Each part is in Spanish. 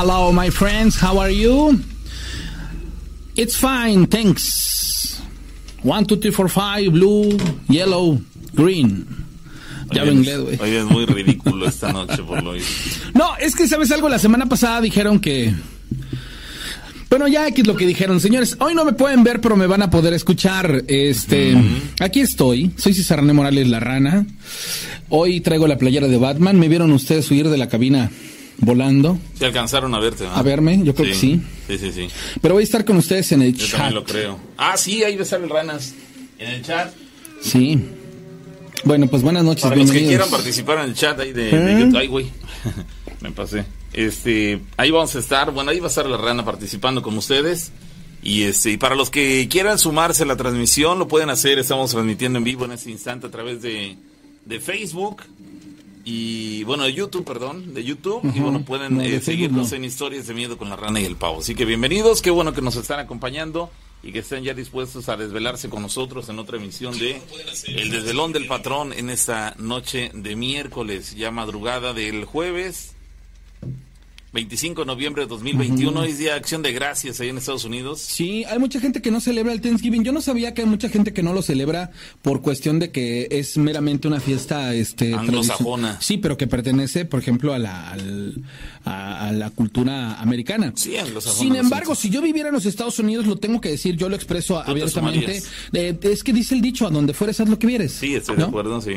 Hello, my friends. How are you? It's fine, thanks. One, two, three, four, five. Blue, yellow, green. Ya en inglés, es muy ridículo esta noche por lo visto. No, es que, ¿sabes algo? La semana pasada dijeron que... Bueno, ya aquí es lo que dijeron, señores. Hoy no me pueden ver, pero me van a poder escuchar. Este, aquí estoy. Soy César René Morales La Rana. Hoy traigo la playera de Batman. Me vieron ustedes huir de la cabina volando Se alcanzaron a verte, ¿no? a verme. Yo creo que sí. Sí, sí, sí. Pero voy a estar con ustedes en el Yo chat. también lo creo. Ah, sí, ahí salen ranas. En el chat. Sí. Bueno, pues buenas noches, Para los que quieran participar en el chat ahí de, de ¿Eh? YouTube. Ay, güey. Me pasé. Este, ahí vamos a estar. Bueno, ahí va a estar la rana participando con ustedes. Y este, y para los que quieran sumarse a la transmisión, lo pueden hacer. Estamos transmitiendo en vivo en este instante a través de, de Facebook. Y bueno, de YouTube, perdón, de YouTube. Y bueno, pueden No, eh, seguirnos no. en Historias de Miedo con la Rana y el Pavo. Así que bienvenidos, qué bueno que nos están acompañando y que estén ya dispuestos a desvelarse con nosotros en otra emisión de El Desvelón del Patrón en esta noche de miércoles, ya madrugada del jueves 25 de noviembre de 2021. Es día de acción de gracias ahí en Estados Unidos. Sí, hay mucha gente que no celebra el Thanksgiving. Yo no sabía que hay mucha gente que no lo celebra por cuestión de que es meramente una fiesta este Anglosajona. Sí, pero que pertenece, por ejemplo, a la al- a, a la cultura americana. Sí, anglosajona, Sin embargo, si yo viviera en los Estados Unidos, lo tengo que decir, yo lo expreso te abiertamente. Eh, es que dice el dicho, a donde fueres haz lo que vieres. Sí, estoy ¿no? de acuerdo, sí.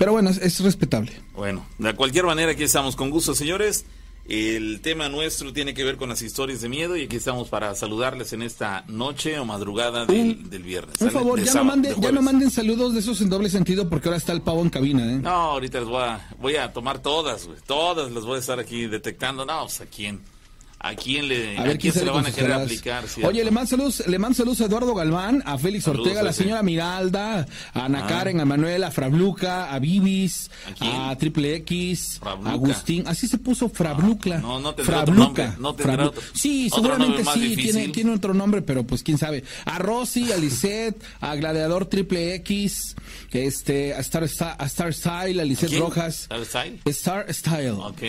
Pero bueno, es, es respetable. Bueno, de cualquier manera, aquí estamos con gusto, señores. El tema nuestro tiene que ver con las historias de miedo y aquí estamos para saludarles en esta noche o madrugada del, del viernes. Por favor, De ya no, sábado, mande- de ya no manden saludos de esos en doble sentido porque ahora está el pavo en cabina, ¿eh? No, ahorita les voy a, voy a tomar todas, güey. Todas las voy a estar aquí detectando. No, pues a quién. ¿A quién le, a quién se le van a querer aplicar? cierto? Oye, le mando saludos, le mando saludos a Eduardo Galván, a Félix Saludos, Ortega, a la ese. señora Miralda, a Ana Ah. Karen, a Manuel, a Frabluca, a Bibis, ¿A Triple X, Frabluca. a Agustín, así se puso Frabluca. No, no tendrá otro Frabluca. nombre, no tendrá otro- Sí, otro seguramente sí, tiene, tiene otro nombre, pero pues quién sabe. A Rosy, a Lisette, a Gladiador Triple X, este, a Star, Sta- a Star Style, a Lisette. Rojas. ¿Star Style? Star Style. Ok.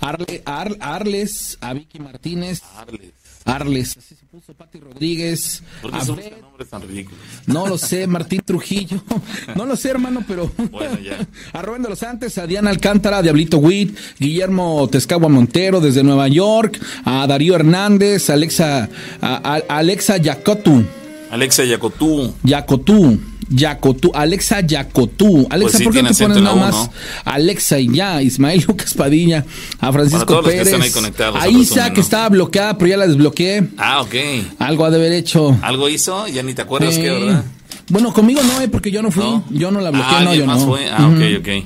Arle- Ar- Arles, a Vicky Martínez, Arles. Arles, así se puso Pati Rodríguez, ¿Por qué a son ver, nombres tan ridículos? no lo sé, Martín Trujillo, no lo sé hermano, pero Bueno, ya. a Rubén de los Santos, a Diana Alcántara, a Diablito Witt, Guillermo Tezcagua Montero desde Nueva York, a Darío Hernández, Alexa, a, a- a Alexa Yacotu, Alexa Yacotú. Yacotú, Yacotú, Alexa Yacotú. Alexa, Pues sí, ¿por qué te pones nada más? ¿no? Alexa y ya, Ismael Lucas Padilla, a Francisco que Pérez, a Isa, que ¿no? estaba bloqueada, pero ya la desbloqueé. Ah, ok. Algo ha de haber hecho. ¿Algo hizo? Ya ni te acuerdas Eh, qué, ¿verdad? Bueno, conmigo no, eh, porque yo no fui. ¿No? Yo no la bloqueé, Ah, no, yo no. fue. Ah, ok, ok.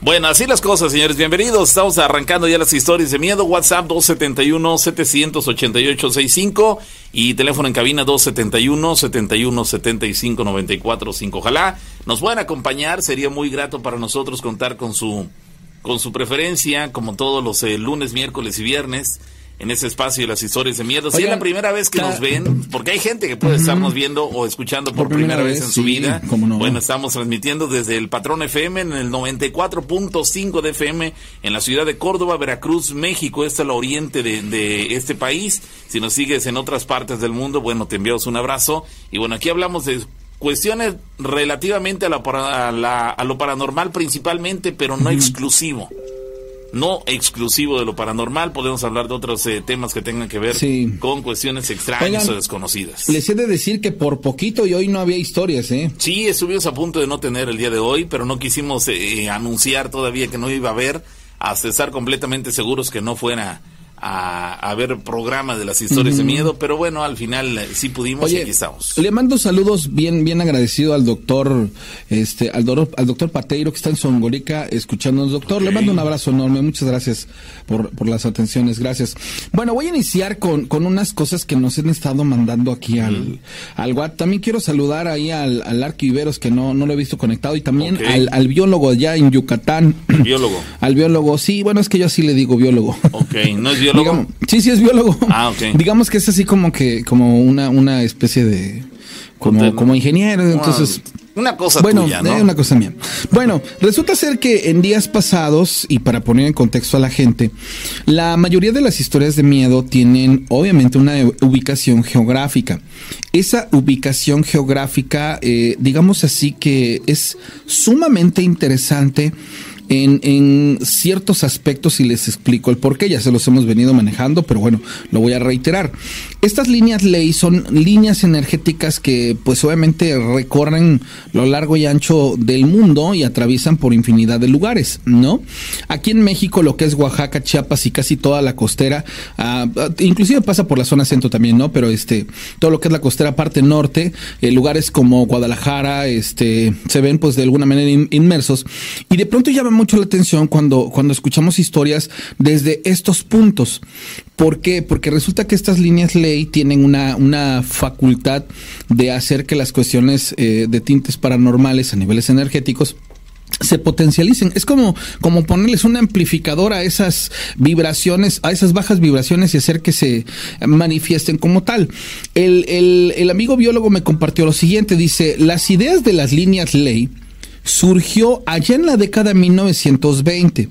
Bueno, así las cosas, señores. Bienvenidos. Estamos arrancando ya las historias de miedo. WhatsApp 271-788-65 y teléfono en cabina 271-71-75-94-5. Ojalá nos puedan acompañar. Sería muy grato para nosotros contar con su, con su preferencia, como todos los eh, lunes, miércoles y viernes. En ese espacio de las historias de miedo. Si es la primera vez que nos ven, porque hay gente que puede estarnos viendo o escuchando por, primera, vez, en su sí, vida. no. Bueno, estamos transmitiendo desde el Patrón FM en el 94.5 de FM en la ciudad de Córdoba, Veracruz, México. Esta es la oriente de, de este país. Si nos sigues en otras partes del mundo, bueno, te enviamos un abrazo. Y bueno, aquí hablamos de cuestiones relativamente a, la a, la- a lo paranormal principalmente, pero no exclusivo. No exclusivo de lo paranormal, podemos hablar de otros eh, temas que tengan que ver Sí. con cuestiones extrañas Oigan, o desconocidas. Les he de decir que por poquito y hoy no había historias, ¿eh? Sí, estuvimos a punto de no tener el día de hoy, pero no quisimos eh, anunciar todavía que no iba a haber hasta estar completamente seguros que no fuera a, ver programas de las historias de miedo, pero bueno, al final eh, sí pudimos y aquí estamos. Le mando saludos bien, bien agradecido al doctor, este, al, doctor, al doctor Pateiro que está en Songolica escuchándonos. Doctor, le mando un abrazo enorme, muchas gracias por, por las atenciones, gracias. Bueno, voy a iniciar con, con unas cosas que nos han estado mandando aquí al, al WhatsApp. También quiero saludar ahí al, al Arquiveros que no, no lo he visto conectado y también al, al biólogo allá en Yucatán. Biólogo. al biólogo, sí, bueno, es que yo así le digo biólogo. Ok, no es biólogo. sí, sí es biólogo. Ah, ok. Digamos que es así como que, como una, una especie de, como, como ingeniero, entonces... Una cosa bueno, tuya, ¿no? eh, una cosa mía. Bueno, resulta ser que en días pasados, y para poner en contexto a la gente, la mayoría de las historias de miedo tienen obviamente una ubicación geográfica. Esa ubicación geográfica, eh, digamos así, que es sumamente interesante en, ciertos aspectos y les explico el por qué, ya se los hemos venido manejando, pero bueno, lo voy a reiterar. Estas líneas ley son líneas energéticas que pues obviamente recorren lo largo y ancho del mundo y atraviesan por infinidad de lugares, ¿no? Aquí en México lo que es Oaxaca, Chiapas y casi toda la costera, uh, inclusive pasa por la zona centro también, ¿no? Pero este, todo lo que es la costera parte norte, eh, lugares como Guadalajara, este, se ven pues de alguna manera in, inmersos y de pronto llama mucho la atención cuando, cuando escuchamos historias desde estos puntos. ¿Por qué? Porque resulta que estas líneas ley tienen una, una facultad de hacer que las cuestiones eh, de tintes paranormales a niveles energéticos se potencialicen. Es como, como ponerles un amplificador a esas vibraciones, a esas bajas vibraciones y hacer que se manifiesten como tal. El, el, el amigo biólogo me compartió lo siguiente, dice, las ideas de las líneas ley, surgió allá en la década de 1920,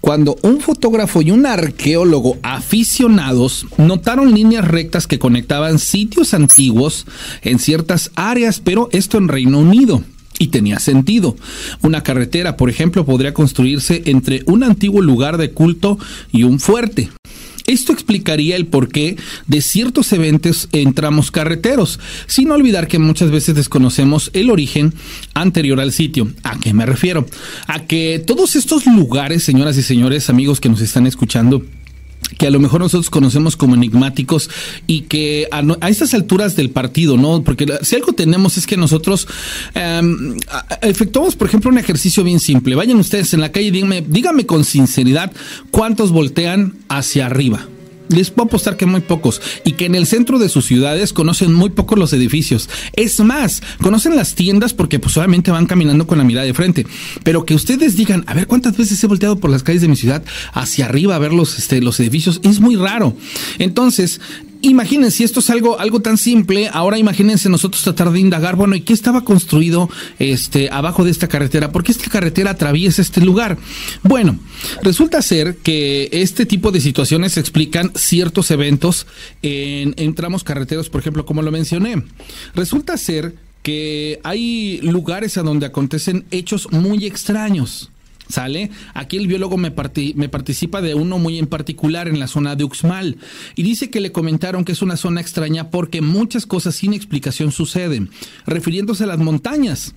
cuando un fotógrafo y un arqueólogo aficionados notaron líneas rectas que conectaban sitios antiguos en ciertas áreas, pero esto en Reino Unido. Y tenía sentido. Una carretera, por ejemplo, podría construirse entre un antiguo lugar de culto y un fuerte. Esto explicaría el porqué de ciertos eventos en tramos carreteros, sin olvidar que muchas veces desconocemos el origen anterior al sitio. ¿A qué me refiero? A que todos estos lugares, señoras y señores, amigos que nos están escuchando, que a lo mejor nosotros conocemos como enigmáticos y que a, estas alturas del partido, ¿no? Porque si algo tenemos es que nosotros eh, efectuamos, por ejemplo, un ejercicio bien simple. Vayan ustedes en la calle y díganme, díganme con sinceridad cuántos voltean hacia arriba les puedo apostar que muy pocos y que en el centro de sus ciudades conocen muy pocos los edificios. Es más, conocen las tiendas porque pues obviamente van caminando con la mirada de frente, pero que ustedes digan, a ver cuántas veces he volteado por las calles de mi ciudad hacia arriba a ver los, este, los edificios, es muy raro. Entonces, imagínense, esto es algo, algo tan simple, ahora imagínense nosotros tratar de indagar, bueno, ¿y qué estaba construido este, abajo de esta carretera? ¿Por qué esta carretera atraviesa este lugar? Bueno, resulta ser que este tipo de situaciones explican ciertos eventos en, en tramos carreteros, por ejemplo, como lo mencioné. Resulta ser que hay lugares a donde acontecen hechos muy extraños. ¿Sale? Aquí el biólogo me, parti me, participa de uno muy en particular en la zona de Uxmal y dice que le comentaron que es una zona extraña porque muchas cosas sin explicación suceden, refiriéndose a las montañas.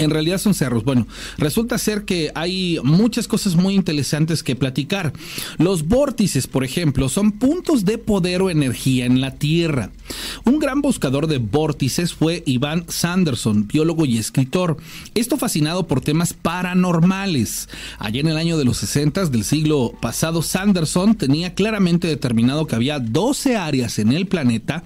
En realidad son cerros. Bueno, resulta ser que hay muchas cosas muy interesantes que platicar. Los vórtices, por ejemplo, son puntos de poder o energía en la Tierra. Un gran buscador de vórtices fue Iván Sanderson, biólogo y escritor. Esto fascinado por temas paranormales. Allá en el año de los 60 del siglo pasado, Sanderson tenía claramente determinado que había 12 áreas en el planeta,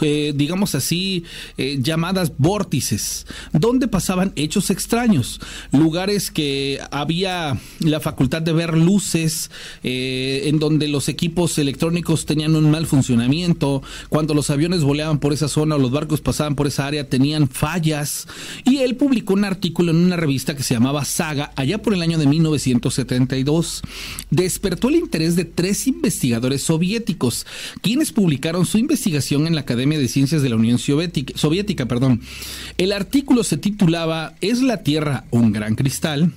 eh, digamos así, eh, llamadas vórtices, donde pasaban hechos extraños, lugares que había la facultad de ver luces, eh, en donde los equipos electrónicos tenían un mal funcionamiento, cuando los aviones volaban por esa zona o los barcos pasaban por esa área tenían fallas, y él publicó un artículo en una revista que se llamaba Saga, allá por el año de 1972. Despertó el interés de tres investigadores soviéticos, quienes publicaron su investigación en la Academia de Ciencias de la Unión Soviética. soviética perdón. El artículo se titulaba ¿Es la Tierra un gran cristal?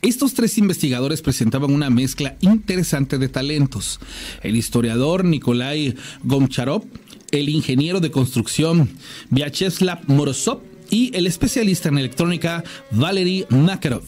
Estos tres investigadores presentaban una mezcla interesante de talentos. El historiador Nikolai Gomcharov, el ingeniero de construcción Vyacheslav Morozov y el especialista en electrónica Valery Makarov.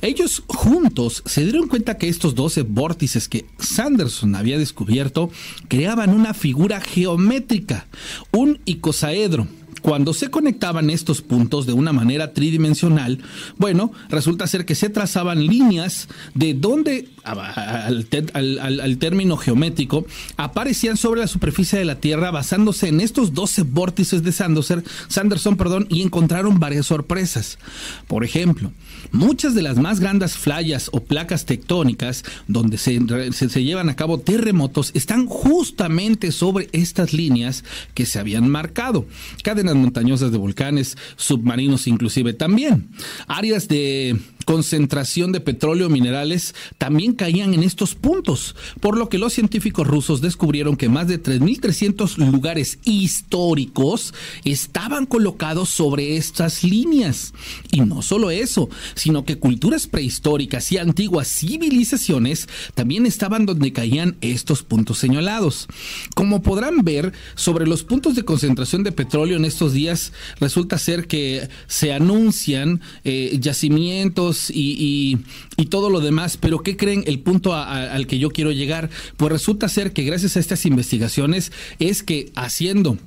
Ellos juntos se dieron cuenta que estos 12 vórtices que Sanderson había descubierto creaban una figura geométrica, un icosaedro cuando se conectaban estos puntos de una manera tridimensional, bueno, resulta ser que se trazaban líneas de donde, al, término geométrico, aparecían sobre la superficie de la Tierra basándose en estos 12 vórtices de Sanderson, perdón, y encontraron varias sorpresas. Por ejemplo, muchas de las más grandes flayas o placas tectónicas donde se, se llevan a cabo terremotos están justamente sobre estas líneas que se habían marcado. Cadenas montañosas de volcanes, submarinos inclusive también. Áreas de concentración de petróleo minerales también caían en estos puntos, por lo que los científicos rusos descubrieron que más de 3.300 lugares históricos estaban colocados sobre estas líneas. Y no solo eso, sino que culturas prehistóricas y antiguas civilizaciones también estaban donde caían estos puntos señalados. Como podrán ver, sobre los puntos de concentración de petróleo en estos días resulta ser que se anuncian eh, yacimientos, y, todo lo demás, pero ¿qué creen? El punto al que yo quiero llegar, pues resulta ser que gracias a estas investigaciones es que haciendo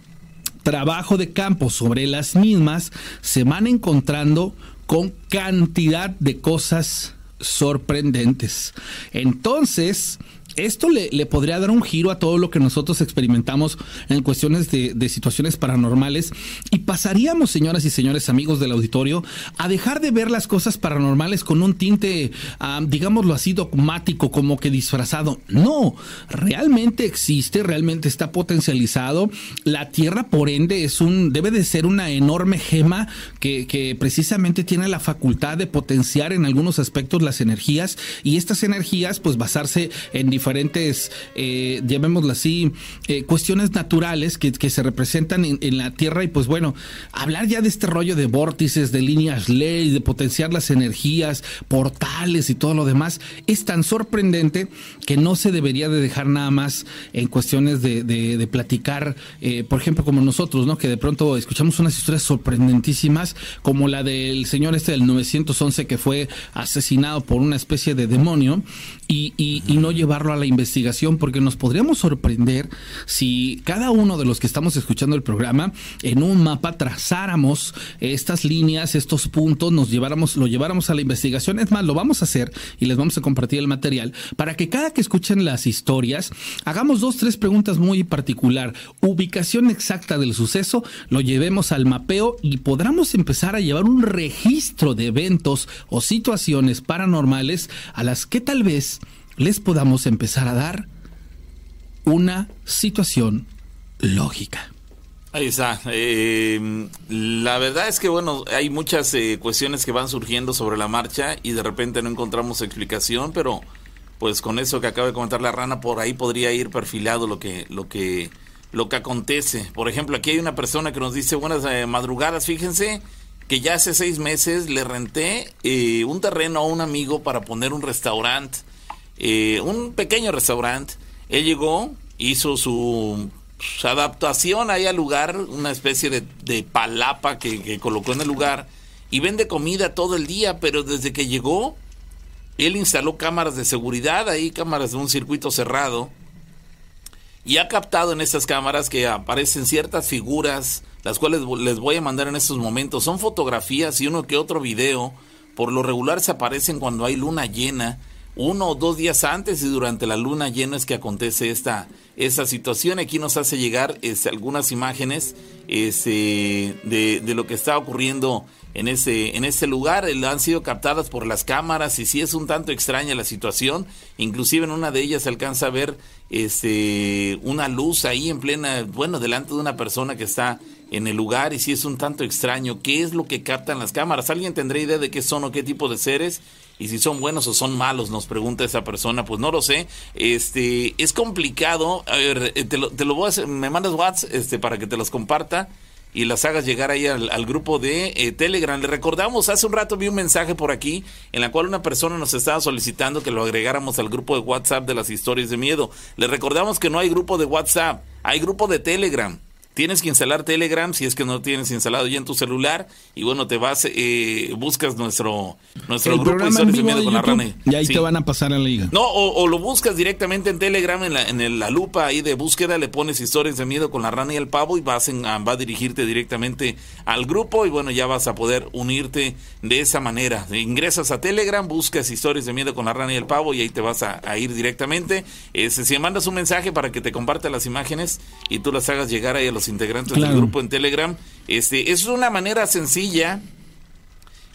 trabajo de campo sobre las mismas, se van encontrando con cantidad de cosas sorprendentes. Entonces, esto le, le, podría dar un giro a todo lo que nosotros experimentamos en cuestiones de, de, situaciones paranormales y pasaríamos, señoras y señores amigos del auditorio, a dejar de ver las cosas paranormales con un tinte, ah, digámoslo así, dogmático, como que disfrazado. No, realmente existe, realmente está potencializado. La Tierra, por ende, es un, debe de ser una enorme gema que, que precisamente tiene la facultad de potenciar en algunos aspectos las energías y estas energías, pues basarse en diferentes diferentes, eh, llamémoslo así, eh, cuestiones naturales que, se representan en, la Tierra y pues bueno, hablar ya de este rollo de vórtices, de líneas ley, de potenciar las energías, portales y todo lo demás, es tan sorprendente que no se debería de dejar nada más en cuestiones de, de, platicar, eh, por ejemplo, como nosotros, ¿no? Que de pronto escuchamos unas historias sorprendentísimas, como la del señor este del 911 que fue asesinado por una especie de demonio y, y, y no llevarlo a la investigación porque nos podríamos sorprender si cada uno de los que estamos escuchando el programa en un mapa trazáramos estas líneas, estos puntos, nos lleváramos, lo lleváramos a la investigación. Es más, lo vamos a hacer y les vamos a compartir el material para que cada que escuchen las historias hagamos dos, tres preguntas muy particular. Ubicación exacta del suceso, lo llevemos al mapeo y podamos empezar a llevar un registro de eventos o situaciones paranormales a las que tal vez les podamos empezar a dar una situación lógica. Ahí está. Eh, la verdad es que, bueno, hay muchas eh, cuestiones que van surgiendo sobre la marcha y de repente no encontramos explicación, pero pues con eso que acaba de comentar la rana, por ahí podría ir perfilado lo que, lo que, lo que acontece. Por ejemplo, aquí hay una persona que nos dice buenas eh, madrugadas, fíjense que ya hace seis meses le renté un terreno a un amigo para poner un restaurante eh, un pequeño restaurante. Él llegó, hizo su, adaptación ahí al lugar, una especie de, palapa que, colocó en el lugar y vende comida todo el día, pero desde que llegó, él instaló cámaras de seguridad ahí, cámaras de un circuito cerrado, y ha captado en estas cámaras que aparecen ciertas figuras, las cuales les voy a mandar en estos momentos. Son fotografías y uno que otro video. Por lo regular se aparecen cuando hay luna llena uno o dos días antes y durante la luna llena es que acontece esta, situación. Aquí nos hace llegar este, algunas imágenes este, de, lo que está ocurriendo en ese, en ese lugar. Han sido captadas por las cámaras y sí es un tanto extraña la situación. Inclusive en una de ellas se alcanza a ver este, una luz ahí en plena, bueno, delante de una persona que está en el lugar y sí es un tanto extraño. ¿Qué es lo que captan las cámaras? ¿Alguien tendrá idea de qué son o qué tipo de seres? Y si son buenos o son malos, nos pregunta esa persona, pues no lo sé. Este, es complicado. A ver, eh, te lo, te lo voy a hacer, me mandas WhatsApp este, para que te los comparta y las hagas llegar ahí al, grupo de eh, Telegram. Le recordamos, hace un rato vi un mensaje por aquí en la cual una persona nos estaba solicitando que lo agregáramos al grupo de WhatsApp de las historias de miedo. Le recordamos que no hay grupo de WhatsApp, hay grupo de Telegram. Tienes que instalar Telegram si es que no tienes instalado ya en tu celular y bueno, te vas, eh, buscas nuestro, nuestro grupo Historias de Miedo con la Rana. Y ahí te van a pasar a la liga. No, o, lo buscas directamente en Telegram, en la, en la lupa ahí de búsqueda, le pones Historias de Miedo con la Rana y el Pavo y vas en, va a dirigirte directamente al grupo y bueno, ya vas a poder unirte de esa manera. Ingresas a Telegram, buscas Historias de Miedo con la Rana y el Pavo y ahí te vas a, ir directamente. Este, si mandas un mensaje para que te comparte las imágenes y tú las hagas llegar ahí a los integrantes del grupo en Telegram. Este, es una manera sencilla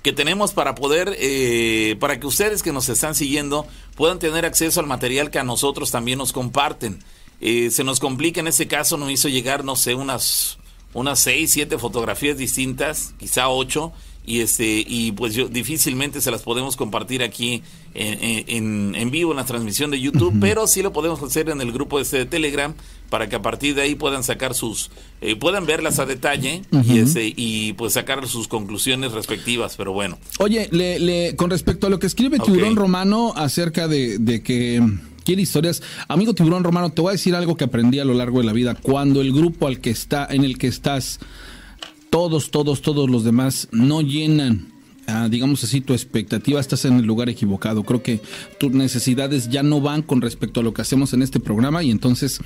que tenemos para poder, eh, para que ustedes que nos están siguiendo puedan tener acceso al material que a nosotros también nos comparten. Eh, se nos complica en este caso, nos hizo llegar, no sé, unas, unas seis, siete fotografías distintas, quizá ocho, y este y pues yo difícilmente se las podemos compartir aquí en, en, vivo en la transmisión de YouTube, pero sí lo podemos hacer en el grupo este de Telegram para que a partir de ahí puedan sacar sus eh, puedan verlas a detalle y ese y pues sacar sus conclusiones respectivas, pero bueno. Oye, le, le, con respecto a lo que escribe Tiburón Romano acerca de, de que quiere historias, amigo Tiburón Romano, te voy a decir algo que aprendí a lo largo de la vida. Cuando el grupo al que está en el que estás todos, todos, todos los demás no llenan, ah, digamos así, tu expectativa, estás en el lugar equivocado. Creo que tus necesidades ya no van con respecto a lo que hacemos en este programa y entonces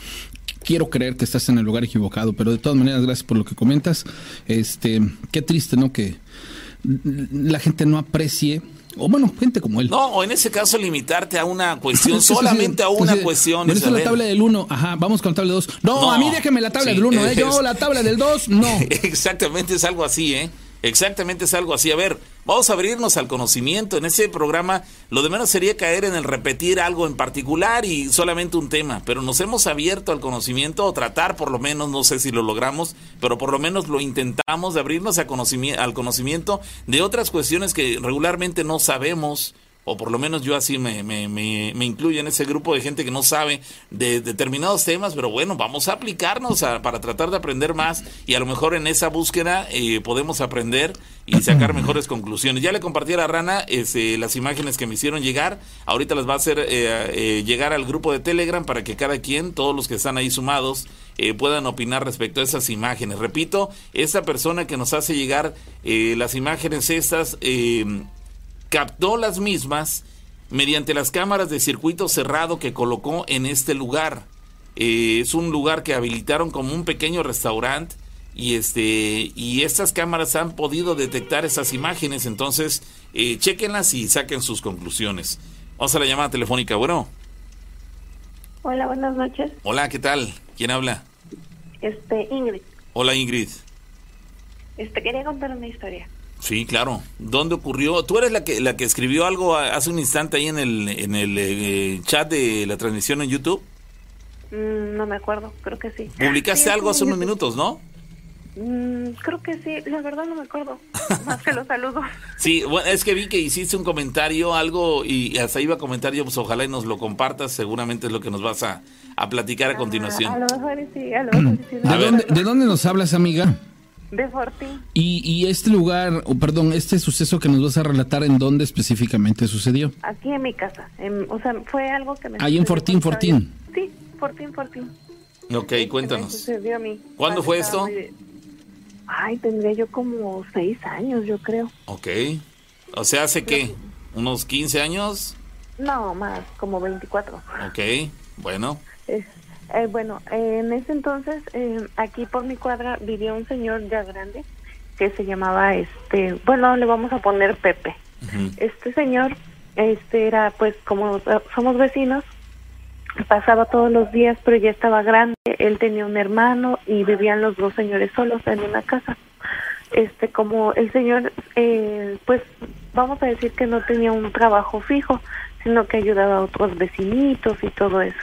quiero creer que estás en el lugar equivocado, pero de todas maneras, gracias por lo que comentas. Este, qué triste, ¿no? Que la gente no aprecie o bueno, gente como él. No, o en ese caso limitarte a una cuestión, solamente a una cuestión. es la tabla del 1, ajá, vamos con la tabla del 2. No, a mí déjeme la tabla del 1, ¿eh? yo la tabla del 2, no. Exactamente, es algo así, ¿eh? Exactamente es algo así. A ver, vamos a abrirnos al conocimiento. En ese programa lo de menos sería caer en el repetir algo en particular y solamente un tema, pero nos hemos abierto al conocimiento o tratar por lo menos, no sé si lo logramos, pero por lo menos lo intentamos de abrirnos al conocimiento de otras cuestiones que regularmente no sabemos o por lo menos yo así me, me, me, incluyo en ese grupo de gente que no sabe de, determinados temas, pero bueno, vamos a aplicarnos para tratar de aprender más y a lo mejor en esa búsqueda eh, podemos aprender y sacar mejores conclusiones. Ya le compartí a la rana este, las imágenes que me hicieron llegar, ahorita las va a hacer eh, eh, llegar al grupo de Telegram para que cada quien, todos los que están ahí sumados, puedan opinar respecto a esas imágenes. Repito, esta persona que nos hace llegar las imágenes estas captó las mismas mediante las cámaras de circuito cerrado que colocó en este lugar. Eh, es un lugar que habilitaron como un pequeño restaurante y este y estas cámaras han podido detectar esas imágenes, entonces eh, chequenlas y saquen sus conclusiones. Vamos a la llamada telefónica, bueno. Hola, buenas noches. Hola, ¿qué tal? ¿Quién habla? Este, Ingrid. Hola, Ingrid. Este, quería contar una historia. Sí, claro. ¿Dónde ocurrió? ¿Tú eres la que la que escribió algo hace un instante ahí en el en el eh, chat de la transmisión en YouTube? Mm, no me acuerdo, creo que sí. Publicaste algo hace unos minutos, ¿no? Mm, creo que sí, la verdad no me acuerdo. Más que los saludos. Sí, bueno, es que vi que hiciste un comentario, algo, y hasta iba a comentar yo, pues ojalá y nos lo compartas, seguramente es lo que nos vas a, a platicar a ah, continuación. a lo mejor sí, a lo mejor sí. ¿De dónde nos hablas, amiga? De Fortín. Y, y este lugar, o perdón, este suceso que nos vas a relatar, ¿en dónde específicamente sucedió? Aquí en mi casa. o sea, fue algo que me... Ahí en Fortín, Fortín. Sí, Fortín, Fortín. Ok, cuéntanos. sucedió a mí. ¿Cuándo fue esto? Ay, tendría yo como seis años, yo creo. Ok. O sea, ¿hace qué? ¿Unos 15 años? No, más, como 24. Ok, bueno. Eh, bueno, en ese entonces, eh, aquí por mi cuadra vivía un señor ya grande que se llamaba, este, bueno, le vamos a poner Pepe. Este señor, este era, pues, como somos vecinos, pasaba todos los días, pero ya estaba grande. Él tenía un hermano y vivían los dos señores solos en una casa. Este, como el señor, eh, pues, vamos a decir que no tenía un trabajo fijo, sino que ayudaba a otros vecinitos y todo eso.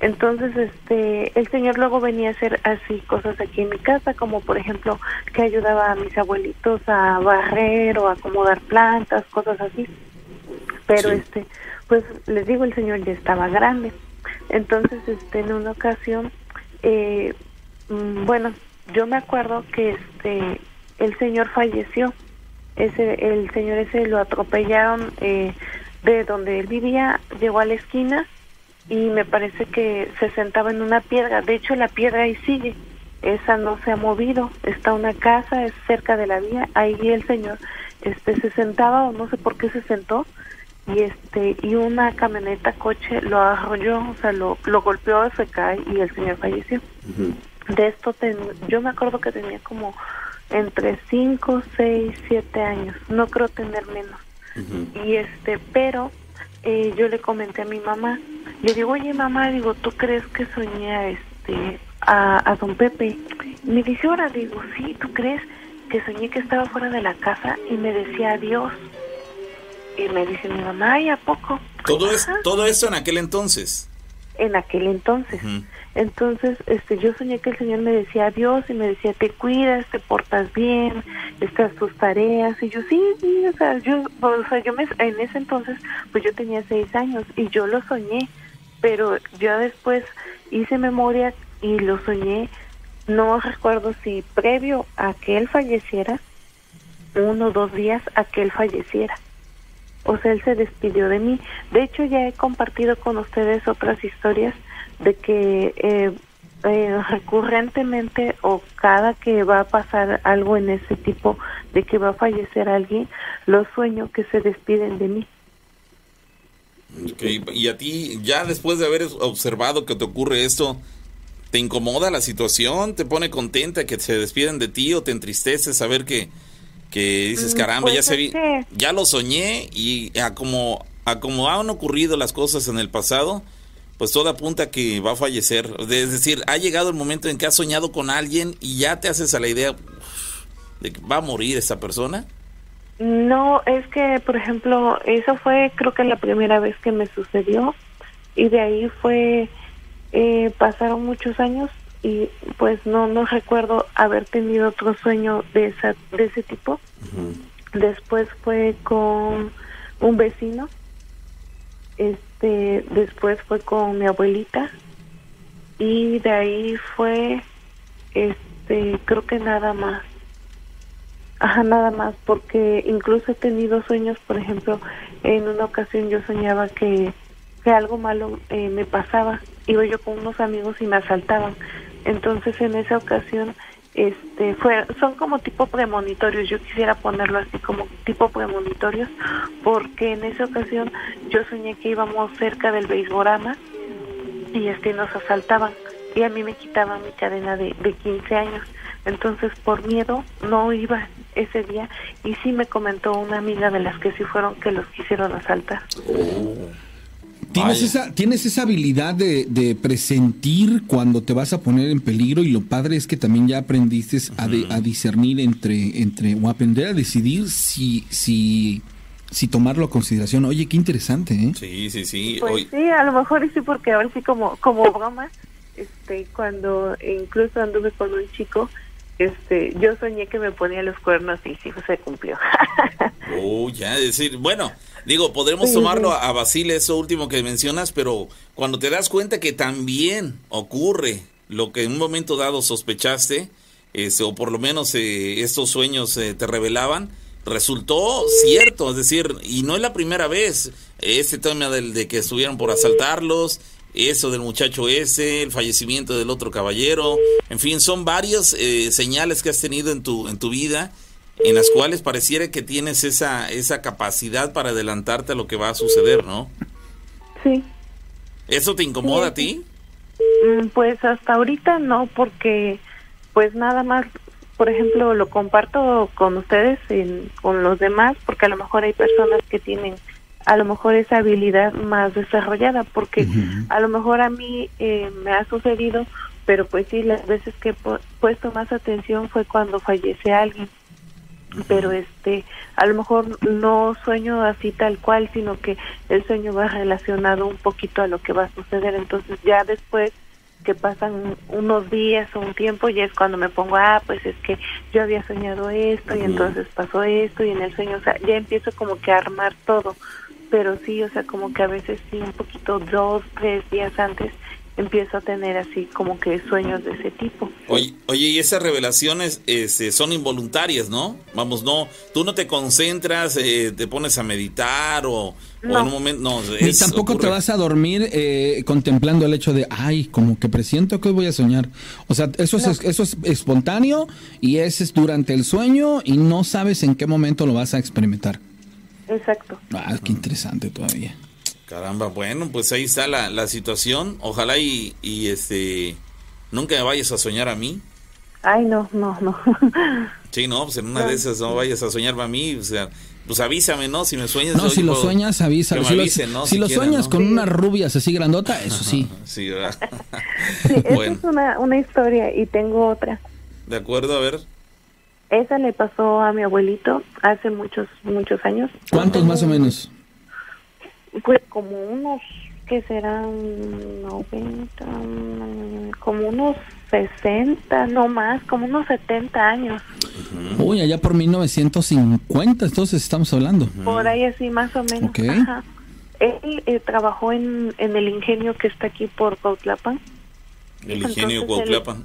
Entonces, este, el señor luego venía a hacer así cosas aquí en mi casa, como por ejemplo que ayudaba a mis abuelitos a barrer o a acomodar plantas, cosas así. Pero este, pues les digo, el señor ya estaba grande. Entonces, este, en una ocasión, eh, mm, bueno, yo me acuerdo que este, el señor falleció. Ese, el señor ese lo atropellaron eh, de donde él vivía, llegó a la esquina y me parece que se sentaba en una piedra. De hecho, la piedra ahí sigue. esa no se ha movido, está una casa, es cerca de la vía, ahí el señor este se sentaba o no sé por qué se sentó y este y una camioneta coche lo arrolló, o sea, lo, lo golpeó, se cae y el señor falleció. De esto yo me acuerdo que tenía como entre 5, 6, 7 años, no creo tener menos. Y este, pero eh, yo le comenté a mi mamá, le digo, oye mamá, digo, ¿tú crees que soñé este, a, a don Pepe? me dice, ahora, digo, sí, ¿tú crees que soñé que estaba fuera de la casa y me decía adiós? Y me dice mi mamá, ¿y a poco? Todo, es, todo eso en aquel entonces. En aquel entonces. Entonces, este, yo soñé que el Señor me decía adiós y me decía, te cuidas, te portas bien, estás tus tareas. Y yo, sí, sí, o sea, yo, o sea, yo me, en ese entonces, pues yo tenía seis años y yo lo soñé, pero yo después hice memoria y lo soñé, no recuerdo si previo a que él falleciera, uno o dos días a que él falleciera. O sea, él se despidió de mí. De hecho, ya he compartido con ustedes otras historias de que eh, eh, recurrentemente o cada que va a pasar algo en ese tipo de que va a fallecer alguien, los sueño que se despiden de mí. Y a ti, ya después de haber observado que te ocurre esto, ¿te incomoda la situación? ¿Te pone contenta que se despiden de ti o te entristece saber que, que dices, mm, caramba, ya, pues se vi, ya lo soñé y a como, a como han ocurrido las cosas en el pasado, pues todo apunta que va a fallecer. Es decir, ha llegado el momento en que has soñado con alguien y ya te haces a la idea de que va a morir esa persona. No, es que, por ejemplo, eso fue creo que la primera vez que me sucedió y de ahí fue, eh, pasaron muchos años y pues no no recuerdo haber tenido otro sueño de esa de ese tipo. Después fue con un vecino. Este, este, después fue con mi abuelita y de ahí fue, este, creo que nada más. Ajá, nada más, porque incluso he tenido sueños, por ejemplo, en una ocasión yo soñaba que, que algo malo eh, me pasaba. Iba yo con unos amigos y me asaltaban. Entonces en esa ocasión este fue son como tipo premonitorios yo quisiera ponerlo así como tipo premonitorios porque en esa ocasión yo soñé que íbamos cerca del beisborama y este nos asaltaban y a mí me quitaban mi cadena de, de 15 años. Entonces por miedo no iba ese día y sí me comentó una amiga de las que sí fueron que los quisieron asaltar Tienes esa, tienes esa habilidad de, presentir cuando te vas a poner en peligro y lo padre es que también ya aprendiste a, a, discernir entre, entre o aprender a decidir si, si, si tomarlo a consideración. Oye, qué interesante, ¿eh? Sí, sí, sí. Pues sí, a lo mejor sí, porque ahora sí como, como broma, este, cuando incluso anduve con un chico, este, yo soñé que me ponía los cuernos y sí se cumplió. oh, ya, decir, bueno, Digo, podremos tomarlo a, Basile, eso último que mencionas, pero cuando te das cuenta que también ocurre lo que en un momento dado sospechaste, este, o por lo menos eh, estos sueños eh, te revelaban, resultó cierto, es decir, y no es la primera vez, este tema del, de que estuvieron por asaltarlos, eso del muchacho ese, el fallecimiento del otro caballero, en fin, son varias eh, señales que has tenido en tu, en tu vida en las cuales pareciera que tienes esa, esa capacidad para adelantarte a lo que va a suceder, ¿no? Sí. ¿Eso te incomoda a ti? Mm, pues hasta ahorita no, porque pues nada más, por ejemplo, lo comparto con ustedes, con los demás, porque a lo mejor hay personas que tienen a lo mejor esa habilidad más desarrollada, porque a lo mejor a mí eh, me ha sucedido, pero pues sí, las veces que he puesto más atención fue cuando fallece alguien pero este a lo mejor no sueño así tal cual sino que el sueño va relacionado un poquito a lo que va a suceder. Entonces ya después que pasan unos días o un tiempo ya es cuando me pongo ah pues es que yo había soñado esto y entonces pasó esto y en el sueño o sea ya empiezo como que a armar todo. Pero sí o sea como que a veces sí un poquito dos tres días antes empiezo a tener así como que sueños de ese tipo. Oye, oye y esas revelaciones este, son involuntarias, ¿no? Vamos, no, tú no te concentras, eh, te pones a meditar o, en un momento, no. Ni tampoco te vas a dormir eh, contemplando el hecho de, ay, como que presiento que voy a soñar. O sea, eso es, eso es espontáneo y ese es durante el sueño y no sabes en qué momento lo vas a experimentar. Exacto. Ah, qué interesante todavía. Caramba, bueno, pues ahí está la, la situación. Ojalá y, y, este nunca me vayas a soñar a mí. Ay, no, no, no. sí, no, pues en una de esas no vayas a soñarme a mí, o sea, pues avísame, ¿no? Si me sueñas. No, si lo sueñas, avísame. Si, lo, si, lo sueñas con una rubia así grandota, eso sí. sí, ¿verdad? sí, esa es una, una historia y tengo otra. De acuerdo, a ver. Esa le pasó a mi abuelito hace muchos, muchos años. ¿Cuántos más o menos? Pues como unos, que serán 90, como unos 60, no más, como unos 70 años. Uy, allá por 1950, entonces estamos hablando. Por ahí así, más o menos. Él eh, trabajó en, en el ingenio que está aquí por Cuautlapan. El ingenio Cuautlapan.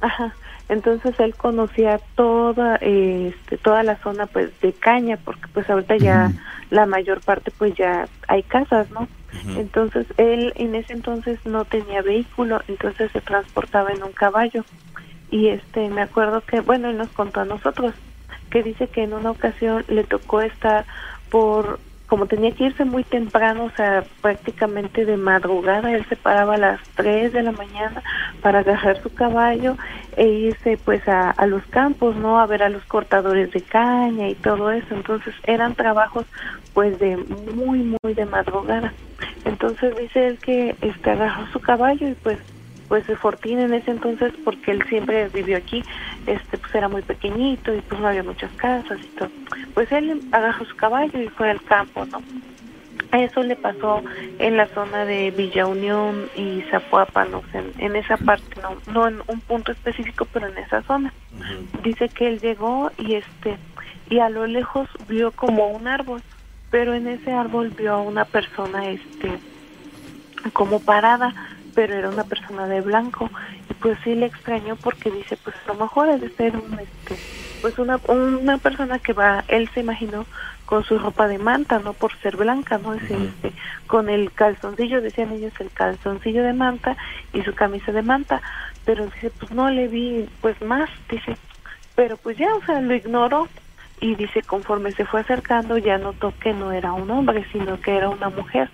Ajá. Entonces él conocía toda este, toda la zona pues de caña porque pues ahorita ya la mayor parte pues ya hay casas, ¿no? Entonces él en ese entonces no tenía vehículo, entonces se transportaba en un caballo. Y este me acuerdo que bueno, él nos contó a nosotros que dice que en una ocasión le tocó estar por como tenía que irse muy temprano, o sea, prácticamente de madrugada, él se paraba a las 3 de la mañana para agarrar su caballo e irse pues a, a los campos, ¿no? A ver a los cortadores de caña y todo eso. Entonces eran trabajos pues de muy, muy de madrugada. Entonces dice él que este agarró su caballo y pues pues de Fortín en ese entonces porque él siempre vivió aquí este pues era muy pequeñito y pues no había muchas casas y todo. Pues él agarró su caballo y fue al campo no eso le pasó en la zona de Villa Unión y Zapuapa, no sé, en, esa parte, no, no en un punto específico, pero en esa zona. Dice que él llegó y este y a lo lejos vio como un árbol, pero en ese árbol vio a una persona este como parada, pero era una persona de blanco. Y pues sí le extrañó porque dice pues a lo mejor es de ser un este pues una una persona que va él se imaginó con su ropa de manta no por ser blanca no es este con el calzoncillo decían ellos el calzoncillo de manta y su camisa de manta. Pero dice pues no le vi pues más dice. Pero pues ya o sea lo ignoró. Y dice conforme se fue acercando ya notó que no era un hombre sino que era una mujer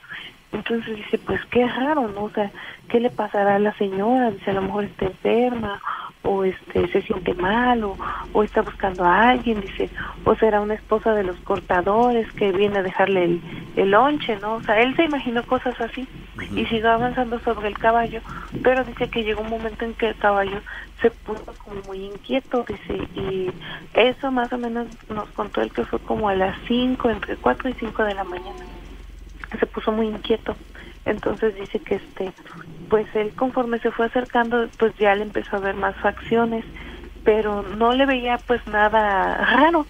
entonces dice, pues qué raro, ¿no? O sea, ¿qué le pasará a la señora? Dice, a lo mejor está enferma, o este se siente mal, o, está buscando a alguien, dice, o será una esposa de los cortadores que viene a dejarle el, el lonche, ¿no? O sea, él se imaginó cosas así y siguió avanzando sobre el caballo, pero dice que llegó un momento en que el caballo se puso como muy inquieto, dice, y eso más o menos nos contó él que fue como a las 5, entre 4 y 5 de la mañana se puso muy inquieto. Entonces dice que este, pues él conforme se fue acercando, pues ya le empezó a ver más facciones, pero no le veía pues nada raro.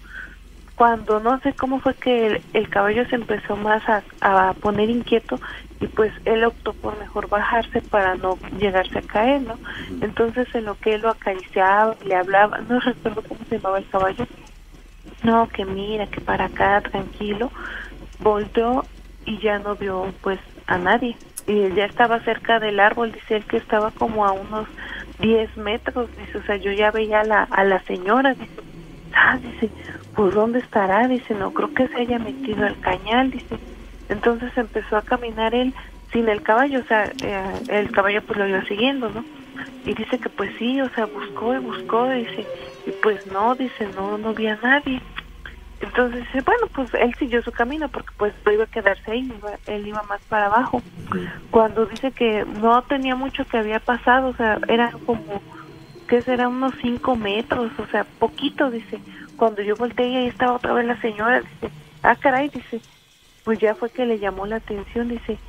Cuando no sé cómo fue que el, caballo se empezó más a, a, poner inquieto y pues él optó por mejor bajarse para no llegarse a caer, ¿no? Entonces en lo que él lo acariciaba, le hablaba, no recuerdo cómo se llamaba el caballo, no, que mira, que para acá, tranquilo, volteó y ya no vio pues a nadie. Y ya estaba cerca del árbol, dice él que estaba como a unos 10 metros, dice, o sea, yo ya veía a la, a la señora, dice, ah, dice, pues ¿dónde estará? Dice, no creo que se haya metido al cañal, dice. Entonces empezó a caminar él sin el caballo, o sea, eh, el caballo pues lo iba siguiendo, ¿no? Y dice que pues sí, o sea, buscó y buscó, dice, y pues no, dice, no, no vi a nadie. Entonces, bueno, pues él siguió su camino porque pues no iba a quedarse ahí, él iba más para abajo. Cuando dice que no tenía mucho que había pasado, o sea, era como, que será unos cinco metros, o sea, poquito, dice. Cuando yo volteé y ahí estaba otra vez la señora, dice, ah, caray, dice, pues ya fue que le llamó la atención, dice,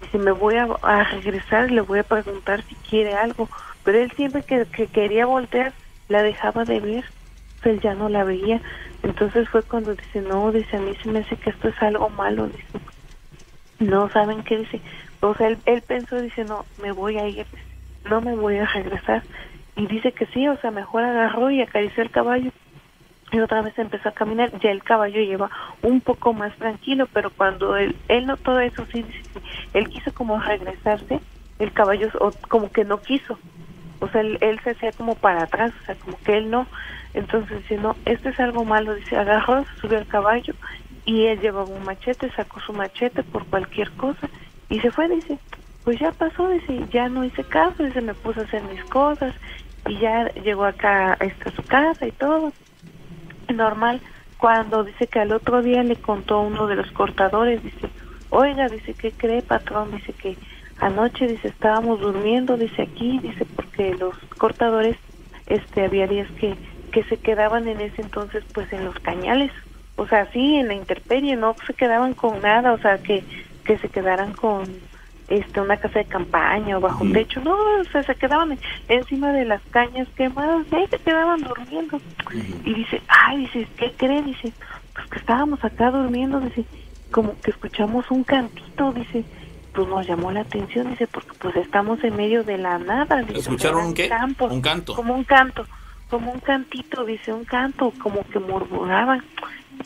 dice, me voy a, regresar y le voy a preguntar si quiere algo. Pero él siempre que, que quería voltear, la dejaba de ver, él ya no la veía entonces fue cuando dice, no, dice, a mí se me hace que esto es algo malo, dice. no saben qué dice. O sea, él, él pensó, dice, no, me voy a ir, no me voy a regresar. Y dice que sí, o sea, mejor agarró y acarició el caballo. Y otra vez empezó a caminar, ya el caballo lleva un poco más tranquilo, pero cuando él, él notó eso, sí, dice, él quiso como regresarse, el caballo o, como que no quiso. O sea, él, él se hacía como para atrás, o sea, como que él no. Entonces dice, no, esto es algo malo, dice, agarró, subió al caballo y él llevaba un machete, sacó su machete por cualquier cosa y se fue, dice, pues ya pasó, dice, ya no hice caso, dice, me puse a hacer mis cosas y ya llegó acá a su casa y todo. Normal, cuando dice que al otro día le contó uno de los cortadores, dice, oiga, dice, ¿qué cree, patrón? Dice que anoche, dice, estábamos durmiendo, dice aquí, dice, porque los cortadores, este, había días que, que se quedaban en ese entonces, pues, en los cañales, o sea, sí, en la intemperie, no se quedaban con nada, o sea, que, que se quedaran con este una casa de campaña o bajo un techo, no, o sea, se quedaban encima de las cañas quemadas y ahí se quedaban durmiendo. Y dice, ay, dice, ¿qué cree? Dice, pues que estábamos acá durmiendo, dice, como que escuchamos un cantito, dice, pues nos llamó la atención, dice, porque pues estamos en medio de la nada. Dice, ¿Escucharon un qué? un canto. Como un canto, como un cantito, dice, un canto, como que murmuraban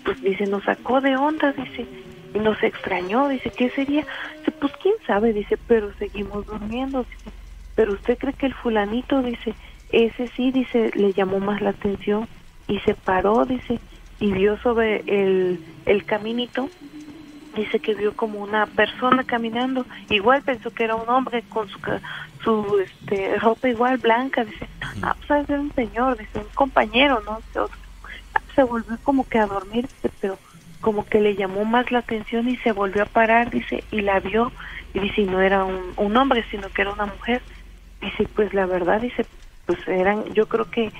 pues dice, nos sacó de onda, dice, y nos extrañó, dice, ¿qué sería? Dice, pues quién sabe, dice, pero seguimos durmiendo, dice, pero usted cree que el fulanito, dice, ese sí, dice, le llamó más la atención y se paró, dice, y vio sobre el, el caminito, dice que vio como una persona caminando, igual pensó que era un hombre con su, su este, ropa igual blanca, dice, ah, pues es un señor, dice, un compañero, ¿no? se volvió como que a dormir, pero como que le llamó más la atención y se volvió a parar, dice, y la vio, y dice, no era un, un hombre, sino que era una mujer. Dice, pues la verdad, dice, pues eran, yo creo que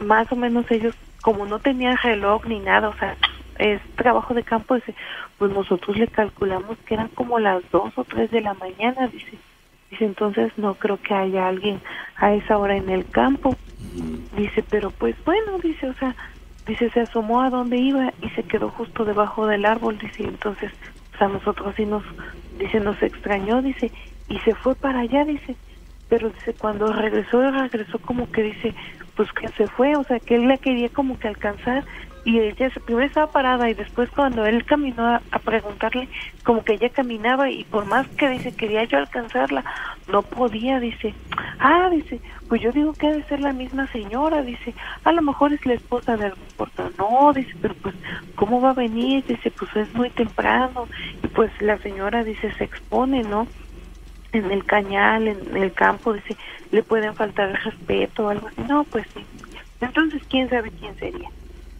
más o menos ellos, como no tenían reloj ni nada, o sea, es trabajo de campo, dice, pues nosotros le calculamos que eran como las dos o tres de la mañana, dice. Dice, entonces no creo que haya alguien a esa hora en el campo. Dice, pero pues bueno, dice, o sea, dice, se asomó a donde iba y se quedó justo debajo del árbol, dice, entonces, pues a nosotros sí nos, dice, nos extrañó, dice, y se fue para allá, dice, pero dice, cuando regresó, regresó como que dice, pues que se fue, o sea, que él la quería como que alcanzar y ella primero estaba parada y después cuando él caminó a, preguntarle como que ella caminaba y por más que dice quería yo alcanzarla no podía dice. Ah dice pues yo digo que ha de ser la misma señora dice. A lo mejor es la esposa de algún portador no dice pero pues cómo va a venir dice pues es muy temprano. Y pues la señora dice se expone no en el cañal en el campo dice le pueden faltar respeto o algo así. No pues sí. Entonces quién sabe quién sería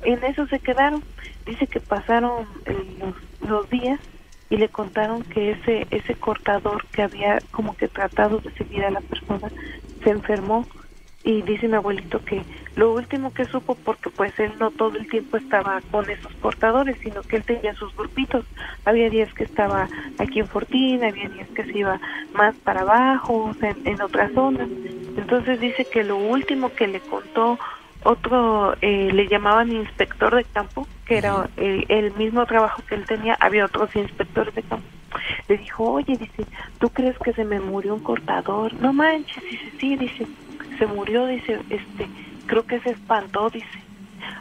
en eso se quedaron. Dice que pasaron eh, los, días y le contaron que ese ese cortador que había como que tratado de seguir a la persona se enfermó. Y dice mi abuelito que lo último que supo porque pues él no todo el tiempo estaba con esos cortadores sino que él tenía sus grupitos. Había días que estaba aquí en Fortín había días que se iba más para abajo en, en otras zonas. Entonces dice que lo último que le contó otro eh, le llamaban inspector de campo, que era el, mismo trabajo que él tenía, había otros inspectores de campo. Le dijo, oye, dice, ¿tú crees que se me murió un cortador? No manches, dice, sí, dice, se murió, dice, este, creo que se espantó, dice.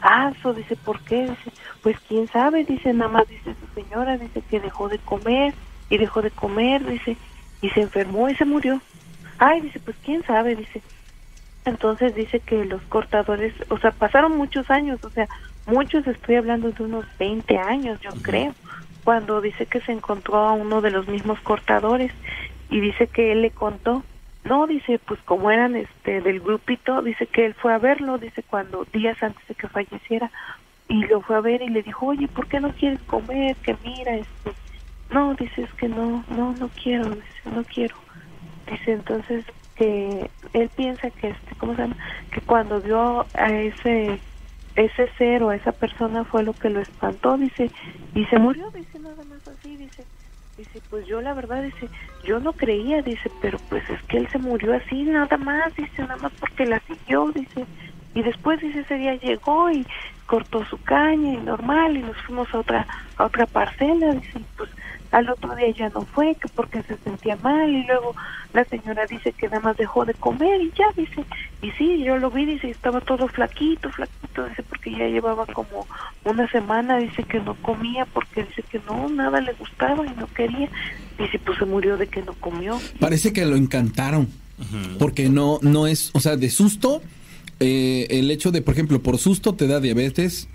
Ah, eso, dice, ¿por qué? Dice, pues quién sabe, dice, nada más, dice su señora, dice que dejó de comer y dejó de comer, dice, y se enfermó y se murió. Ay, dice, pues quién sabe, dice, entonces dice que los cortadores, o sea, pasaron muchos años, o sea, muchos, estoy hablando de unos 20 años, yo creo, cuando dice que se encontró a uno de los mismos cortadores y dice que él le contó, no, dice, pues como eran este del grupito, dice que él fue a verlo, dice cuando días antes de que falleciera y lo fue a ver y le dijo, oye, ¿por qué no quieres comer? Que mira, este, no, dice, es que no, no, no quiero, dice, no quiero. Dice, entonces que él piensa que este cómo se llama que cuando vio a ese ese ser o a esa persona fue lo que lo espantó dice y se murió dice nada más así dice dice pues yo la verdad dice yo no creía dice pero pues es que él se murió así nada más dice nada más porque la siguió dice y después dice ese día llegó y cortó su caña y normal y nos fuimos a otra a otra parcela dice pues al otro día ya no fue, que porque se sentía mal y luego la señora dice que nada más dejó de comer y ya dice, y sí, yo lo vi, dice, estaba todo flaquito, flaquito, dice, porque ya llevaba como una semana, dice que no comía porque dice que no, nada le gustaba y no quería, dice, pues se murió de que no comió. Parece que lo encantaron, porque no, no es, o sea, de susto, eh, el hecho de, por ejemplo, por susto te da diabetes,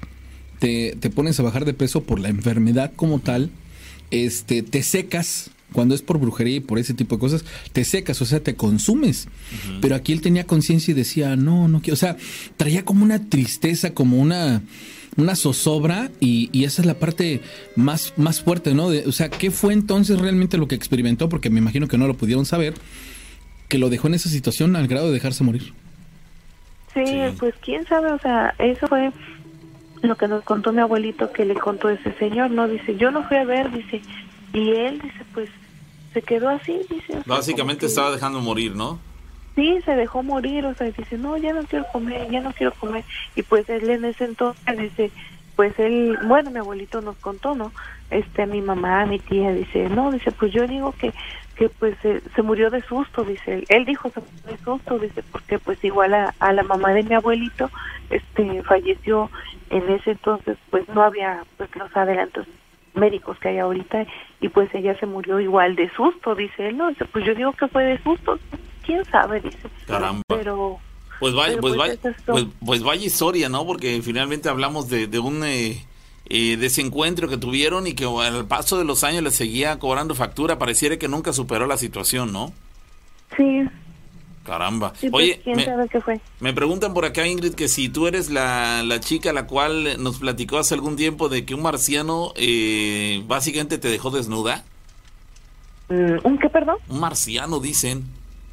te, te pones a bajar de peso por la enfermedad como tal, este, te secas, cuando es por brujería y por ese tipo de cosas, te secas, o sea, te consumes. Pero aquí él tenía conciencia y decía, no, no quiero, o sea, traía como una tristeza, como una, una zozobra y, y esa es la parte más, más fuerte, ¿no? De, o sea, ¿qué fue entonces realmente lo que experimentó? Porque me imagino que no lo pudieron saber, que lo dejó en esa situación al grado de dejarse morir. Sí, Sí. pues quién sabe, o sea, eso fue lo que nos contó mi abuelito que le contó ese señor, ¿no? Dice, yo no fui a ver, dice, y él, dice, pues se quedó así, dice. Básicamente que- estaba dejando morir, ¿no? Sí, se dejó morir, o sea, dice, no, ya no quiero comer, ya no quiero comer. Y pues él en ese entonces dice, pues él, bueno, mi abuelito nos contó, ¿no? Este, mi mamá, mi tía, dice, no, dice, pues yo digo que, que pues se, se murió de susto, dice él. Él dijo, se murió de susto, dice, porque pues igual a, a la mamá de mi abuelito, este, falleció en ese entonces, pues no había, pues los adelantos médicos que hay ahorita y pues ella se murió igual de susto, dice él, no, dice, pues yo digo que fue de susto, quién sabe, dice. Caramba. Pero Pues vaya, Pero, pues, pues, vaya, es pues, pues vaya historia, ¿no? Porque finalmente hablamos de, de un eh, eh, desencuentro que tuvieron y que al paso de los años le seguía cobrando factura. Pareciera que nunca superó la situación, ¿no? sí, Caramba. sí, pues Oye, quién me, sabe qué fue. me preguntan por acá, Ingrid, que si tú eres la, la chica la cual nos platicó hace algún tiempo de que un marciano eh, básicamente te dejó desnuda. Mm, ¿Un qué, perdón? Un marciano, dicen.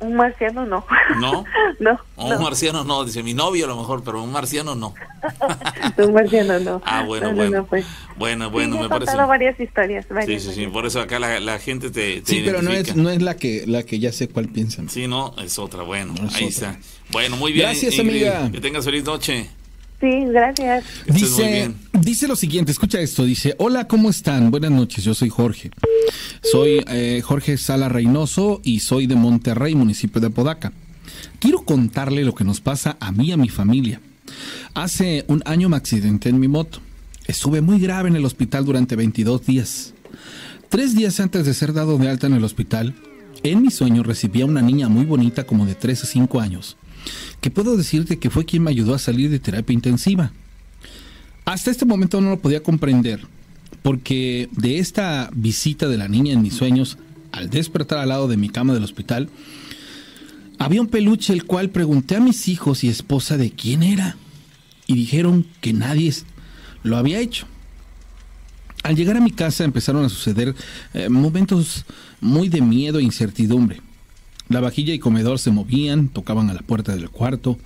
Un marciano no. ¿No? no, O no. un marciano no, dice mi novio a lo mejor, pero un marciano no. un marciano no. Ah, bueno, No, no, bueno. no, pues. Bueno, bueno, sí, me me he parece. contado varias historias. Sí, Varias, sí, sí, por eso acá la, la gente te, te Sí, pero no es, no es la que la que ya sé cuál piensan. Sí, no, es otra, bueno, No es ahí otra. está. Bueno, muy bien. Gracias, Ingrid, amiga. Que tengas feliz noche. Sí, gracias. Dice, dice lo siguiente, escucha esto, dice, hola, ¿cómo están? Buenas noches, yo soy Jorge. Soy eh, Jorge Sala Reynoso y soy de Monterrey, municipio de Apodaca. Quiero contarle lo que nos pasa a mí y a mi familia. Hace un año me accidenté en mi moto. Estuve muy grave en el hospital durante 22 días. Tres días antes de ser dado de alta en el hospital, en mi sueño recibí a una niña muy bonita como de 3 a 5 años, que puedo decirte que fue quien me ayudó a salir de terapia intensiva. Hasta este momento no lo podía comprender, porque de esta visita de la niña en mis sueños, al despertar al lado de mi cama del hospital, había un peluche el cual pregunté a mis hijos y esposa de quién era, y dijeron que nadie lo había hecho. Al llegar a mi casa empezaron a suceder eh, momentos muy de miedo e incertidumbre. La vajilla y comedor se movían, tocaban a la puerta del cuarto.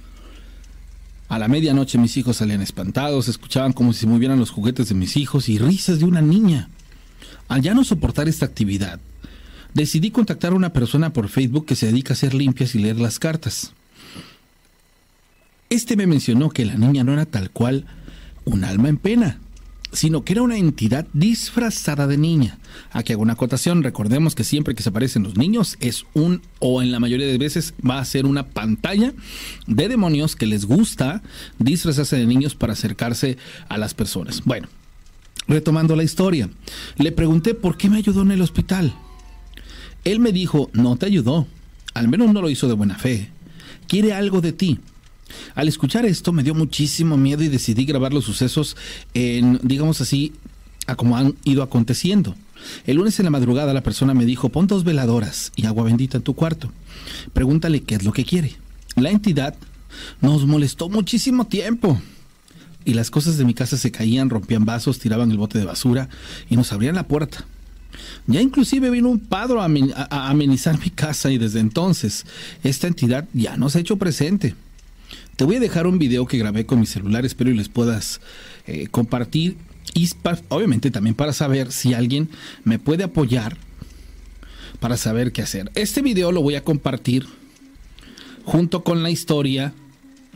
A la medianoche mis hijos salían espantados, escuchaban como si se movieran los juguetes de mis hijos y risas de una niña. Al ya no soportar esta actividad, decidí contactar a una persona por Facebook que se dedica a hacer limpias y leer las cartas. Este me mencionó que la niña no era tal cual un alma en pena, sino que era una entidad disfrazada de niña. Aquí hago una acotación, recordemos que siempre que se aparecen los niños es un, o en la mayoría de veces va a ser una pantalla de demonios que les gusta disfrazarse de niños para acercarse a las personas. Bueno, retomando la historia, le pregunté por qué me ayudó en el hospital. Él me dijo, no te ayudó, al menos no lo hizo de buena fe, quiere algo de ti. Al escuchar esto me dio muchísimo miedo y decidí grabar los sucesos en, digamos así, a como han ido aconteciendo. El lunes en la madrugada la persona me dijo, pon dos veladoras y agua bendita en tu cuarto. Pregúntale qué es lo que quiere. La entidad nos molestó muchísimo tiempo. Y las cosas de mi casa se caían, rompían vasos, tiraban el bote de basura y nos abrían la puerta. Ya inclusive vino un padre a, a- amenizar mi casa y desde entonces esta entidad ya nos ha hecho presente. Te voy a dejar un video que grabé con mi celular, espero y les puedas eh, compartir y obviamente también para saber si alguien me puede apoyar para saber qué hacer. Este video lo voy a compartir junto con la historia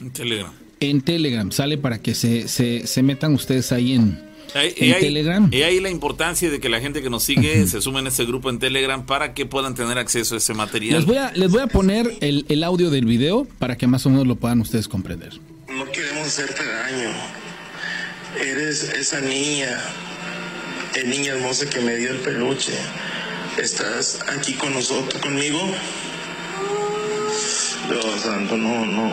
En Telegram. en Telegram. Sale para que se, se, se metan ustedes ahí en, en Telegram. Y ahí la importancia de que la gente que nos sigue se sume en ese grupo en Telegram para que puedan tener acceso a ese material. Les voy a, les voy a poner el, el audio del video para que más o menos lo puedan ustedes comprender. No queremos hacerte daño. Eres esa niña, el niña hermosa que me dio el peluche. ¿Estás aquí con nosotros, conmigo? Dios santo, no, no, no.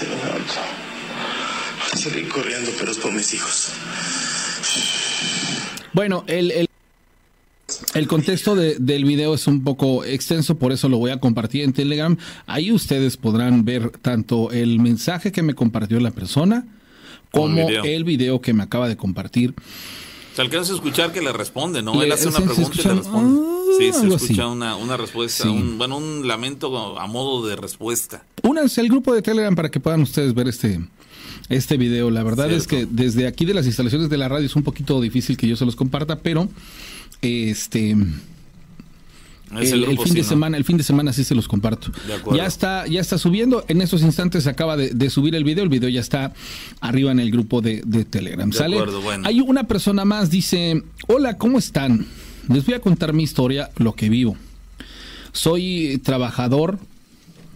Dios santo. Salí corriendo, pero es por mis hijos. Bueno, el, el, el contexto de, del video es un poco extenso, por eso lo voy a compartir en Telegram. Ahí ustedes podrán ver tanto el mensaje que me compartió la persona como el video que me acaba de compartir se alcanza a escuchar que le responde, ¿no? Él hace una pregunta y le responde. Ah, sí, se escucha una, una, respuesta, un, bueno, un lamento a modo de respuesta. Únanse al grupo de Telegram para que puedan ustedes ver este, este video. La verdad es que desde aquí de las instalaciones de la radio es un poquito difícil que yo se los comparta, pero este el, fin de semana, el fin de semana sí se los comparto. Ya está, ya está subiendo. En estos instantes se acaba de, subir el video. El video ya está arriba en el grupo de, Telegram. ¿Sale? Hay una persona más, dice, hola, ¿cómo están? Les voy a contar mi historia, lo que vivo. Soy trabajador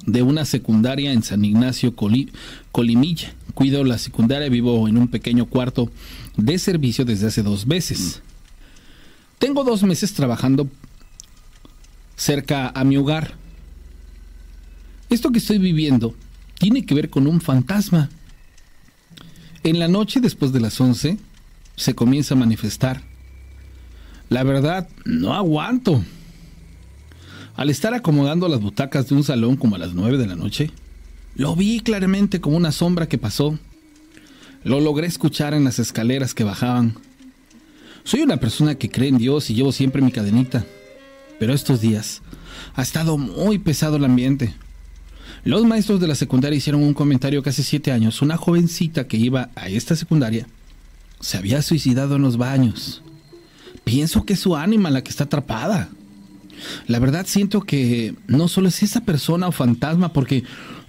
de una secundaria en San Ignacio Colimilla. Cuido la secundaria, vivo en un pequeño cuarto de servicio desde hace dos meses. Tengo dos meses trabajando cerca a mi hogar. Esto que estoy viviendo tiene que ver con un fantasma. En la noche después de las 11 se comienza a manifestar. La verdad, no aguanto. Al estar acomodando las butacas de un salón como a las 9 de la noche, lo vi claramente como una sombra que pasó. Lo logré escuchar en las escaleras que bajaban. Soy una persona que cree en Dios y llevo siempre mi cadenita pero estos días ha estado muy pesado el ambiente. Los maestros de la secundaria hicieron un comentario que hace siete años una jovencita que iba a esta secundaria se había suicidado en los baños. Pienso que es su ánima la que está atrapada. La verdad siento que no solo es esa persona o fantasma, porque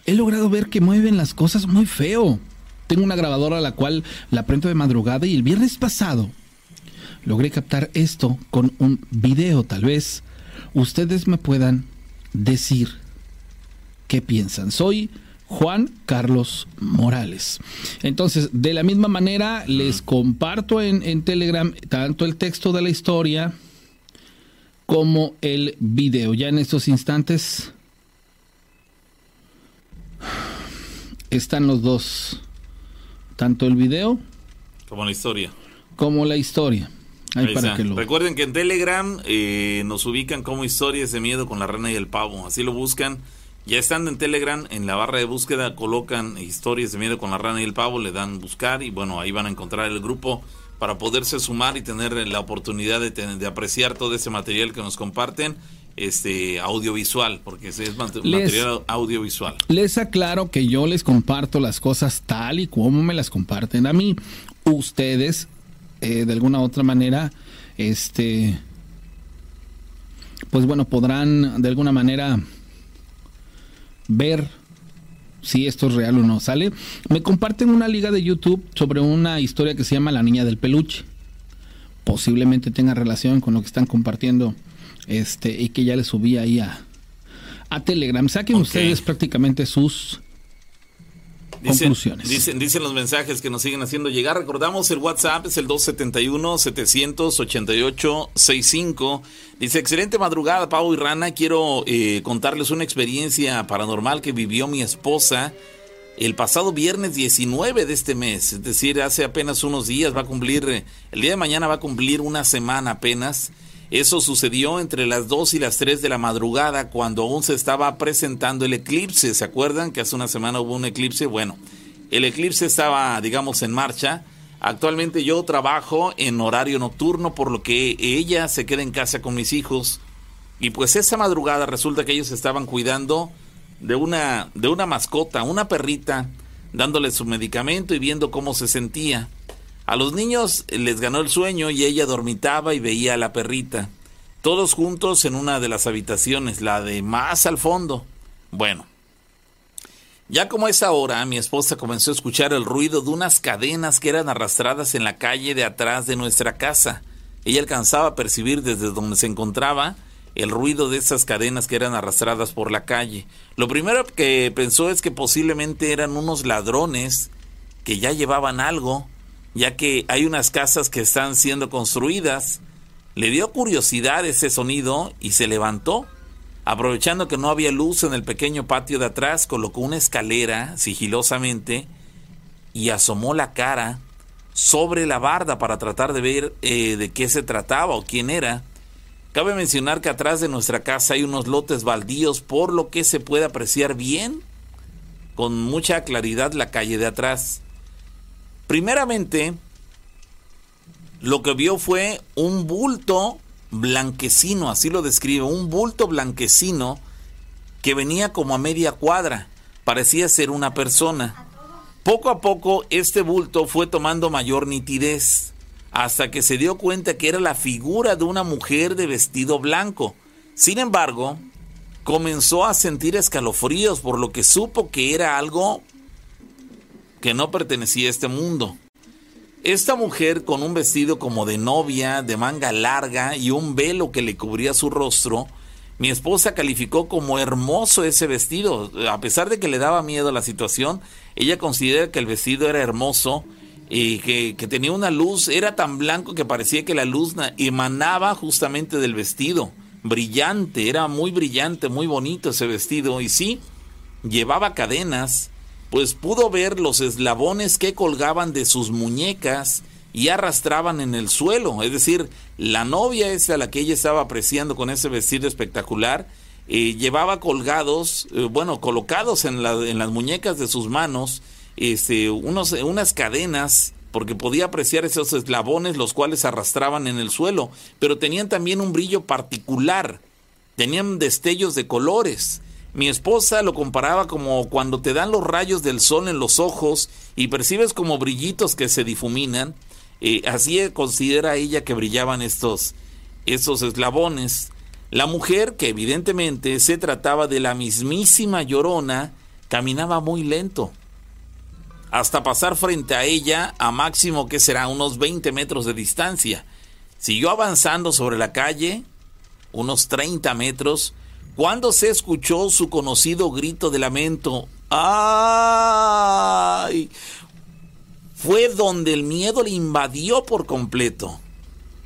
he logrado ver que mueven las cosas muy feo. Tengo una grabadora a la cual la prendo de madrugada y el viernes pasado logré captar esto con un video tal vez ustedes me puedan decir qué piensan. Soy Juan Carlos Morales. Entonces, de la misma manera, les comparto en, en, Telegram tanto el texto de la historia como el video. Ya en estos instantes están los dos, tanto el video como la historia. Como la historia. Recuerden que en Telegram eh, nos ubican como historias de miedo con la rana y el pavo. Así lo buscan. Ya estando en Telegram, en la barra de búsqueda colocan historias de miedo con la rana y el pavo, le dan buscar y bueno, ahí van a encontrar el grupo para poderse sumar y tener la oportunidad de, de apreciar todo ese material que nos comparten este audiovisual, porque es material audiovisual. Les aclaro que yo les comparto las cosas tal y como me las comparten a mí. Ustedes eh, de alguna otra manera, este, pues bueno, podrán de alguna manera ver si esto es real o no. ¿Sale? Me comparten una liga de YouTube sobre una historia que se llama La Niña del Peluche. Posiblemente tenga relación con lo que están compartiendo este y que ya le subí ahí a, a Telegram. Saquen ustedes prácticamente sus conclusiones. Dicen, dicen los mensajes que nos siguen haciendo llegar. Recordamos el WhatsApp es el 271-788-65. Dice, excelente madrugada, Pau y Rana. Quiero eh, contarles una experiencia paranormal que vivió mi esposa el pasado viernes 19 de este mes. Es decir, hace apenas unos días va a cumplir, el día de mañana va a cumplir una semana apenas. Eso sucedió entre las 2 y las 3 de la madrugada cuando aún se estaba presentando el eclipse. ¿Se acuerdan que hace una semana hubo un eclipse? Bueno, el eclipse estaba, digamos, en marcha. Actualmente yo trabajo en horario nocturno, por lo que ella se queda en casa con mis hijos. Y pues esa madrugada resulta que ellos estaban cuidando de una, de una mascota, una perrita, dándole su medicamento y viendo cómo se sentía. A los niños les ganó el sueño y ella dormitaba y veía a la perrita, todos juntos en una de las habitaciones, la de más al fondo. Bueno, Ya como a esa hora, mi esposa comenzó a escuchar el ruido de unas cadenas que eran arrastradas en la calle de atrás de nuestra casa. Ella alcanzaba a percibir desde donde se encontraba el ruido de esas cadenas que eran arrastradas por la calle. Lo primero que pensó es que posiblemente eran unos ladrones que ya llevaban algo, ya que hay unas casas que están siendo construidas. Le dio curiosidad ese sonido y se levantó. Aprovechando que no había luz en el pequeño patio de atrás, colocó una escalera sigilosamente y asomó la cara sobre la barda para tratar de ver eh, de qué se trataba o quién era. Cabe mencionar que atrás de nuestra casa hay unos lotes baldíos, por lo que se puede apreciar bien, con mucha claridad, la calle de atrás. Primeramente, lo que vio fue un bulto blanquecino, así lo describe, un bulto blanquecino que venía como a media cuadra, parecía ser una persona. Poco a poco este bulto fue tomando mayor nitidez, hasta que se dio cuenta que era la figura de una mujer de vestido blanco. Sin embargo, comenzó a sentir escalofríos por lo que supo que era algo que no pertenecía a este mundo. Esta mujer con un vestido como de novia, de manga larga y un velo que le cubría su rostro, mi esposa calificó como hermoso ese vestido. A pesar de que le daba miedo la situación, ella considera que el vestido era hermoso y que, que tenía una luz, era tan blanco que parecía que la luz emanaba justamente del vestido. Brillante, era muy brillante, muy bonito ese vestido. Y sí, llevaba cadenas, pues pudo ver los eslabones que colgaban de sus muñecas y arrastraban en el suelo. Es decir, la novia esa a la que ella estaba apreciando con ese vestido espectacular, eh, llevaba colgados, eh, bueno, colocados en, en, las muñecas de sus manos, este, unos, unas cadenas, porque podía apreciar esos eslabones los cuales arrastraban en el suelo, pero tenían también un brillo particular, tenían destellos de colores. Mi esposa lo comparaba como cuando te dan los rayos del sol en los ojos y percibes como brillitos que se difuminan. Eh, así considera ella que brillaban estos, estos eslabones. La mujer, que evidentemente se trataba de la mismísima llorona, caminaba muy lento. Hasta pasar frente a ella a máximo que será unos 20 metros de distancia. Siguió avanzando sobre la calle, unos 30 metros, cuando se escuchó su conocido grito de lamento. ¡Ay! Fue donde el miedo le invadió por completo.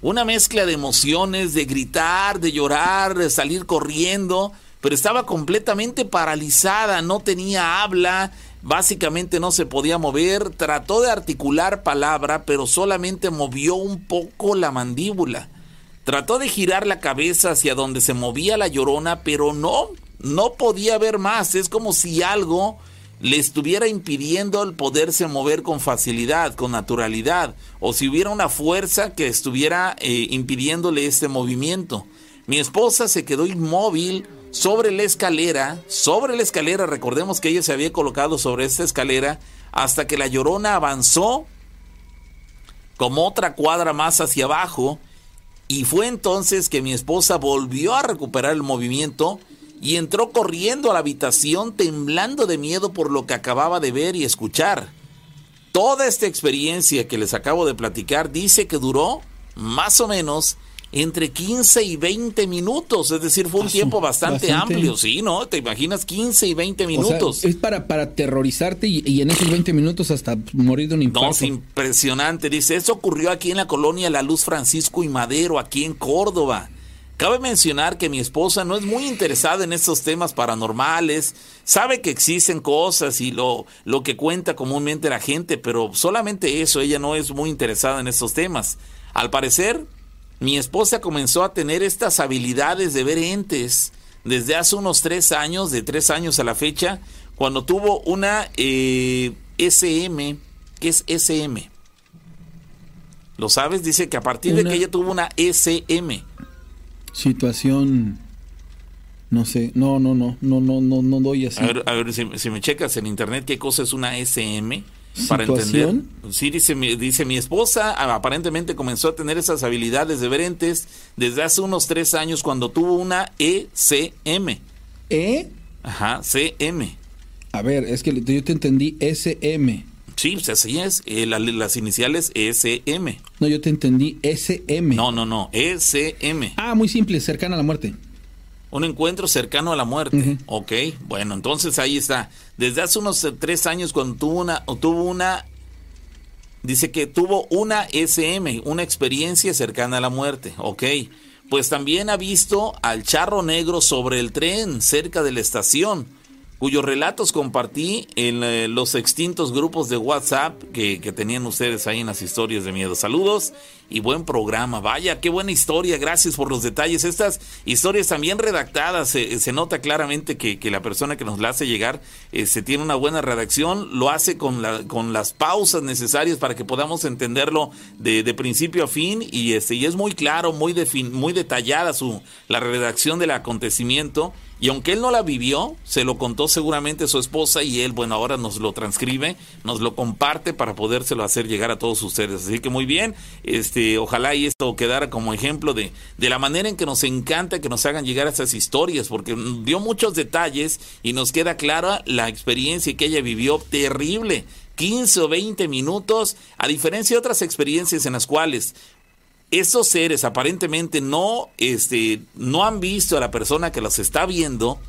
Una mezcla de emociones, de gritar, de llorar, de salir corriendo, pero estaba completamente paralizada, no tenía habla, básicamente no se podía mover, trató de articular palabra, pero solamente movió un poco la mandíbula. Trató de girar la cabeza hacia donde se movía la llorona, pero no, no podía ver más. Es como si algo le estuviera impidiendo el poderse mover con facilidad, con naturalidad, o si hubiera una fuerza que estuviera eh, impidiéndole este movimiento. Mi esposa se quedó inmóvil sobre la escalera, sobre la escalera, recordemos que ella se había colocado sobre esta escalera, hasta que la llorona avanzó como otra cuadra más hacia abajo y fue entonces que mi esposa volvió a recuperar el movimiento y entró corriendo a la habitación temblando de miedo por lo que acababa de ver y escuchar. Toda esta experiencia que les acabo de platicar dice que duró más o menos entre 15 y 20 minutos, es decir, fue un tiempo bastante, amplio, ¿sí? ¿No? ¿Te imaginas 15 y 20 minutos? es para, para aterrorizarte y, en esos 20 minutos hasta morir de un infarto. No, es impresionante. Dice, eso ocurrió aquí en la colonia La Luz Francisco y Madero, aquí en Córdoba. Cabe mencionar que mi esposa no es muy interesada en estos temas paranormales, sabe que existen cosas y lo, lo que cuenta comúnmente la gente, pero solamente eso, ella no es muy interesada en estos temas. Al parecer, mi esposa comenzó a tener estas habilidades de ver entes desde hace unos tres años, de tres años a la fecha, cuando tuvo una eh, SM, ¿qué es SM? ¿Lo sabes? Dice que a partir de que ella tuvo una SM. Situación, no sé, no, no, no, no, no, no, no doy así. A ver, a ver si, si me checas en internet qué cosa es una SM para entender. Sí, dice mi, dice mi esposa, aparentemente comenzó a tener esas habilidades de verentes desde hace unos tres años cuando tuvo una ECM. ¿E? Ajá, CM. A ver, es que yo te entendí SM. Sí, pues así es. Eh, la- las iniciales SM. No, yo te entendí SM. No, no, no. SM. Ah, muy simple, cercana a la muerte. Un encuentro cercano a la muerte. Ok, bueno, entonces ahí está. Desde hace unos eh, tres años cuando tuvo una, tuvo una, dice que tuvo una SM, una experiencia cercana a la muerte. Ok, pues también ha visto al charro negro sobre el tren cerca de la estación, cuyos relatos compartí en eh, los extintos grupos de WhatsApp que, que tenían ustedes ahí en las historias de miedo. Saludos y buen programa. Vaya, qué buena historia. Gracias por los detalles. Estas historias también redactadas. Se, nota claramente que, que la persona que nos la hace llegar eh, se tiene una buena redacción. Lo hace con, la, con las pausas necesarias para que podamos entenderlo de, de principio a fin. Y, este, y es muy claro, muy, defin- muy detallada su, la redacción del acontecimiento. Y aunque él no la vivió, se lo contó seguramente su esposa y él, bueno, ahora nos lo transcribe, nos lo comparte para podérselo hacer llegar a todos ustedes. Así que muy bien, este, ojalá y esto quedara como ejemplo de, de la manera en que nos encanta que nos hagan llegar esas historias, porque dio muchos detalles y nos queda clara la experiencia que ella vivió terrible. 15 o 20 minutos, a diferencia de otras experiencias en las cuales esos seres aparentemente no, este, no han visto a la persona que los está viendo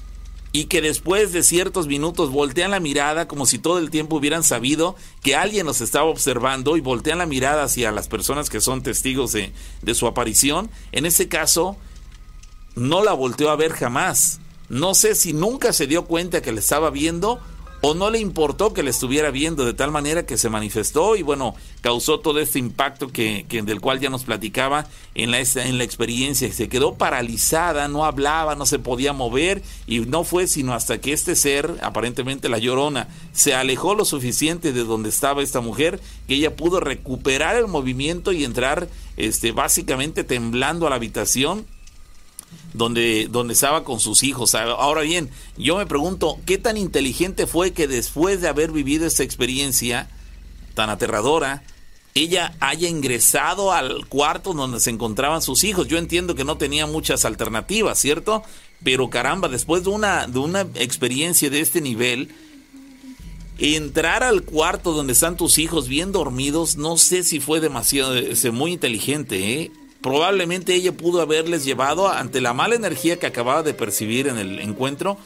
y que después de ciertos minutos voltean la mirada como si todo el tiempo hubieran sabido que alguien los estaba observando y voltean la mirada hacia las personas que son testigos de, su aparición. En ese caso, no la volteó a ver jamás. No sé si nunca se dio cuenta que le estaba viendo o no le importó que le estuviera viendo de tal manera que se manifestó y bueno, causó todo este impacto que, que del cual ya nos platicaba en la, en la experiencia. Se quedó paralizada, no hablaba, no se podía mover y no fue sino hasta que este ser, aparentemente la llorona, se alejó lo suficiente de donde estaba esta mujer que ella pudo recuperar el movimiento y entrar este, básicamente temblando a la habitación donde, donde estaba con sus hijos. Ahora bien, yo me pregunto, ¿qué tan inteligente fue que después de haber vivido esta experiencia tan aterradora, ella haya ingresado al cuarto donde se encontraban sus hijos? Yo entiendo que no tenía muchas alternativas, ¿cierto? Pero caramba, después de una, de una experiencia de este nivel, entrar al cuarto donde están tus hijos bien dormidos, no sé si fue demasiado, muy inteligente, ¿eh? Probablemente ella pudo haberles llevado ante la mala energía que acababa de percibir en el encuentro,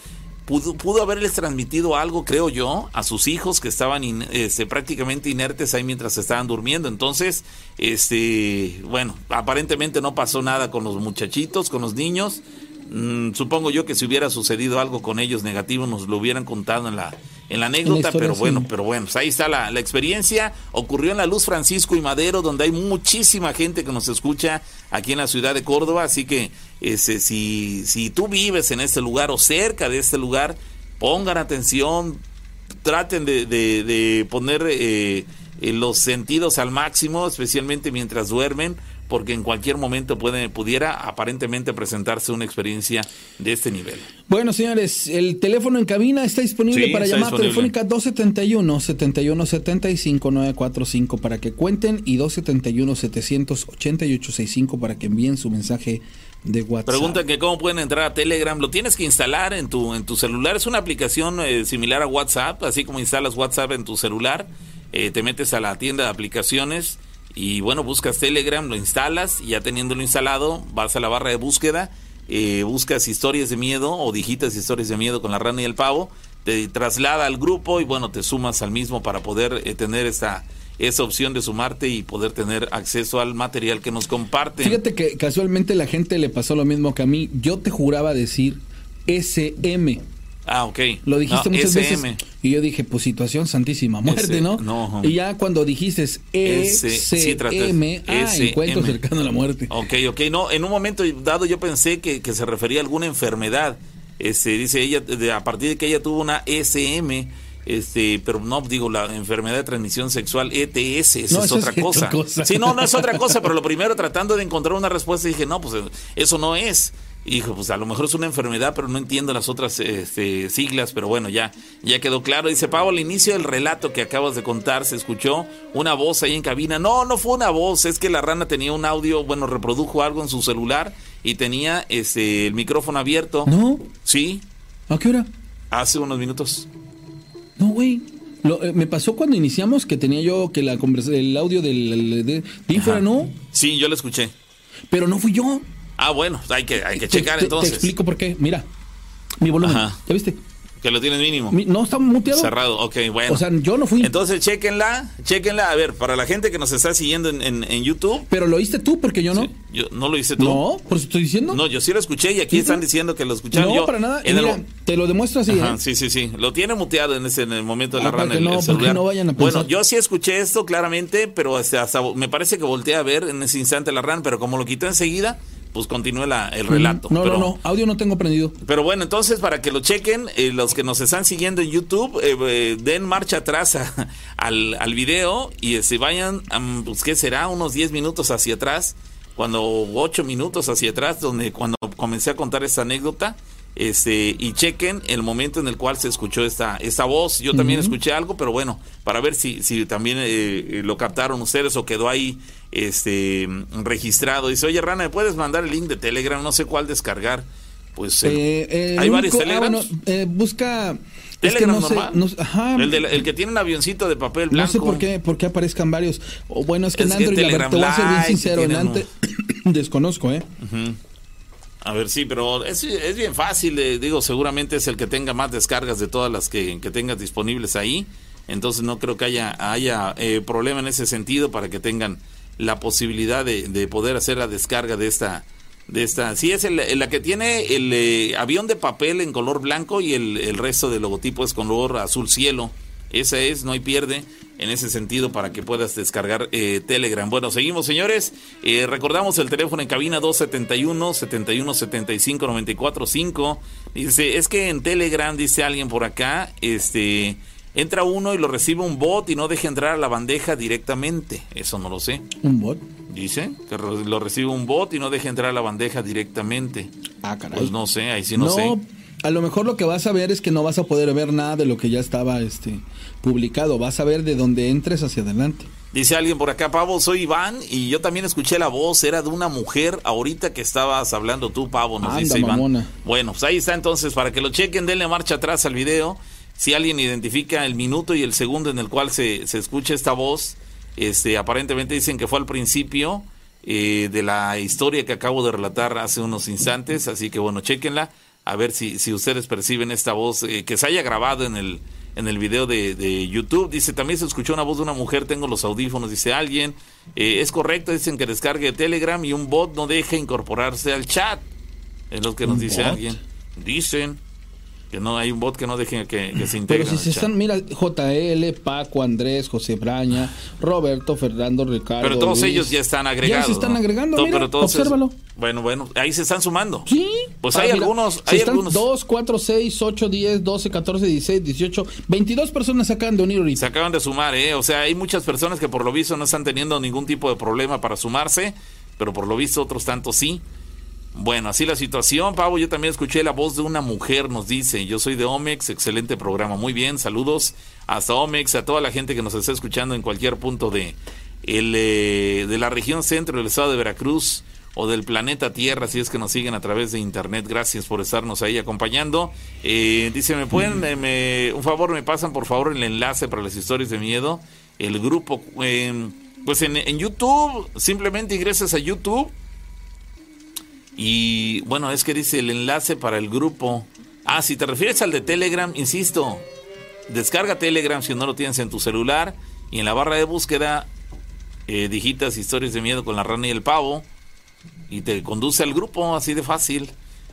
pudo, pudo haberles transmitido algo, creo yo, a sus hijos que estaban este, prácticamente inertes ahí mientras estaban durmiendo. Entonces, este, bueno, aparentemente no pasó nada con los muchachitos, con los niños. Mm, supongo yo que si hubiera sucedido algo con ellos negativo nos lo hubieran contado en la en la anécdota, En la historia, pero bueno, sí. pero bueno, pues ahí está la, la experiencia. Ocurrió en la Luz Francisco y Madero, donde hay muchísima gente que nos escucha aquí en la ciudad de Córdoba. Así que este, si, si tú vives en este lugar o cerca de este lugar, pongan atención, traten de, de- de poner eh, eh, los sentidos al máximo, especialmente mientras duermen, porque en cualquier momento puede, pudiera aparentemente presentarse una experiencia de este nivel. Bueno, señores, el teléfono en cabina está disponible Sí, para está llamada disponible. telefónica 271 71 75 945 para que cuenten y 271 788 65 para que envíen su mensaje de WhatsApp. Preguntan que cómo pueden entrar a Telegram. Lo tienes que instalar en tu, en tu celular. Es una aplicación eh, similar a WhatsApp, así como instalas WhatsApp en tu celular. eh, te metes a la tienda de aplicaciones y bueno, buscas Telegram, lo instalas y ya teniéndolo instalado, vas a la barra de búsqueda, eh, buscas historias de miedo o digitas historias de miedo con la rana y el pavo, te traslada al grupo y bueno, te sumas al mismo para poder eh, tener esta esa opción de sumarte y poder tener acceso al material que nos comparten. Fíjate que casualmente la gente le pasó lo mismo que a mí. Yo te juraba decir SM. Ah, ok. Lo dijiste No, muchas SM. veces. Y yo dije, pues situación santísima muerte, ¿no? no. Y ya cuando dijiste Ese, sí, traté- ECM, ah, encuentro cercano a la muerte. Ok, ok, no, en un momento dado yo pensé que, que se refería a alguna enfermedad. Este, dice ella, de- a partir de que ella tuvo una SM, este, pero no, digo, la enfermedad de transmisión sexual ETS, esa No, es otra es otra cosa. cosa. Sí, no, no es otra cosa, pero lo primero tratando de encontrar una respuesta dije, no, pues eso no es. Y dijo, pues a lo mejor es una enfermedad, pero no entiendo las otras este, siglas, pero bueno, ya, ya quedó claro. Dice Pablo, al inicio del relato que acabas de contar, se escuchó una voz ahí en cabina. No, no fue una voz, es que la rana tenía un audio, bueno, reprodujo algo en su celular y tenía este, el micrófono abierto. ¿No? Sí, ¿A qué hora? hace unos minutos. No, güey. Lo, eh, me pasó cuando iniciamos que tenía yo que la el audio del de, de no, Sí, yo lo escuché. pero no fui yo. Ah, bueno, hay que, hay que Te- checar te, entonces. Te explico por qué. Mira, mi volumen. Ajá. ¿Ya viste? Que lo tienes mínimo. Mi- no está muteado. Cerrado, ok, bueno. O sea, yo no fui. Entonces, chequenla, chequenla. A ver, para la gente que nos está siguiendo en, en- en YouTube, pero lo oíste tú porque yo no. yo, ¿no lo hice tú? No, por eso estoy diciendo. No, yo sí lo escuché y aquí ¿Sí? están diciendo que lo escucharon. No, yo, para nada. en el- Mira, te lo demuestro así. Ajá, ¿eh? sí, sí, sí. Lo tiene muteado en ese en el momento de la Ah, rana no- el celular. no vayan a bueno, yo sí escuché esto claramente, pero hasta, hasta me parece que volteé a ver en ese instante la rana, pero como lo quitó enseguida, pues continúa la- el relato. No, pero, no, no. Audio no tengo prendido. Pero bueno, entonces para que lo chequen, eh, los que nos están siguiendo en YouTube, eh, eh, den marcha atrás a- al, al video y se vayan, am, pues qué será, unos 10 minutos hacia atrás, cuando 8 minutos hacia atrás, donde cuando comencé a contar esta anécdota, este y chequen el momento en el cual se escuchó esta esta voz. Yo también escuché algo, pero bueno, para ver si si también eh, lo captaron ustedes o quedó ahí este registrado. Dice, oye Rana, ¿me puedes mandar el link de Telegram? No sé cuál descargar. Pues Eh, el hay varios único- ah, bueno, eh, busca. es que Telegram no sé, normal. no ajá. el, de la- el que tiene un avioncito de papel No blanco. sé por qué, por qué aparezcan varios. O bueno, es que Es en que Telegram te voy a ser bien sincero, en Android desconozco, ¿eh? A ver, sí, pero es, es bien fácil. eh, digo, seguramente es el que tenga más descargas de todas las que, que tengas disponibles ahí. Entonces no creo que haya, haya eh, problema en ese sentido para que tengan la posibilidad de, de poder hacer la descarga de esta. De esta. Sí, es la que tiene el eh, avión de papel en color blanco y el, el resto del logotipo es color azul cielo. Esa es, no hay pierde en ese sentido para que puedas descargar eh, Telegram. Bueno, seguimos señores. Eh, recordamos el teléfono en cabina 271 7175 945. Dice, es que en Telegram dice alguien por acá, este entra uno y lo recibe un bot y no deja entrar a la bandeja directamente. Eso no lo sé. Un bot. Dice que lo recibe un bot y no deja entrar a la bandeja directamente. Ah, caray. Pues no sé, ahí sí no, sé. a lo mejor lo que vas a ver es que no vas a poder ver nada de lo que ya estaba este publicado. Vas a ver de donde entres hacia adelante. Dice alguien por acá, Pavo, soy Iván y yo también escuché la voz, era de una mujer ahorita que estabas hablando tú, Pavo, nos Anda, dice Iván. mamona. Bueno, pues ahí está entonces, para que lo chequen, denle marcha atrás al video. Si alguien identifica el minuto y el segundo en el cual se, se escucha esta voz, este, aparentemente dicen que fue al principio eh, de la historia que acabo de relatar hace unos instantes, así que bueno, chequenla, a ver si, si ustedes perciben esta voz eh, que se haya grabado en el, en el video de, de YouTube. Dice, también se escuchó una voz de una mujer, tengo los audífonos, dice alguien. Eh, es correcto, dicen que descargue Telegram y un bot no deja incorporarse al chat. Es lo que nos ¿Un dice bot? alguien. Dicen que no hay un bot que no deje que, que se integre. Pero si se chat. están, mira, JL, Paco, Andrés, José Braña, Roberto, Fernando, Ricardo. Pero todos Luis. ellos ya están agregados. Ya se están ¿no? agregando, To- mira, pero todos obsérvalo. bueno, bueno, ahí se están sumando. Sí. Pues Ah, hay mira, algunos, se hay están algunos. 2, 4, 6, 8, 10, 12, 14, 16, 18, 22 personas se acaban de unir Se ahorita. acaban de sumar, ¿eh? O sea, hay muchas personas que por lo visto no están teniendo ningún tipo de problema para sumarse, pero por lo visto otros tantos sí. Bueno, así la situación, Pavo. Yo también escuché la voz de una mujer, nos dice. Yo soy de Omex, excelente programa. Muy bien, saludos hasta Omex, a toda la gente que nos está escuchando en cualquier punto de, el, eh, de la región centro del estado de Veracruz o del planeta Tierra, si es que nos siguen a través de internet. Gracias por estarnos ahí acompañando. Eh, dice, ¿me pueden, eh, me- un favor, me pasan por favor el enlace para las historias de miedo? El grupo, eh, pues en, en YouTube, simplemente ingresas a YouTube y bueno, es que dice el enlace para el grupo. Ah, si te refieres al de Telegram, insisto, descarga Telegram si no lo tienes en tu celular y en la barra de búsqueda eh, digitas historias de miedo con la rana y el pavo y te conduce al grupo así de fácil.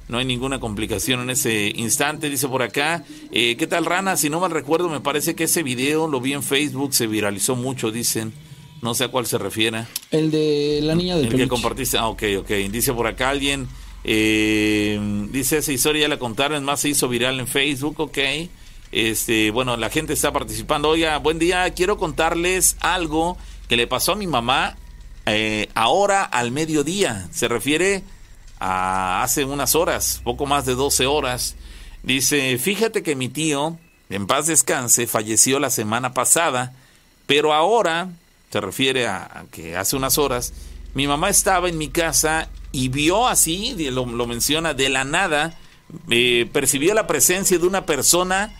No hay ninguna complicación en ese instante, dice por acá. Eh, ¿Qué tal, Rana? Si no mal recuerdo, me parece que ese video lo vi en Facebook, se viralizó mucho, dicen. No sé a cuál se refiere. El de la niña del El que compartiste. Ah, ok, ok. Dice por acá alguien. eh, dice esa historia ya la contaron, es más se hizo viral en Facebook, ok. Este, bueno, la gente está participando. Oiga, buen día, quiero contarles algo que le pasó a mi mamá eh, ahora al mediodía. Se refiere a hace unas horas, poco más de 12 horas. Dice, fíjate que mi tío, en paz descanse, falleció la semana pasada, pero ahora, se refiere a, que hace unas horas, mi mamá estaba en mi casa y vio así, lo, lo menciona, de la nada, eh, percibió la presencia de una persona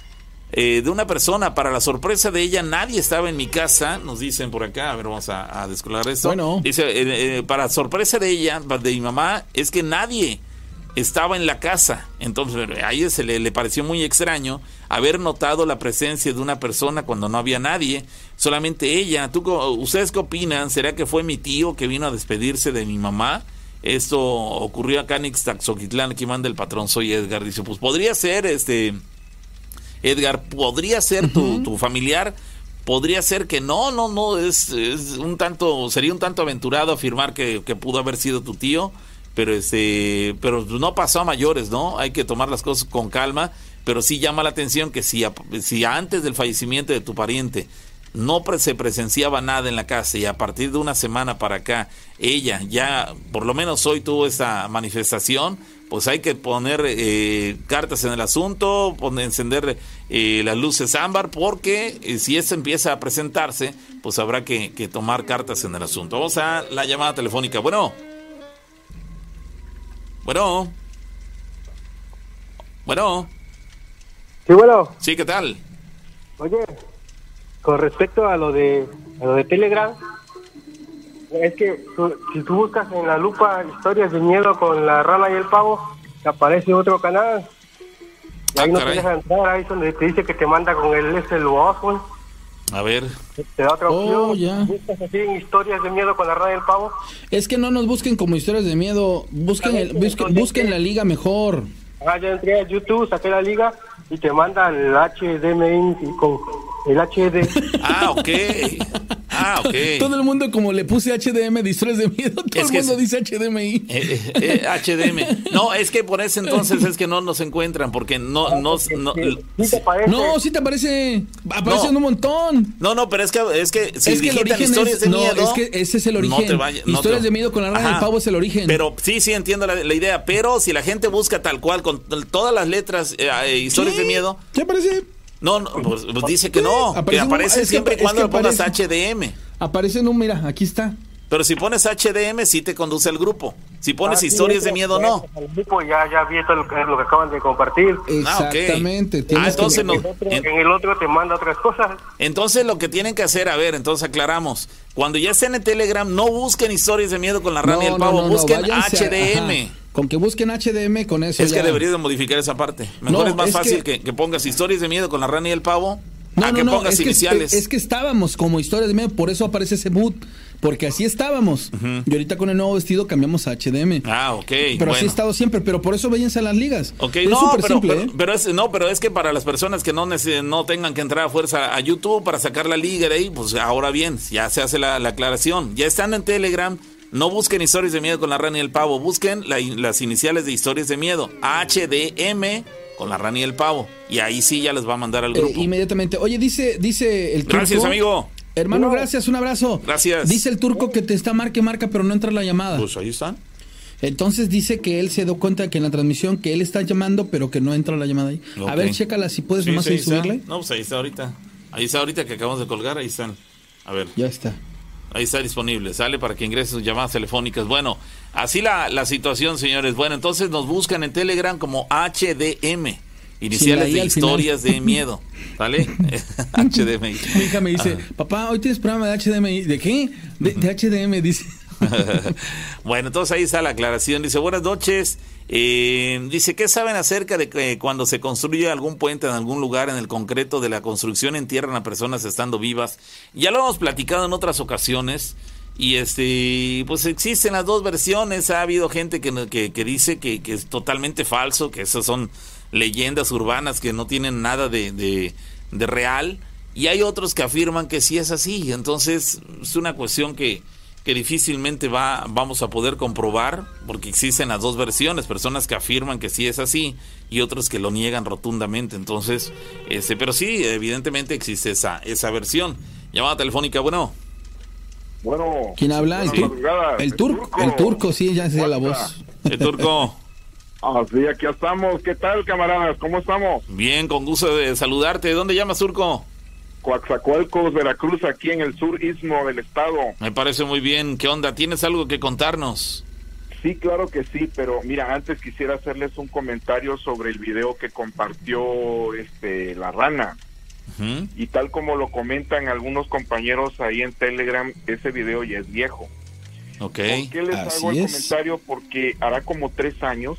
eh, de una persona. Para la sorpresa de ella, nadie estaba en mi casa. Nos dicen por acá, a ver, vamos a, a descolar esto. Bueno. Dice, eh, eh, para sorpresa de ella, de mi mamá, es que nadie estaba en la casa. Entonces, a ella se le, le pareció muy extraño haber notado la presencia de una persona cuando no había nadie, solamente ella. ¿Tú, ¿Ustedes qué opinan? ¿Será que fue mi tío que vino a despedirse de mi mamá? Esto ocurrió acá en Ixtaxoquitlán, aquí manda el patrón, soy Edgar. Dice, pues podría ser, este, Edgar, podría ser tu, tu familiar, podría ser que no, no, no, es, es un tanto, sería un tanto aventurado afirmar que, que pudo haber sido tu tío, pero este, pero no pasó a mayores, ¿no? Hay que tomar las cosas con calma, pero sí llama la atención que si, si antes del fallecimiento de tu pariente no se presenciaba nada en la casa y a partir de una semana para acá ella ya por lo menos hoy tuvo esta manifestación pues hay que poner eh, cartas en el asunto poner, encender eh, las luces ámbar porque eh, si eso empieza a presentarse pues habrá que, que tomar cartas en el asunto. Vamos a la llamada telefónica. Bueno bueno. Bueno. Sí, bueno, sí qué tal oye, con respecto a lo de a lo de Telegram, es que tú- si tú buscas en la lupa historias de miedo con la rana y el pavo, te aparece otro canal. Y ahí Ah, no caray. te deja entrar, ahí es donde te dice que te manda con el ese el waffle, a ver te da otra Oh, opción. Buscas así en historias de miedo con la rana y el pavo. Es que no nos busquen como historias de miedo, busquen, el- busquen, busquen la liga mejor. Ah, ya entré a YouTube, saqué la liga y te manda el HDMI con el HD. ah ok ah ok Todo el mundo como le puse HDM de historias de miedo, todo Es el que mundo es- dice HDMI. Eh, eh, eh, HDM. No, es que por ese entonces es que no nos encuentran, porque no, no, no, Sí, sí te aparece. No, sí te aparece, aparecen No. un montón. no, no, pero es que, es que si es que el origen historias es, de no, miedo. es que ese es el origen. no te vaya- no historias te- de miedo con la rana y el Ajá. pavo es el origen. Pero sí, sí entiendo la, la idea, pero si la gente busca tal cual, con todas las letras, eh, eh, historias Sí, de miedo, ¿Qué aparece? No, no pues, pues dice que no, que Aparece un- aparece es que siempre y es cuando que le pongas aparece. HDM. Aparece un, mira, aquí está. Pero si pones HDM, sí te conduce al grupo. Si pones Ah, sí, historias de miedo, no. al grupo, Ya, ya vi todo lo que, lo que acaban de compartir. Ah, ok. Exactamente. Ah, tienes que- entonces no. En el, otro, en- en el otro te manda otras cosas. Entonces lo que tienen que hacer, a ver, entonces aclaramos. Cuando ya estén en Telegram, no busquen historias de miedo con la rana y el pavo, busquen HDM. Con que busquen HDM con eso. es que deberías de modificar esa parte. Mejor No, es más es fácil que- que... Que, pongas historias de miedo con la rana y el pavo No, a no, que no, pongas es que, iniciales. es que estábamos como historias de miedo, por eso aparece ese boot, porque así estábamos. Y ahorita con el nuevo vestido cambiamos a HDM. Ah, ok. pero bueno. así he estado siempre, pero por eso váyanse a las ligas. Ok, no, súper pero, simple, pero, ¿eh? pero es, no, pero es que para las personas que no, no tengan que entrar a fuerza a YouTube para sacar la liga de ahí, pues ahora bien, ya se hace la, la aclaración. Ya están en Telegram, no busquen historias de miedo con la rana y el pavo, busquen la- las iniciales de historias de miedo, HDM con la rana y el pavo, y ahí sí ya les va a mandar al Eh, grupo. inmediatamente. Oye, dice, dice el turco. Gracias, amigo. Hermano, gracias, un abrazo. Gracias. Dice el turco que te está marque, marca, pero no entra la llamada. Pues ahí están. Entonces dice que él se dio cuenta que en la transmisión que él está llamando, pero que no entra la llamada ahí. A ver, chécala si puedes Sí, nomás sí, ahí ahí está. subirle. No, pues ahí está ahorita. Ahí está ahorita que acabamos de colgar, ahí están. A ver. Ya está. Ahí está disponible, sale para que ingrese sus llamadas telefónicas. Bueno, así la, la situación, señores. Bueno, entonces nos buscan en Telegram como HDM, iniciales de final. historias de miedo. ¿Sale? HDM. Mi hija me dice, Ah. papá, hoy tienes programa de HDMI. ¿De qué? De, de HDM, dice. bueno, entonces ahí está la aclaración. Dice, buenas noches. Eh, dice, ¿qué saben acerca de que cuando se construye algún puente en algún lugar en el concreto de la construcción entierran a personas estando vivas? Ya lo hemos platicado en otras ocasiones. Y este, pues existen las dos versiones. Ha habido gente que, que, que dice que, que es totalmente falso, que esas son leyendas urbanas que no tienen nada de, de, de real. Y hay otros que afirman que sí es así. Entonces, es una cuestión que, que difícilmente va, vamos a poder comprobar, porque existen las dos versiones, personas que afirman que sí es así y otros que lo niegan rotundamente. Entonces, este, pero sí, evidentemente existe esa, esa versión. Llamada telefónica, bueno. Bueno. ¿Quién habla? El turco. El turco, sí, ya sé la voz. El turco. Ah, sí, aquí estamos. ¿Qué tal, camaradas? ¿Cómo estamos? Bien, con gusto de saludarte. ¿De dónde llamas, turco? Coaxacualcos, Veracruz, aquí en el sur istmo del estado. Me parece muy bien. ¿Qué onda? ¿Tienes algo que contarnos? Sí, claro que sí, pero mira, antes quisiera hacerles un comentario sobre el video que compartió este la rana. Y tal como lo comentan algunos compañeros ahí en Telegram, ese video ya es viejo. Ok. ¿Por qué les hago el comentario? Porque hará como tres años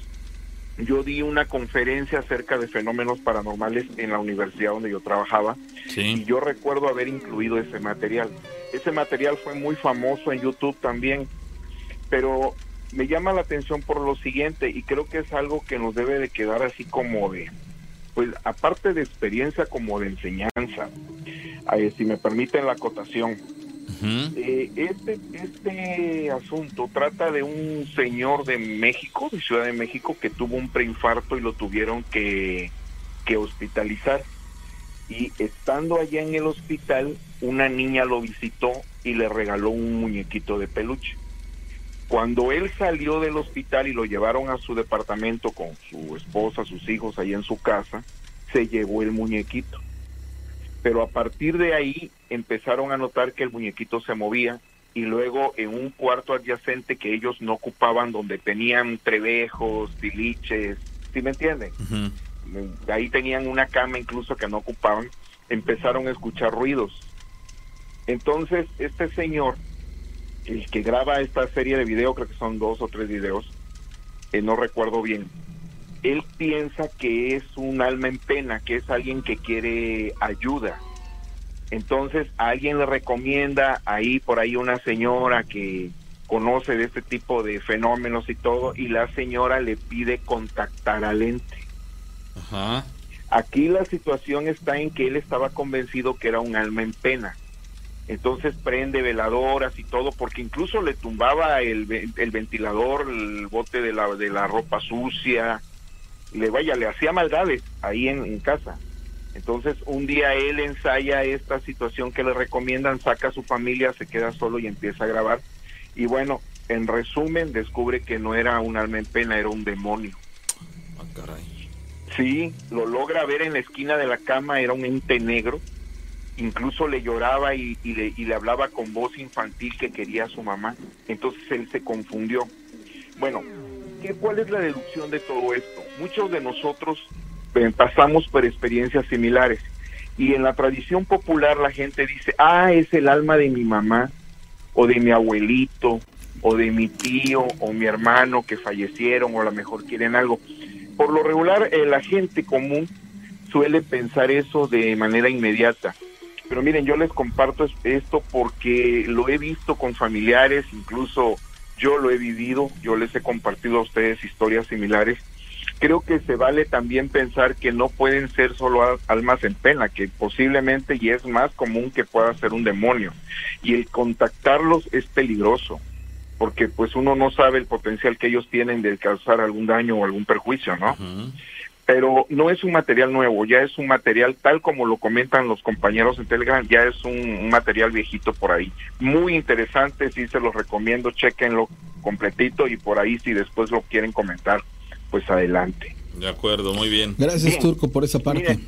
yo di una conferencia acerca de fenómenos paranormales en la universidad donde yo trabajaba y yo recuerdo haber incluido ese material. Ese material fue muy famoso en YouTube también, pero me llama la atención por lo siguiente y creo que es algo que nos debe de quedar así como de, pues aparte de experiencia como de enseñanza, eh, si me permiten la acotación. Eh, este, este asunto trata de un señor de México, de Ciudad de México, que tuvo un preinfarto y lo tuvieron que, hospitalizar. Y estando allá en el hospital, una niña lo visitó y le regaló un muñequito de peluche. Cuando él salió del hospital y lo llevaron a su departamento con su esposa, sus hijos ahí en su casa, se llevó el muñequito pero a partir de ahí empezaron a notar que el muñequito se movía y luego en un cuarto adyacente que ellos no ocupaban donde tenían trebejos, tiliches, ¿sí me entienden? Ahí tenían una cama incluso que no ocupaban, empezaron a escuchar ruidos. Entonces este señor, el que graba esta serie de videos, creo que son dos o tres videos, eh, no recuerdo bien, él piensa que es un alma en pena, que es alguien que quiere ayuda. Entonces a alguien le recomienda ahí por ahí una señora que conoce de este tipo de fenómenos y todo, y la señora le pide contactar al ente. Ajá. Aquí la situación está en que él estaba convencido que era un alma en pena. Entonces prende veladoras y todo, porque incluso le tumbaba el, el ventilador, el bote de la, de la ropa sucia, le vaya, le hacía maldades ahí en, casa. Entonces un día él ensaya esta situación que le recomiendan, saca a su familia, se queda solo y empieza a grabar. Y bueno, en resumen, descubre que no era un alma en pena, era un demonio. Ah, caray. Sí, lo logra ver en la esquina de la cama, era un ente negro. Incluso le lloraba y, le, y le hablaba con voz infantil que quería a su mamá. Entonces él se confundió. Bueno, ¿qué, ¿cuál es la deducción de todo esto? Muchos de nosotros eh, pasamos por experiencias similares y en la tradición popular la gente dice, ah, es el alma de mi mamá o de mi abuelito o de mi tío o mi hermano que fallecieron o a lo mejor quieren algo. Por lo regular, eh, la gente común suele pensar eso de manera inmediata. Pero miren, yo les comparto esto porque lo he visto con familiares, incluso yo lo he vivido, yo les he compartido a ustedes historias similares. Creo que se vale también pensar que no pueden ser solo almas en pena, que posiblemente y es más común que pueda ser un demonio. Y el contactarlos es peligroso, porque pues uno no sabe el potencial que ellos tienen de causar algún daño o algún perjuicio, ¿no? Pero no es un material nuevo, ya es un material tal como lo comentan los compañeros en Telegram, ya es un, material viejito por ahí. Muy interesante, sí se los recomiendo, chequenlo completito y por ahí si después lo quieren comentar, pues adelante. De acuerdo, muy bien. Gracias Turco por esa parte.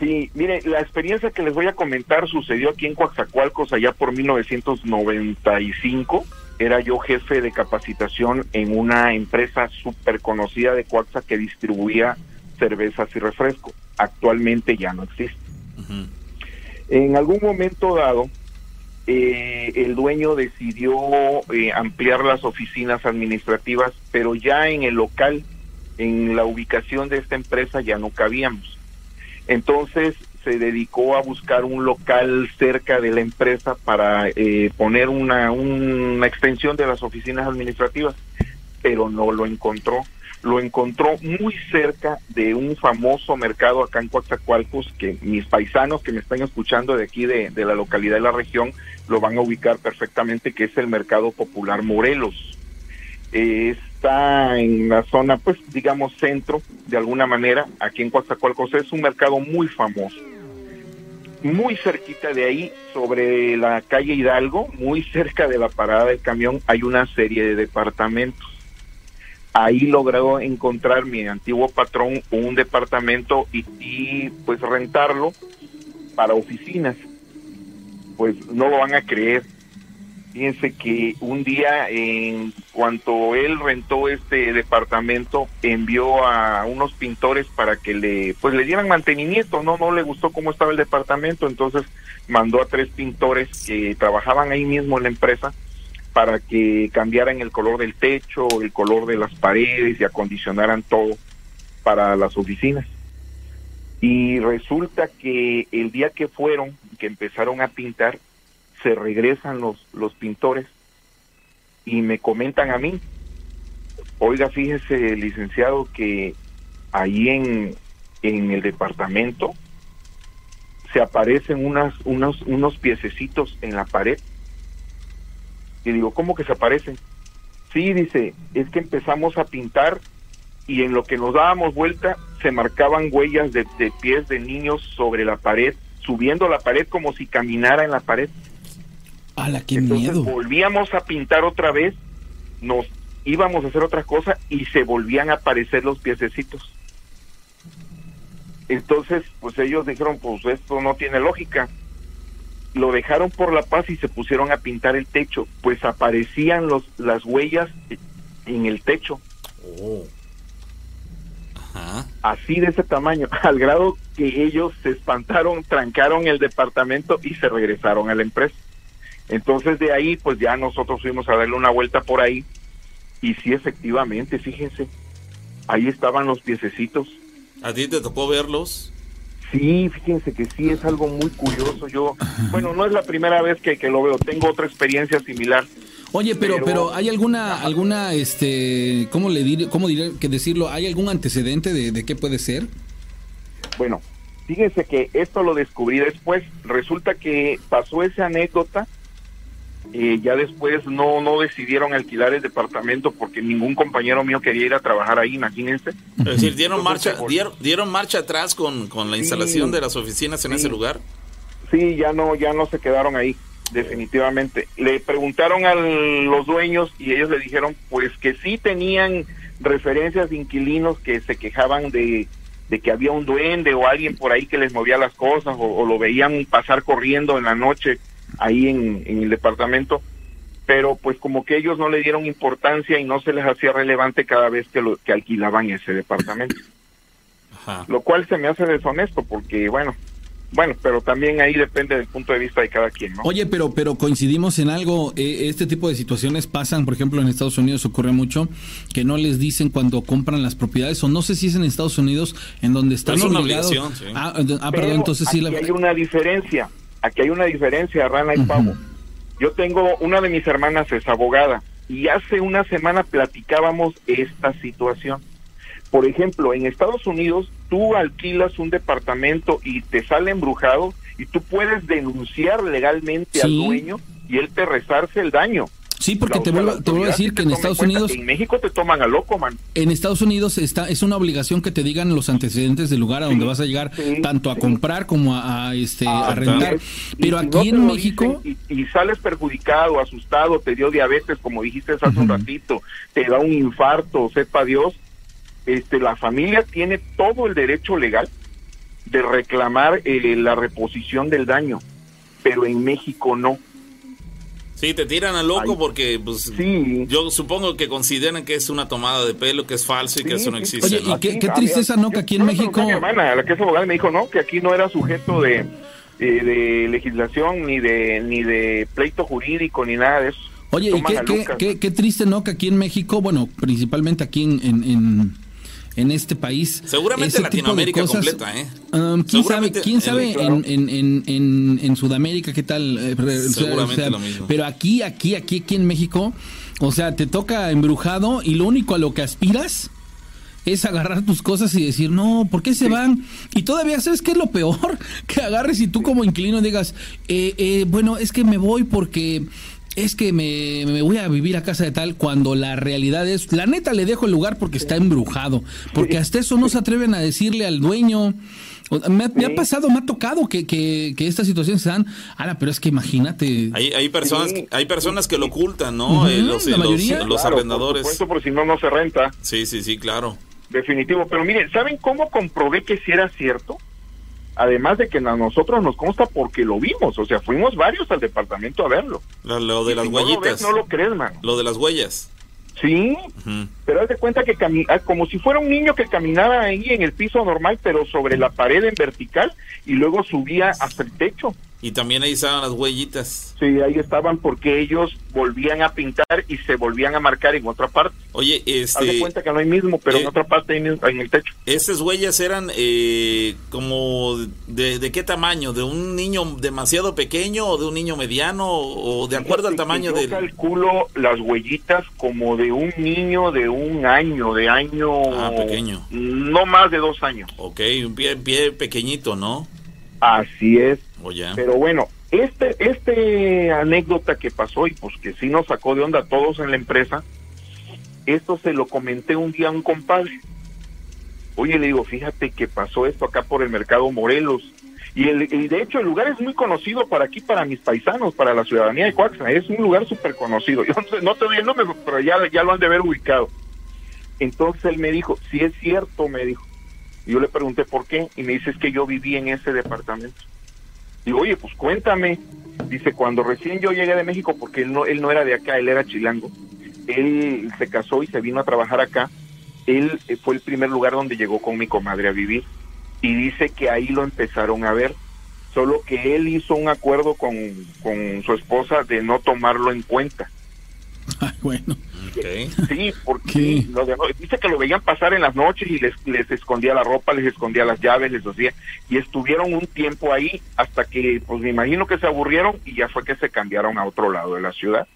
sí, mire, la experiencia que les voy a comentar sucedió aquí en Coaxacualcos allá por 1995 era yo jefe de capacitación en una empresa súper conocida de Coaxa que distribuía cervezas y refrescos. Actualmente ya no existe. En algún momento dado, eh, el dueño decidió eh, ampliar las oficinas administrativas, pero ya en el local, en la ubicación de esta empresa ya no cabíamos. Entonces se dedicó a buscar un local cerca de la empresa para eh, poner una, una extensión de las oficinas administrativas, pero no lo encontró lo encontró muy cerca de un famoso mercado acá en Coatzacoalcos, que mis paisanos que me están escuchando de aquí de, la localidad de la región lo van a ubicar perfectamente, que es el Mercado Popular Morelos. está en la zona, pues digamos, centro, de alguna manera, aquí en Coatzacoalcos. Es un mercado muy famoso. Muy cerquita de ahí, sobre la calle Hidalgo, muy cerca de la parada del camión, hay una serie de departamentos ahí logró encontrar mi antiguo patrón un departamento y, pues rentarlo para oficinas. Pues no lo van a creer. Fíjense que un día, en cuanto él rentó este departamento, envió a unos pintores para que le, pues le dieran mantenimiento. No, no le gustó cómo estaba el departamento, entonces mandó a tres pintores que trabajaban ahí mismo en la empresa para que cambiaran el color del techo, el color de las paredes y acondicionaran todo para las oficinas. Y resulta que el día que fueron, que empezaron a pintar, se regresan los, los pintores y me comentan a mí, oiga, fíjese, licenciado, que ahí en, en el departamento se aparecen unos, unos piececitos en la pared. Y digo, ¿cómo que se aparecen? Sí, dice, es que empezamos a pintar y en lo que nos dábamos vuelta se marcaban huellas de, de pies de niños sobre la pared, subiendo la pared como si caminara en la pared. ¡Hala, qué Entonces miedo! volvíamos a pintar otra vez, nos íbamos a hacer otra cosa y se volvían a aparecer los piececitos. Entonces, pues ellos dijeron, pues esto no tiene lógica. Lo dejaron por la paz y se pusieron a pintar el techo, pues aparecían los las huellas en el techo. Oh. Ajá. Así de ese tamaño, al grado que ellos se espantaron, trancaron el departamento y se regresaron a la empresa. Entonces de ahí, pues ya nosotros fuimos a darle una vuelta por ahí y sí, efectivamente, fíjense, ahí estaban los piececitos. ¿A ti te tocó verlos? Sí, fíjense que sí es algo muy curioso. Yo, bueno, no es la primera vez que, que lo veo, tengo otra experiencia similar. Oye, pero, Pero- pero, ¿hay alguna, alguna, este, cómo le diré, cómo diré que decirlo? ¿Hay algún antecedente de, de qué puede ser? Bueno, fíjense que esto lo descubrí después. Resulta que pasó esa anécdota. Eh, ya después no no decidieron alquilar el departamento porque ningún compañero mío quería ir a trabajar ahí, imagínense. Es decir, dieron Entonces, marcha, dieron, dieron marcha atrás con, con la Sí. instalación de las oficinas en Sí. ese lugar. Sí, ya no ya no se quedaron ahí, definitivamente. Le preguntaron a los dueños y ellos le dijeron pues que sí tenían referencias de inquilinos que se quejaban de, de que había un duende o alguien por ahí que les movía las cosas o, o lo veían pasar corriendo en la noche ahí en, en el departamento, pero pues como que ellos no le dieron importancia y no se les hacía relevante cada vez que, lo, que alquilaban ese departamento Ajá. lo cual se me hace deshonesto porque bueno bueno pero también ahí depende del punto de vista de cada quien no Oye, pero, pero coincidimos en algo. eh, este tipo de situaciones pasan, por ejemplo, en Estados Unidos ocurre mucho que no les dicen cuando compran las propiedades, o no sé si es en Estados Unidos en donde están Es una obligados. obligación, sí. Ah, ah, Pero perdón, entonces sí la. hay una diferencia aquí hay una diferencia Rana y Pavo. Yo tengo una de mis hermanas es abogada y hace una semana platicábamos esta situación. Por ejemplo en Estados Unidos tú alquilas un departamento y te sale embrujado y tú puedes denunciar legalmente al dueño y él te resarce el daño Sí, porque La- te vuelvo, la te vuelvo a decir que en Estados. Unidos En México te toman a loco, man. En Estados Unidos está es una obligación que te digan los antecedentes del lugar a donde Sí, vas a llegar sí, tanto a sí. comprar como a, a, este a Así rentar. es. Pero si aquí no en México dicen y, y sales perjudicado, asustado, te dio diabetes, como dijiste hace un ratito, te da un infarto, sepa Dios, este, la familia tiene todo el derecho legal de reclamar eh, la reposición del daño, pero en México no. Sí, te tiran a loco Ay. porque, pues, Sí. yo supongo que consideran que es una tomada de pelo, que es falso y que eso no existe. Oye, ¿no? y qué- tristeza, ¿no? Que aquí en México- Mi hermana, la que es abogada, me dijo, no, que aquí no era sujeto de, de, de legislación, ni de, ni de pleito jurídico, ni nada de eso. Oye, y Toman qué, qué, qué- qué triste, ¿no? Que aquí en México, bueno, principalmente aquí en, en, en, en este país. Seguramente ese tipo de Latinoamérica cosas, completa, ¿eh? um, ¿Quién sabe, quién sabe en, en, en, en, Sudamérica qué tal? eh, re- o sea, Seguramente o sea, lo mismo. Pero aquí, aquí, aquí, aquí en México, o sea, te toca embrujado y lo único a lo que aspiras es agarrar tus cosas y decir, no, ¿por qué se van? Y todavía, ¿sabes qué es lo peor? Que agarres y tú como inquilino digas, eh, eh, bueno, es que me voy porque es que me, me voy a vivir a casa de tal, cuando la realidad es, la neta le dejo el lugar porque está embrujado, porque hasta eso no se atreven a decirle al dueño. O- Me ha, me ha pasado, me ha tocado que, que, que estas situaciones se dan. Ahora, pero es que imagínate. Hay, hay personas Sí. hay personas que lo ocultan, ¿no? Eh, los la los- mayoría. los Claro, arrendadores. Por supuesto, porque si no, no se renta. Sí, sí, sí, claro. Definitivo. Pero miren, ¿saben cómo comprobé que sí era cierto? Además de que a nosotros nos consta porque lo vimos, o sea, fuimos varios al departamento a verlo. Lo, de las huellitas. No lo, crees, man. Lo de las huellas. Sí, pero haz de cuenta que ah, como si fuera un niño que caminaba ahí en el piso normal, pero sobre la pared en vertical y luego subía hasta el techo. Y también ahí estaban las huellitas. Sí, ahí estaban porque ellos volvían a pintar y se volvían a marcar en otra parte. Oye, este... Haz cuenta que no hay mismo, pero en eh, otra parte en el, techo. ¿Esas huellas eran eh, como de, qué tamaño? ¿De un niño demasiado pequeño o de un niño mediano? ¿O de acuerdo al tamaño de...? Yo calculo las huellitas como de un niño de un año, de año... Ah, pequeño. No más de dos años. Ok, un pie, pie pequeñito, ¿no? Así es. Oh, Pero bueno, este, este anécdota que pasó y pues que sí nos sacó de onda a todos en la empresa, esto se lo comenté un día a un compadre. Oye, le digo, fíjate que pasó esto acá por el mercado Morelos. Y, el, de hecho el lugar es muy conocido para aquí, para mis paisanos, para la ciudadanía de Coaxna. Es un lugar súper conocido. Yo no, te doy el nombre, pero ya, ya lo han de haber ubicado. Entonces él me dijo, si es cierto, me dijo. Yo le pregunté por qué y me dice es que yo viví en ese departamento. Digo, oye, pues cuéntame. Dice, cuando recién yo llegué de México, porque él no, él no era de acá, él era chilango. Él se casó y se vino a trabajar acá. Él eh, fue el primer lugar donde llegó con mi comadre a vivir. Y dice que ahí lo empezaron a ver. Solo que él hizo un acuerdo con, con su esposa de no tomarlo en cuenta. Ay, bueno. Sí, porque dice que lo veían pasar en las noches y les, les escondía la ropa, les escondía las llaves, les decía, y estuvieron un tiempo ahí hasta que, pues me imagino que se aburrieron y ya fue que se cambiaron a otro lado de la ciudad.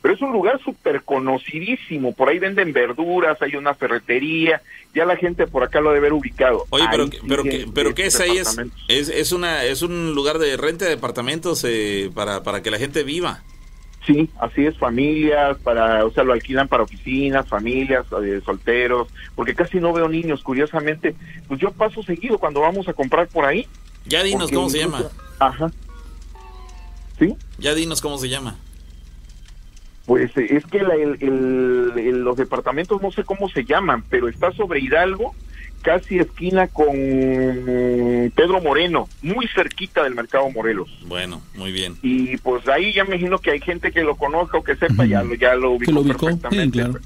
Pero es un lugar súper conocidísimo, por ahí venden verduras, hay una ferretería, ya la gente por acá lo debe haber ubicado. Oye, pero, pero, pero ¿qué es ahí? Es, es, una, es un lugar de renta de departamentos eh, para, para que la gente viva. Sí, así es, familias, para, o sea, lo alquilan para oficinas, familias, eh, solteros, porque casi no veo niños, curiosamente. Pues yo paso seguido cuando vamos a comprar por ahí. Ya dinos cómo se llama. Ajá. ¿Sí? Ya dinos cómo se llama. Pues eh, es que los departamentos no sé cómo se llaman, pero está sobre Hidalgo casi esquina con Pedro Moreno, muy cerquita del mercado Morelos. Bueno, muy bien. Y pues ahí ya me imagino que hay gente que lo conozca o que sepa, ya, lo, ya lo ubicó, perfectamente. claro.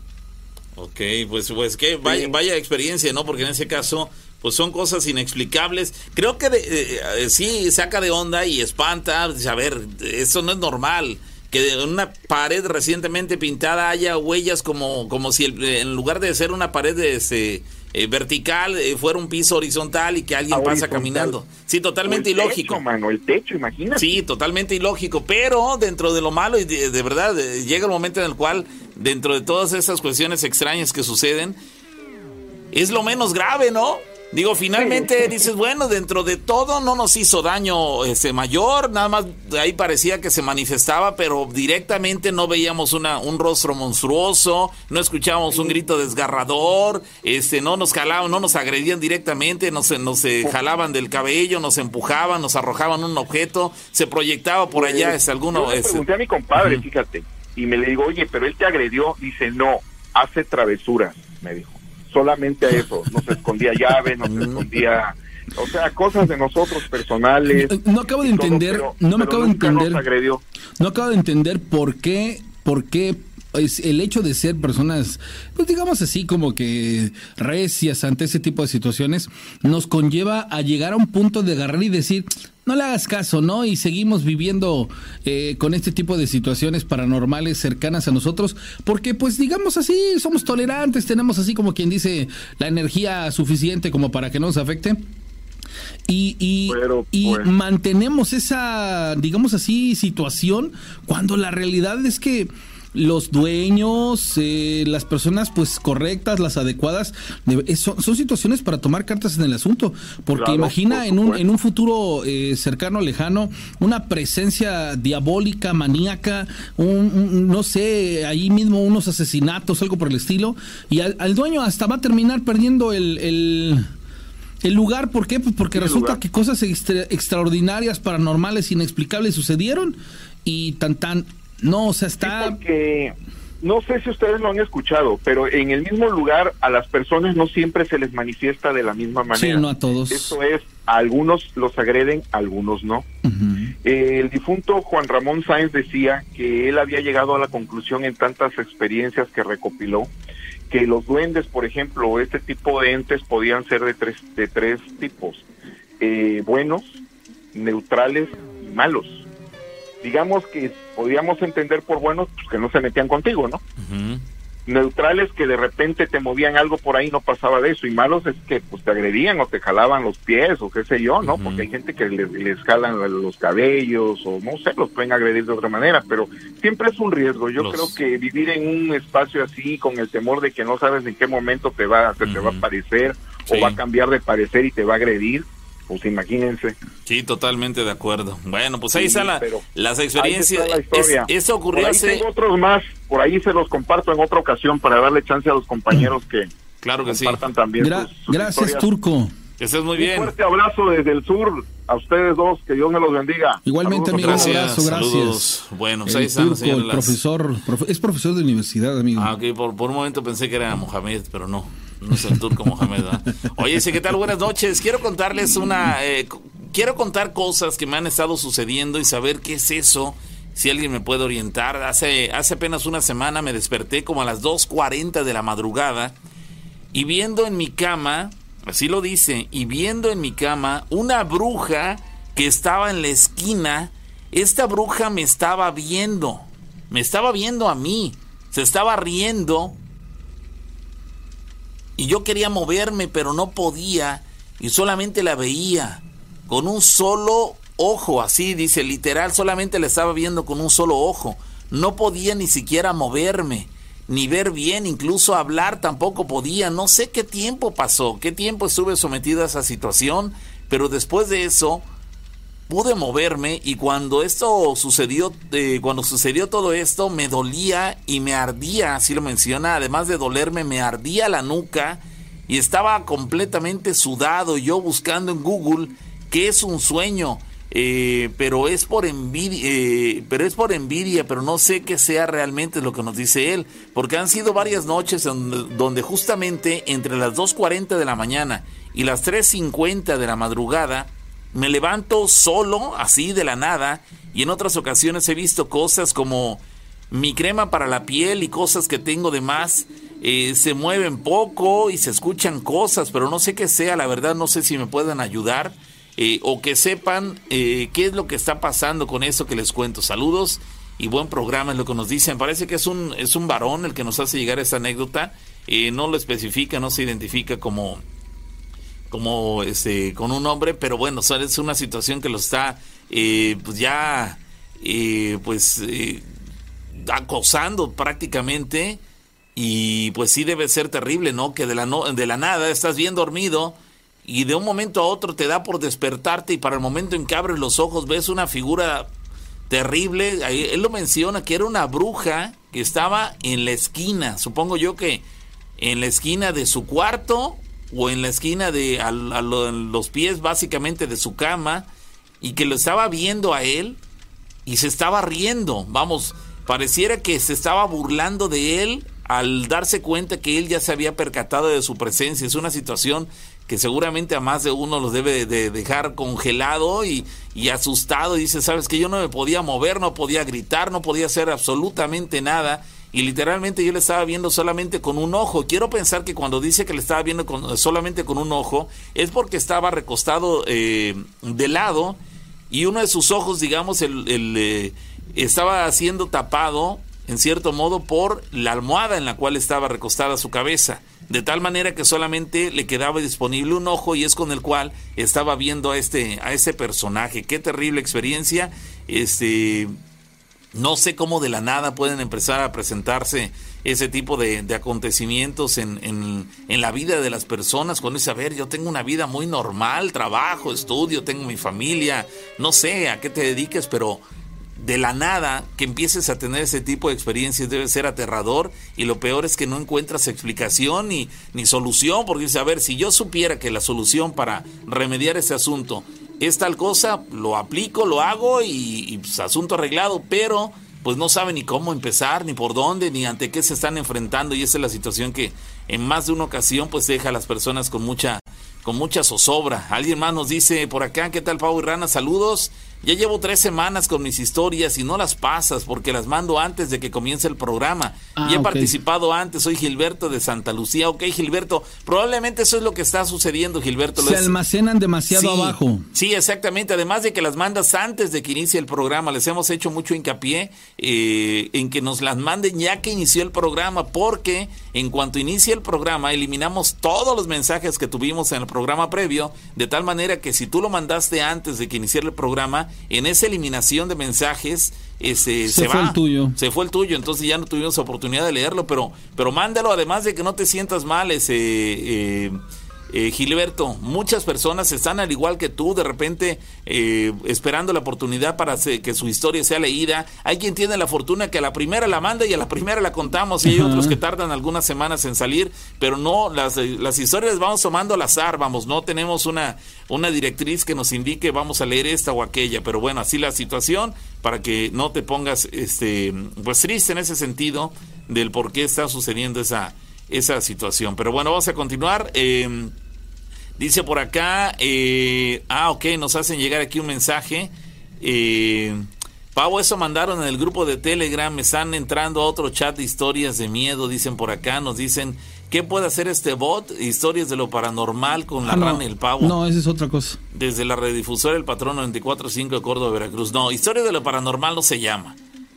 Ok, pues, pues que vaya, vaya experiencia, ¿no? Porque en ese caso, pues son cosas inexplicables. Creo que eh, sí saca de onda y espanta. A ver, eso no es normal que en una pared recientemente pintada haya huellas como, como si en lugar de ser una pared de ese, eh, vertical eh, fuera un piso horizontal y que alguien pasa caminando. Sí, totalmente ilógico. Techo, mano, el techo, imagínate. Sí, totalmente ilógico, pero dentro de lo malo y de, verdad llega el momento en el cual dentro de todas esas cuestiones extrañas que suceden es lo menos grave, ¿no? Digo, finalmente dices, bueno, dentro de todo no nos hizo daño ese mayor, nada más ahí parecía que se manifestaba, pero directamente no veíamos una, un rostro monstruoso, no escuchábamos un grito desgarrador, este, no nos jalaban, no nos agredían directamente, nos, nos eh, jalaban del cabello, nos empujaban, nos arrojaban un objeto, se proyectaba por allá, es alguno. Yo le pregunté a mi compadre, fíjate, y me le digo, oye, pero él te agredió, dice, no, hace travesuras, me dijo solamente a eso. Nos escondía llaves, nos escondía, o sea, cosas de nosotros personales. No acabo de entender, no me acabo de entender. No acabo de entender por qué, por qué es el hecho de ser personas, pues digamos así, como que recias ante ese tipo de situaciones, nos conlleva a llegar a un punto de agarrar y decir, no le hagas caso, ¿no? Y seguimos viviendo eh, con este tipo de situaciones paranormales cercanas a nosotros, porque pues digamos así, somos tolerantes, tenemos así como quien dice la energía suficiente como para que no nos afecte. Y, y, y pues mantenemos esa, digamos así, situación cuando la realidad es que los dueños, eh, las personas pues correctas, las adecuadas, son, situaciones para tomar cartas en el asunto, porque imagina en un, en un futuro eh, cercano, lejano, una presencia diabólica, maníaca, un, no sé, ahí mismo unos asesinatos, algo por el estilo, y al, dueño hasta va a terminar perdiendo el, el lugar, ¿por qué? Pues porque resulta que cosas extraordinarias, paranormales, inexplicables sucedieron y tan tan no, o sea, está... porque no sé si ustedes lo han escuchado, pero en el mismo lugar a las personas no siempre se les manifiesta de la misma manera. Sí, no a todos. Esto es, a algunos los agreden, a algunos no. el difunto Juan Ramón Sáenz decía que él había llegado a la conclusión en tantas experiencias que recopiló que los duendes, por ejemplo, este tipo de entes podían ser de tres, de tres tipos, eh, buenos, neutrales y malos digamos que podíamos entender por buenos pues, que no se metían contigo, ¿no? Neutrales que de repente te movían algo por ahí, no pasaba de eso, y malos es que pues te agredían o te jalaban los pies o qué sé yo, ¿no? Porque hay gente que les, les, jalan los cabellos o no sé, los pueden agredir de otra manera, pero siempre es un riesgo. Yo creo que vivir en un espacio así con el temor de que no sabes en qué momento te va, se te va a aparecer o va a cambiar de parecer y te va a agredir, pues imagínense. Sí, totalmente de acuerdo. Bueno, pues ahí están las experiencias. eso ocurrió por ahí Tengo otros más, por ahí se los comparto en otra ocasión para darle chance a los compañeros que claro que compartan también. gracias, Turco. Que estés muy bien. Un fuerte abrazo desde el sur a ustedes dos, que Dios me los bendiga. Igualmente, amigo, gracias, un abrazo, gracias. Bueno, pues ahí están. el profesor, es profesor de universidad, amigo. Ah, ok, por, por un momento pensé que era Mohamed, pero no. No es el turco Mohamed. Oye, sí, ¿qué tal? Buenas noches. Quiero contarles una. Eh, quiero contar cosas que me han estado sucediendo y saber qué es eso. Si alguien me puede orientar. Hace, hace apenas una semana me desperté como a las 2.40 de la madrugada y viendo en mi cama, así lo dice, y viendo en mi cama una bruja que estaba en la esquina. Esta bruja me estaba viendo. Me estaba viendo a mí. Se estaba riendo y yo quería moverme, pero no podía y solamente la veía con un solo ojo, así dice, literal, solamente la estaba viendo con un solo ojo. No podía ni siquiera moverme, ni ver bien, incluso hablar tampoco podía. No sé qué tiempo pasó, qué tiempo estuve sometido a esa situación, pero después de eso pude moverme y cuando esto sucedió, eh, cuando sucedió todo esto, me dolía y me ardía, así lo menciona, además de dolerme, me ardía la nuca y estaba completamente sudado, yo buscando en Google qué es un sueño, eh, pero es por envidia, eh, pero es por envidia, pero no sé qué sea realmente lo que nos dice él, porque han sido varias noches donde, donde justamente entre las 2.40 de la mañana y las 3.50 de la madrugada, me levanto solo, así de la nada, y en otras ocasiones he visto cosas como mi crema para la piel y cosas que tengo de más. Eh, se mueven poco y se escuchan cosas, pero no sé qué sea, la verdad no sé si me pueden ayudar eh, o que sepan eh, qué es lo que está pasando con eso que les cuento. Saludos y buen programa es lo que nos dicen. Parece que es un, es un varón el que nos hace llegar esta anécdota. no lo especifica, no se identifica como, como este con un hombre, pero bueno, es una situación que lo está eh, pues ya eh, pues eh, acosando prácticamente y pues sí debe ser terrible, ¿no? Que de la no, de la nada estás bien dormido y de un momento a otro te da por despertarte y para el momento en que abres los ojos ves una figura terrible, él lo menciona que era una bruja que estaba en la esquina, supongo yo que en la esquina de su cuarto o en la esquina de a, los pies básicamente de su cama y que lo estaba viendo a él y se estaba riendo, vamos, pareciera que se estaba burlando de él al darse cuenta que él ya se había percatado de su presencia. Es una situación que seguramente a más de uno los debe de dejar congelado y, y asustado. Y dice, sabes que yo no me podía mover, no podía gritar, no podía hacer absolutamente nada y literalmente yo le estaba viendo solamente con un ojo. Quiero pensar que cuando dice que le estaba viendo con, solamente con un ojo es porque estaba recostado eh, de lado y uno de sus ojos, digamos, el, eh, estaba siendo tapado en cierto modo por la almohada en la cual estaba recostada su cabeza. De tal manera que solamente le quedaba disponible un ojo y es con el cual estaba viendo a este, a ese personaje. Qué terrible experiencia. Este, no sé cómo de la nada pueden empezar a presentarse ese tipo de, acontecimientos en, en, la vida de las personas. Cuando dice, a ver, yo tengo una vida muy normal, trabajo, estudio, tengo mi familia, no sé a qué te dediques, pero de la nada que empieces a tener ese tipo de experiencias debe ser aterrador y lo peor es que no encuentras explicación ni, ni solución, porque dice, a ver, si yo supiera que la solución para remediar ese asunto es tal cosa, lo aplico, lo hago y, pues, asunto arreglado, pero pues no saben ni cómo empezar, ni por dónde, ni ante qué se están enfrentando y esa es la situación que en más de una ocasión pues deja a las personas con mucha con mucha zozobra. Alguien más nos dice por acá, ¿qué tal Pau y Rana? Saludos. Ya llevo tres semanas con mis historias y no las pasas porque las mando antes de que comience el programa. y he ah, participado antes, soy Gilberto de Santa Lucía. Ok, Gilberto, probablemente eso es lo que está sucediendo, Gilberto. Se almacenan demasiado abajo. Sí, exactamente. Además de que las mandas antes de que inicie el programa, les hemos hecho mucho hincapié eh, en que nos las manden ya que inició el programa, porque en cuanto inicie el programa, eliminamos todos los mensajes que tuvimos en el programa previo, de tal manera que si tú lo mandaste antes de que iniciara el programa, en esa eliminación de mensajes ese, se, fue el tuyo. Se fue el tuyo, entonces ya no tuvimos oportunidad de leerlo, pero, pero mándalo, además de que no te sientas mal, ese... Eh, eh, Gilberto, muchas personas están al igual que tú, de repente eh, esperando la oportunidad para que su historia sea leída. Hay quien tiene la fortuna que a la primera la manda y a la primera la contamos, y hay otros que tardan algunas semanas en salir, pero no, las, las historias las vamos tomando al azar, vamos, no tenemos una, una directriz que nos indique vamos a leer esta o aquella, pero bueno, así la situación para que no te pongas este, pues triste en ese sentido del por qué está sucediendo esa esa situación. Pero bueno, vamos a continuar. Em, dice por acá, eh, ah, ok, nos hacen llegar aquí un mensaje. Eh, Pavo, eso mandaron en el grupo de Telegram, me están entrando a otro chat de historias de miedo, dicen por acá, nos dicen, ¿qué puede hacer este bot? Historias de lo paranormal con la ah, rana y el pavo. No, esa es otra cosa. Desde la redifusora El Patrón 94.5 de Córdoba, Veracruz. No, Historias de lo paranormal no se llama.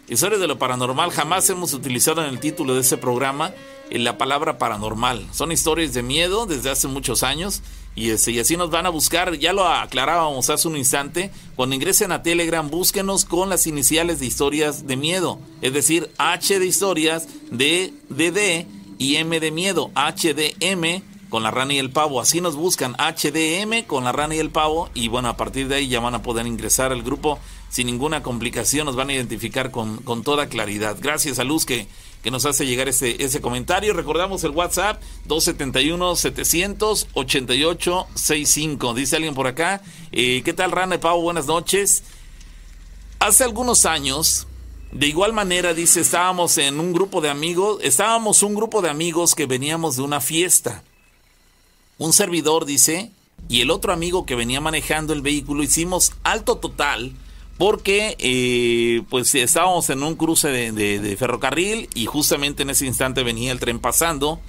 Historias de lo paranormal jamás hemos utilizado en el título de ese programa la palabra paranormal. Son historias de miedo desde hace muchos años y, este, y así nos van a buscar. Ya lo aclarábamos hace un instante. Cuando ingresen a Telegram, búsquenos con las iniciales de historias de miedo. Es decir, H de historias, D de D y M de miedo. HDM con la rana y el pavo. Así nos buscan HDM con la rana y el pavo. Y bueno, a partir de ahí ya van a poder ingresar al grupo sin ninguna complicación. Nos van a identificar con, con toda claridad. Gracias a Luz que que nos hace llegar ese, ese comentario. Recordamos el WhatsApp 271-788-65. Dice alguien por acá, eh, ¿qué tal Rana y Pau? Buenas noches. Hace algunos años, de igual manera, dice, estábamos en un grupo de amigos, estábamos un grupo de amigos que veníamos de una fiesta. Un servidor, dice, y el otro amigo que venía manejando el vehículo, hicimos alto total porque eh, pues estábamos en un cruce de, ferrocarril y justamente en ese instante venía el tren pasando.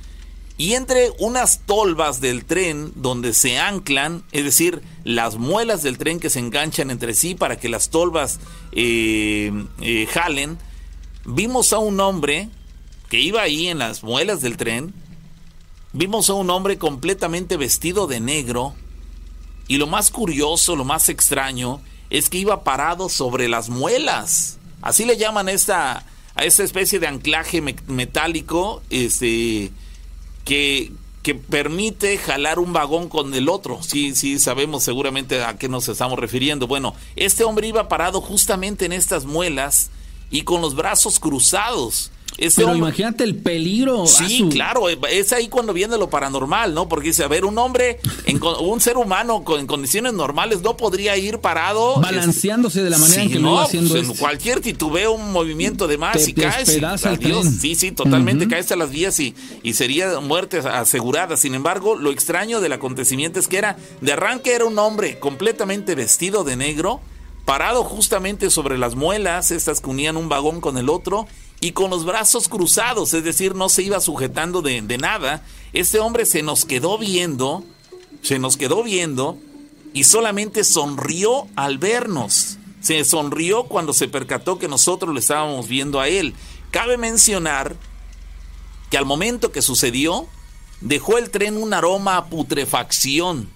Y entre unas tolvas del tren donde se anclan, es decir, las muelas del tren que se enganchan entre sí para que las tolvas eh, eh, jalen, vimos a un hombre que iba ahí en las muelas del tren, vimos a un hombre completamente vestido de negro. Y lo más curioso, lo más extraño, es que iba parado sobre las muelas. Así le llaman esta, a esta especie de anclaje metálico este, que, que permite jalar un vagón con el otro. Sí, sí, sabemos seguramente a qué nos estamos refiriendo. Bueno, este hombre iba parado justamente en estas muelas y con los brazos cruzados. Pero imagínate el peligro. Sí, claro, es ahí cuando viene lo paranormal, ¿no? Porque dice, a ver, un hombre, en, un ser humano con, en condiciones normales no podría ir parado. Balanceándose de la manera en que lo iba haciendo. Pues, en cualquier titubeo, un movimiento de más y caes. sí, sí, totalmente caes a las vías y, y sería muerte asegurada. Sin embargo, lo extraño del acontecimiento es que era, de arranque era un hombre completamente vestido de negro, parado justamente sobre las muelas, estas que unían un vagón con el otro, y con los brazos cruzados, es decir, no se iba sujetando de, nada. Este hombre se nos quedó viendo, se nos quedó viendo y solamente sonrió al vernos. Se sonrió cuando se percató que nosotros lo estábamos viendo a él. Cabe mencionar que al momento que sucedió, dejó el tren un aroma a putrefacción.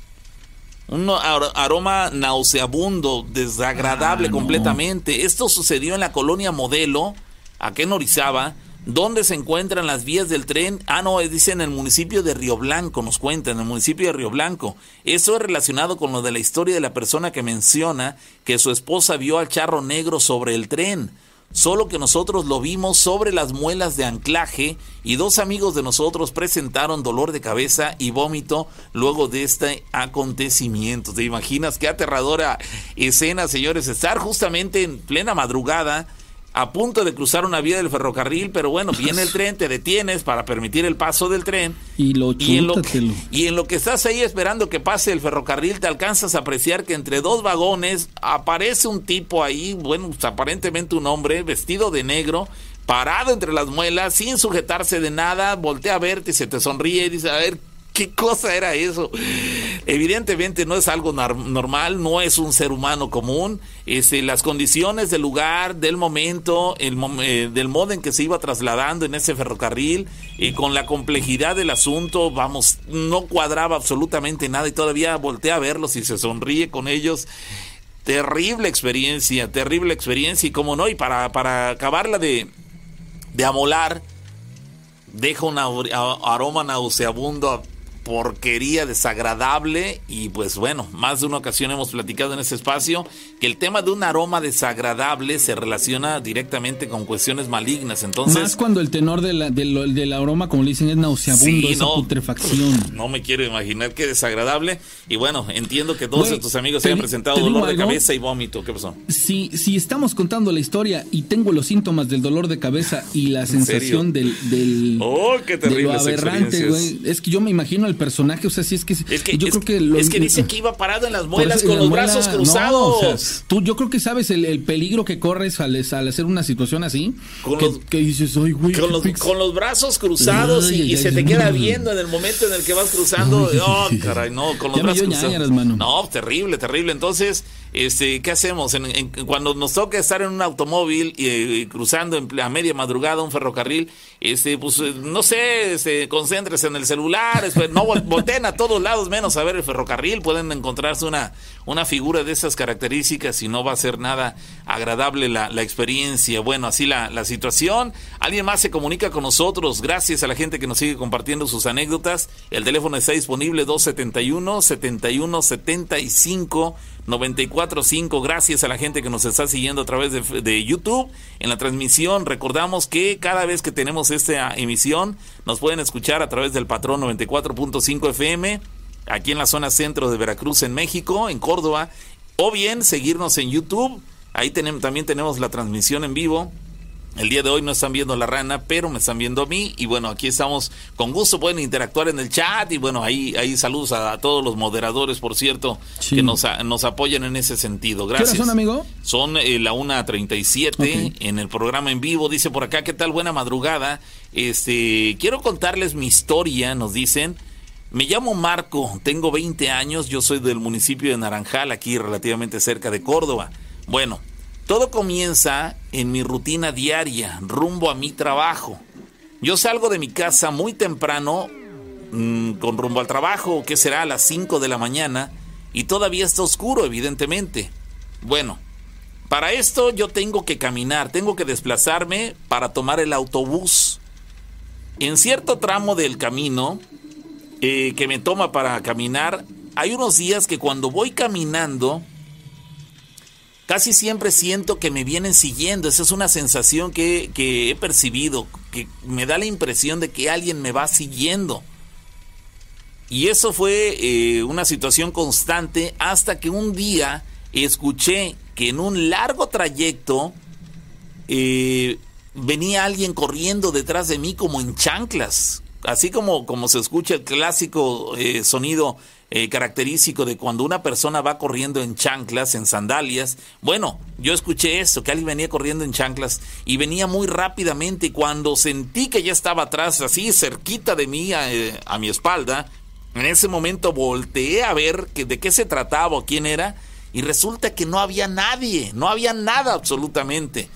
Un aroma nauseabundo, desagradable ah, completamente. Esto sucedió en la colonia Modelo, Aquí en Orizaba, ¿dónde se encuentran las vías del tren? Ah, no, dice en el municipio de Río Blanco, nos cuenta, en el municipio de Río Blanco. Eso es relacionado con lo de la historia de la persona que menciona que su esposa vio al charro negro sobre el tren. Solo que nosotros lo vimos sobre las muelas de anclaje y dos amigos de nosotros presentaron dolor de cabeza y vómito luego de este acontecimiento. ¿Te imaginas qué aterradora escena, señores? Estar justamente en plena madrugada a punto de cruzar una vía del ferrocarril, pero bueno, viene el tren, te detienes para permitir el paso del tren. Y, lo y, en lo que, y en lo que estás ahí esperando que pase el ferrocarril, te alcanzas a apreciar que entre dos vagones aparece un tipo ahí, bueno, pues, aparentemente un hombre vestido de negro, parado entre las muelas, sin sujetarse de nada, voltea a verte y se te sonríe y dice, a ver, ¿Qué cosa era eso? Evidentemente no es algo normal, no es un ser humano común. Este, las condiciones del lugar, del momento, eh, del modo en que se iba trasladando en ese ferrocarril y con la complejidad del asunto, vamos, no cuadraba absolutamente nada y todavía voltea a verlos y se sonríe con ellos. Terrible experiencia, terrible experiencia y como no, y para, para acabarla de, de amolar, deja un aroma nauseabundo porquería desagradable y pues bueno, más de una ocasión hemos platicado en ese espacio que el tema de un aroma desagradable se relaciona directamente con cuestiones malignas. Entonces, más cuando el tenor de la, del, aroma, como le dicen, es nauseabundo, esa putrefacción. No me quiero imaginar qué desagradable. Y bueno, entiendo que todos estos amigos se hayan presentado dolor de cabeza y vómito. ¿Qué pasó? Si, si estamos contando la historia y tengo los síntomas del dolor de cabeza y la sensación del, del oh, qué terrible aberrante, güey, es que yo me imagino el personaje, o sea, si es que, es que yo creo que es que dice que iba parado en las muelas con los brazos cruzados. tú yo creo que sabes el, peligro que corres al, al, hacer una situación así, con que, los, dices, Ay, güey, con, los, con, los, brazos cruzados y, se te queda viendo en el momento en el que vas cruzando, oh, caray, no, con los brazos cruzados. No, terrible, terrible. Entonces, este, ¿qué hacemos? En, cuando nos toca estar en un automóvil y, cruzando en, a media madrugada un ferrocarril, este, pues no sé, este, concéntrese en el celular, no volteen a todos lados menos a ver el ferrocarril, pueden encontrarse una, una figura de esas características y no va a ser nada agradable la, la experiencia. Bueno, así la, la situación. Alguien más se comunica con nosotros, gracias a la gente que nos sigue compartiendo sus anécdotas. El teléfono está disponible 271 7175 945. Gracias a la gente que nos está siguiendo a través de, YouTube. En la transmisión, recordamos que cada vez que tenemos esta emisión, nos pueden escuchar a través del patrón 94.5 FM, aquí en la zona centro de Veracruz, en México, en Córdoba, o bien seguirnos en YouTube. Ahí tenemos, también tenemos la transmisión en vivo el día de hoy no están viendo la rana, pero me están viendo a mí. Y bueno, aquí estamos con gusto, pueden interactuar en el chat. Y bueno, ahí, ahí saludos a, todos los moderadores, por cierto, que nos, nos apoyan en ese sentido. Gracias. ¿Qué son, amigo? Son eh, la 1.37 en el programa en vivo. Dice por acá, ¿qué tal? Buena madrugada. Este, quiero contarles mi historia, nos dicen. Me llamo Marco, tengo 20 años, yo soy del municipio de Naranjal, aquí relativamente cerca de Córdoba. Bueno, todo comienza en mi rutina diaria, rumbo a mi trabajo. Yo salgo de mi casa muy temprano, mm, con rumbo al trabajo, que será a las 5 de la mañana, y todavía está oscuro, evidentemente. Bueno, para esto yo tengo que caminar, tengo que desplazarme para tomar el autobús. En cierto tramo del camino eh, que me toma para caminar, hay unos días que cuando voy caminando, casi siempre siento que me vienen siguiendo. Esa es una sensación que, he percibido, que me da la impresión de que alguien me va siguiendo. Y eso fue eh, una situación constante hasta que un día escuché que en un largo trayecto eh, venía alguien corriendo detrás de mí como en chanclas, así como, como se escucha el clásico eh, sonido eh, característico de cuando una persona va corriendo en chanclas, en sandalias. Bueno, yo escuché eso, que alguien venía corriendo en chanclas y venía muy rápidamente y cuando sentí que ya estaba atrás, así cerquita de mí, a, eh, a mi espalda, en ese momento volteé a ver que, de qué se trataba o quién era y resulta que no había nadie, no había nada absolutamente.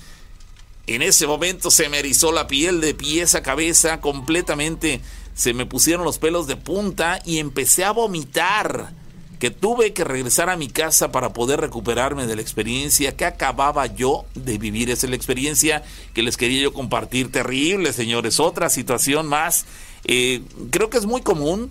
En ese momento se me erizó la piel de pies a cabeza completamente se me pusieron los pelos de punta y empecé a vomitar, que tuve que regresar a mi casa para poder recuperarme de la experiencia que acababa yo de vivir. Esa es la experiencia que les quería yo compartir. Terrible, señores. Otra situación más. Eh, creo que es muy común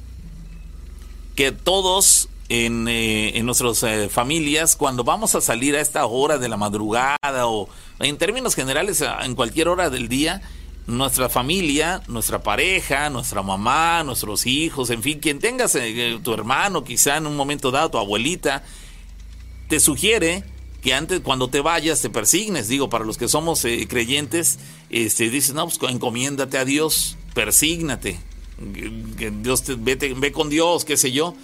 que todos en, eh, en nuestras eh, familias, cuando vamos a salir a esta hora de la madrugada o en términos generales en cualquier hora del día, nuestra familia, nuestra pareja, nuestra mamá, nuestros hijos, en fin, quien tengas, eh, tu hermano, quizá en un momento dado, tu abuelita, te sugiere que antes cuando te vayas te persignes. Digo, para los que somos eh, creyentes, este, dices, no, pues encomiéndate a Dios, persígnate, que Dios te, vete, ve con Dios, qué sé yo.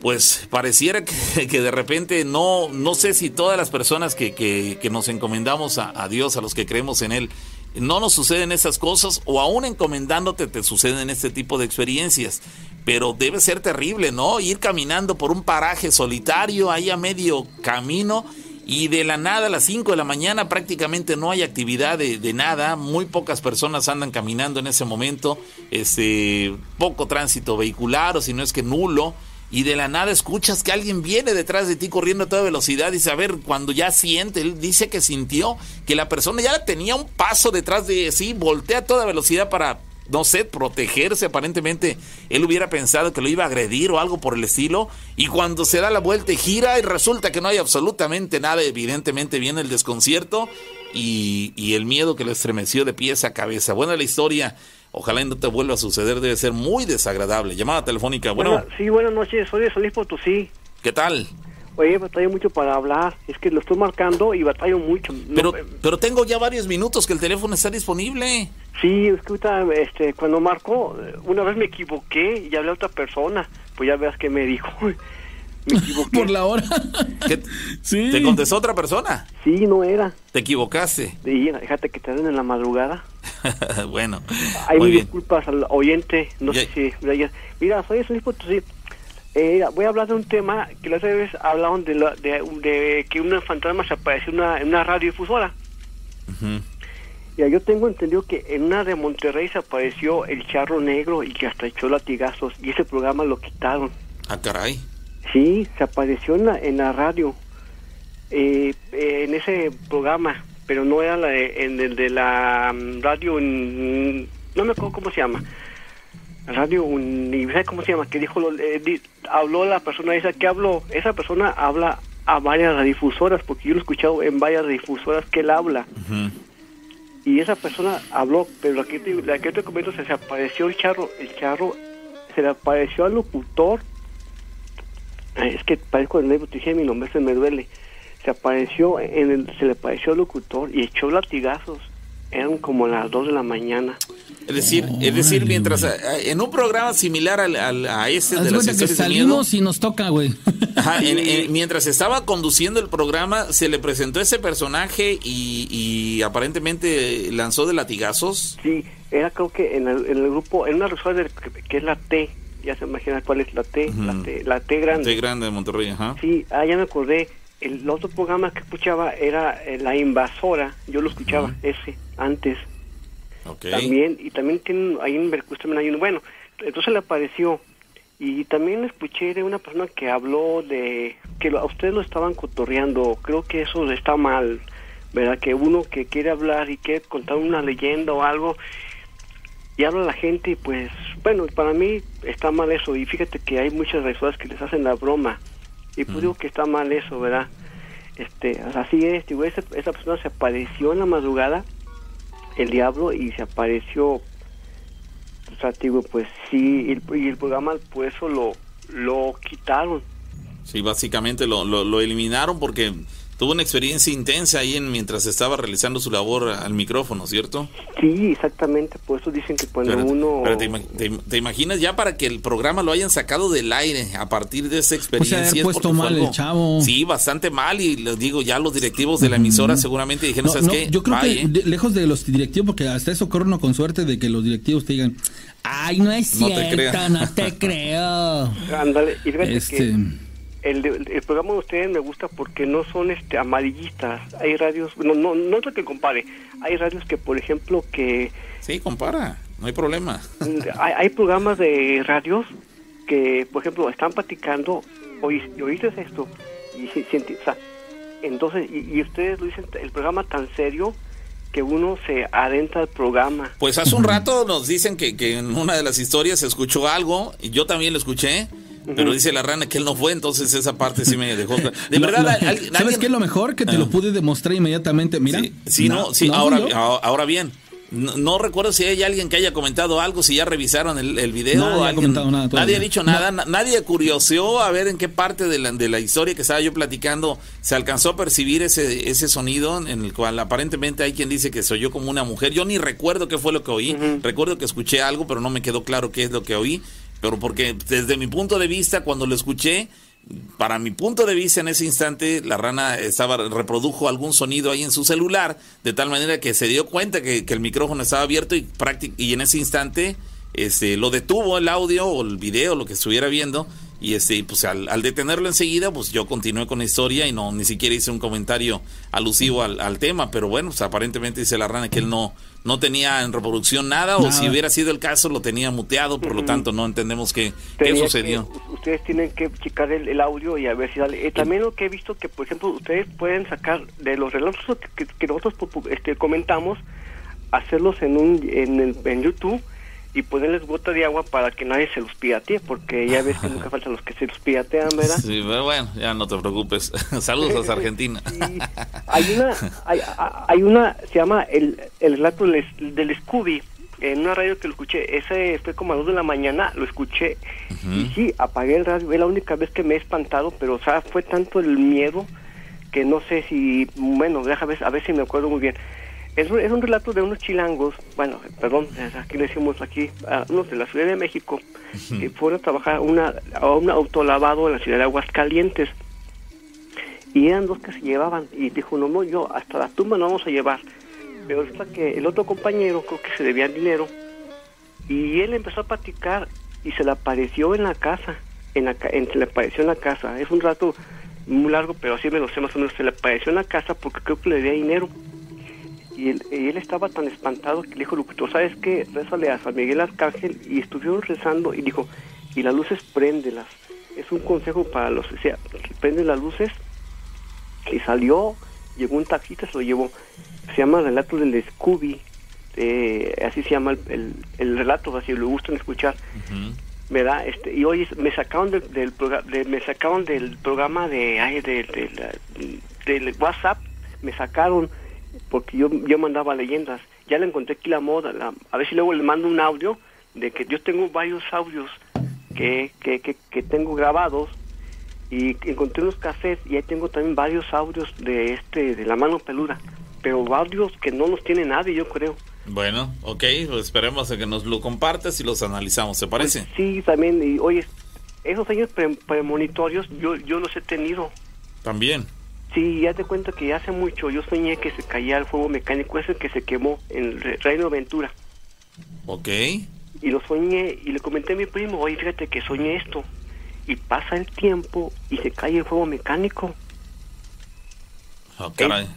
Pues pareciera que, de repente no, no sé si todas las personas que, que, nos encomendamos a, a Dios, a los que creemos en Él, no nos suceden esas cosas o aún encomendándote te suceden este tipo de experiencias. Pero debe ser terrible, ¿no? Ir caminando por un paraje solitario ahí a medio camino y de la nada a las 5 de la mañana prácticamente no hay actividad de, nada, muy pocas personas andan caminando en ese momento, este, poco tránsito vehicular o si no es que nulo y de la nada escuchas que alguien viene detrás de ti corriendo a toda velocidad y a ver, cuando ya siente, él dice que sintió que la persona ya tenía un paso detrás de sí, voltea a toda velocidad para, no sé, protegerse, aparentemente él hubiera pensado que lo iba a agredir o algo por el estilo, y cuando se da la vuelta y gira y resulta que no hay absolutamente nada, evidentemente viene el desconcierto y, y el miedo que le estremeció de pies a cabeza. Buena la historia Ojalá no te vuelva a suceder, debe ser muy desagradable. Llamada telefónica, bueno. sí, buenas noches, soy de Solís Potosí. ¿Qué tal? Oye, batallo mucho para hablar, es que lo estoy marcando y batallo mucho. Pero, pero tengo ya varios minutos que el teléfono está disponible. Sí, es que este, cuando marco, una vez me equivoqué y hablé a otra persona, pues ya veas que me dijo. Me equivoqué. Por la hora. sí. ¿Te contestó otra persona? Sí, no era. ¿Te equivocaste? Sí, déjate que te den en la madrugada. bueno. Hay mis disculpas al oyente, no sé si... Mira, soy soy sí. Eh, voy a hablar de un tema que las veces hablaron de, de, que un fantasma se apareció en una, en una radiodifusora. Ya, yo tengo entendido que en una de Monterrey se apareció el charro negro y que hasta echó latigazos y ese programa lo quitaron. Ah, caray. Sí, se apareció en la, en la radio, eh, en ese programa, pero no era la en el de la mm, radio, no me acuerdo cómo se llama, radio universal, ¿cómo se llama? Que dijo, eh, habló la persona esa que habló, esa persona habla a varias difusoras, porque yo lo he escuchado en varias difusoras que él habla. Y esa persona habló, pero la que te, la que te comento se, se apareció el charro, el charro se le apareció al locutor es que parezco el negro, dije mi nombre se me duele. Se apareció, en el, se le apareció al locutor y echó latigazos. Eran como las 2 de la mañana. Es decir, es decir, mientras eh, en un programa similar al, a ese de las que salimos y nos toca, güey. mientras estaba conduciendo el programa, se le presentó ese personaje y, aparentemente lanzó de latigazos. Sí, era creo que en el, grupo, en una resuelta que es la T, ya se imagina cuál es la T, la T, la T grande. T grande de Monterrey, ajá. Sí, ah, ya me acordé. El otro programa que escuchaba era eh, La Invasora, yo lo escuchaba, ese, antes. Okay. También, y también tiene, ahí en Veracruz también hay uno, bueno, entonces le apareció. Y también escuché de una persona que habló de que a ustedes lo estaban cotorreando, creo que eso está mal, ¿verdad? Que uno que quiere hablar y quiere contar una leyenda o algo, y habla la gente y pues, bueno, para mí está mal eso y fíjate que hay muchas personas que les hacen la broma y pues digo que está mal eso, ¿verdad? Este, así es, digo, esa, esa persona se apareció en la madrugada, el diablo, y se apareció, o sea, digo, pues sí, y, el programa pues eso lo, lo quitaron. Sí, básicamente lo, lo, lo eliminaron porque tuvo una experiencia intensa ahí en, mientras estaba realizando su labor al micrófono, ¿cierto? Sí, exactamente, por eso dicen que cuando uno... Pero te, imaginas ya para que el programa lo hayan sacado del aire a partir de esa experiencia? O sea, puesto mal el chavo. Sí, bastante mal y les digo, ya los directivos de la emisora seguramente dijeron, ¿sabes qué? Yo creo que lejos de los directivos, porque hasta eso corre uno con suerte de que los directivos te digan, ay, no es cierto, no te creo. Ándale, y este el, el, programa de ustedes me gusta porque no son este amarillistas. Hay radios, no, no, no es lo que compare. Hay radios que, por ejemplo, que... Sí, compara, no hay problema. Hay, hay programas de radios que, por ejemplo, están platicando, oíste esto, y, o sea, entonces, y, ustedes lo dicen, el programa tan serio que uno se adentra al programa. Pues hace un rato nos dicen que, que en una de las historias se escuchó algo, y yo también lo escuché, pero dice la rana que él no fue, entonces esa parte sí me dejó. De verdad, ¿sabes qué es lo mejor? Que te lo ah. pude demostrar inmediatamente. Mira. Sí, no, sí, ahora, ahora bien. No, recuerdo si hay alguien que haya comentado algo, si ya revisaron el, el video. Nadie, ha comentado nada nadie ha dicho nada, nadie curioseó a ver en qué parte de la, de la historia que estaba yo platicando se alcanzó a percibir ese, ese sonido en el cual aparentemente hay quien dice que se oyó como una mujer. Yo ni recuerdo qué fue lo que oí, recuerdo que escuché algo, pero no me quedó claro qué es lo que oí. Pero porque desde mi punto de vista, cuando lo escuché, para mi punto de vista en ese instante la rana estaba reprodujo algún sonido ahí en su celular de tal manera que se dio cuenta que, el micrófono estaba abierto y y en ese instante este lo detuvo el audio o el video lo que estuviera viendo y este pues al, detenerlo enseguida pues yo continué con la historia y no ni siquiera hice un comentario alusivo al, tema pero bueno pues aparentemente dice la rana que él no no tenía en reproducción nada, o si hubiera sido el caso lo tenía muteado por lo tanto no entendemos qué, qué sucedió. ustedes tienen que checar el, audio y a ver si sale. Eh, también lo que he visto que por ejemplo ustedes pueden sacar de los relatos que, nosotros este, comentamos hacerlos en un en, en YouTube y ponerles gota de agua para que nadie se los piratee, porque ya ves que nunca faltan los que se los piratean, ¿verdad? Sí, pero bueno, ya no te preocupes. Saludos a Argentina. Hay una, hay, una, se llama el, el relato del, del, Scooby, en una radio que lo escuché, ese fue como a 2 de la mañana, lo escuché, y sí, apagué el radio, es la única vez que me he espantado, pero o sea, fue tanto el miedo que no sé si, bueno, deja ver, a ver si me acuerdo muy bien es un, es un relato de unos chilangos, bueno, perdón, aquí le decimos aquí, unos de la Ciudad de México, que fueron a trabajar una, a un autolavado en la ciudad de Aguascalientes. Y eran dos que se llevaban. Y dijo, no, no, yo hasta la tumba no vamos a llevar. Pero resulta que el otro compañero creo que se debía dinero. Y él empezó a platicar y se le apareció en la casa. En la, se le apareció en la casa. Es un rato muy largo, pero así me lo sé más o menos. Se le apareció en la casa porque creo que le debía dinero y él, estaba tan espantado que le dijo, tú ¿sabes qué? Rézale a San Miguel Arcángel y estuvieron rezando y dijo, y las luces préndelas. Es un consejo para los, o sea, prende las luces y salió, llegó un taxista, se lo llevó. Se llama Relato del Scooby, eh, así se llama el, el, relato, así lo gustan escuchar. ¿verdad? Este, y hoy me sacaron del, del de, me sacaron del programa de, ay, de, de, WhatsApp, me sacaron porque yo, yo mandaba leyendas. Ya le encontré aquí la moda. a ver si luego le mando un audio de que yo tengo varios audios que, que, que, tengo grabados y encontré unos cassettes y ahí tengo también varios audios de este de la mano peluda pero audios que no los tiene nadie yo creo bueno ok pues esperemos a que nos lo compartas y los analizamos ¿se parece? Pues sí también y oye esos años premonitorios yo yo los he tenido también Sí, ya te cuento que hace mucho yo soñé que se caía el fuego mecánico ese que se quemó en Reino Aventura. Ok. Y lo soñé y le comenté a mi primo, oye, fíjate que soñé esto. Y pasa el tiempo y se cae el fuego mecánico. Oh, caray.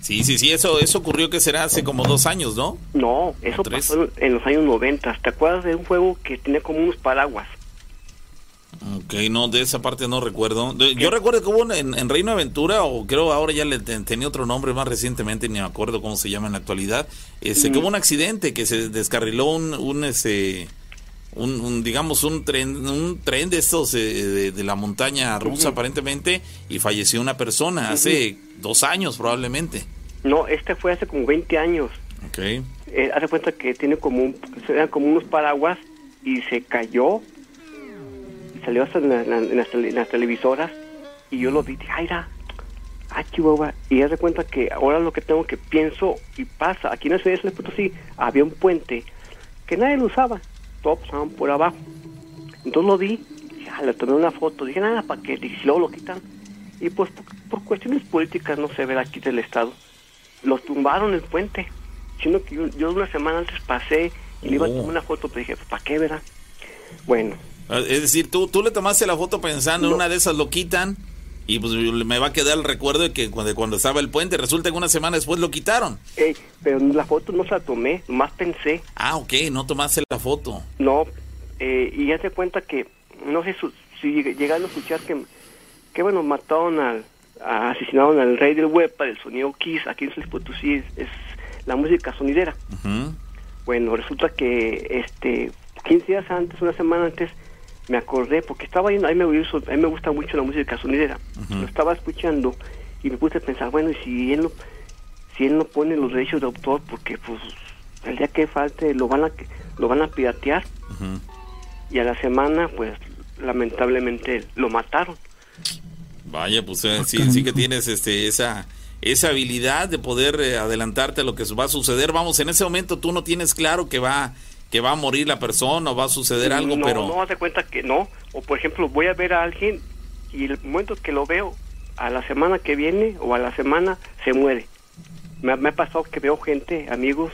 Sí, sí, sí, eso, eso ocurrió que será hace como dos años, ¿no? No, eso pasó en los años 90. ¿Te acuerdas de un fuego que tenía como unos paraguas? Ok, no, de esa parte no recuerdo. Yo recuerdo que hubo en, Reino Aventura, o creo ahora ya le tenía otro nombre más recientemente, ni me acuerdo cómo se llama en la actualidad, ese, que hubo un accidente que se descarriló un, un ese, un, digamos, un tren, un tren de estos eh, de, la montaña rusa aparentemente, y falleció una persona hace dos años probablemente. No, este fue hace como 20 años. Ok. Eh, hace cuenta que tiene como, un, eran como unos paraguas y se cayó salió hasta en, las, televisoras y yo lo vi, dije, ay, ah, Chihuahua, y ya se cuenta que ahora lo que tengo que pienso y pasa, aquí en la ciudad de Potosí había un puente que nadie lo usaba, todos pasaban por abajo. Entonces lo vi, ya, le tomé una foto, dije, nada, ¿para qué? Dije, si luego lo quitan. Y pues por, cuestiones políticas, no se ve aquí del Estado, los tumbaron el puente, sino que yo, una semana antes pasé y le iba a tomar oh. una foto, pero dije, ¿para qué, verdad? Bueno, Ah, es decir, tú, tú le tomaste la foto pensando, en una de esas lo quitan y pues me va a quedar el recuerdo de que cuando, cuando estaba el puente, resulta que una semana después lo quitaron. pero la foto no se la tomé, más pensé. Ah, ok, no tomaste la foto. No, eh, y ya se cuenta que, no sé si llegaron a escuchar que, que bueno, mataron al, asesinaron al rey del web para el sonido Kiss, aquí en San Potosí es, es, la música sonidera. Bueno, resulta que este 15 días antes, una semana antes, me acordé, porque estaba ahí, a mí me, a me gusta mucho la música sonidera, lo estaba escuchando y me puse a pensar, bueno, y si él no, si él no pone los derechos de autor, porque pues el día que falte lo van a lo van a piratear. Y a la semana pues lamentablemente lo mataron. Vaya pues eh, sí sí que tienes este esa esa habilidad de poder eh, adelantarte a lo que va a suceder. Vamos en ese momento tú no tienes claro que va que va a morir la persona o va a suceder algo no, pero no hace cuenta que no o por ejemplo voy a ver a alguien y el momento que lo veo a la semana que viene o a la semana se muere me, me ha pasado que veo gente amigos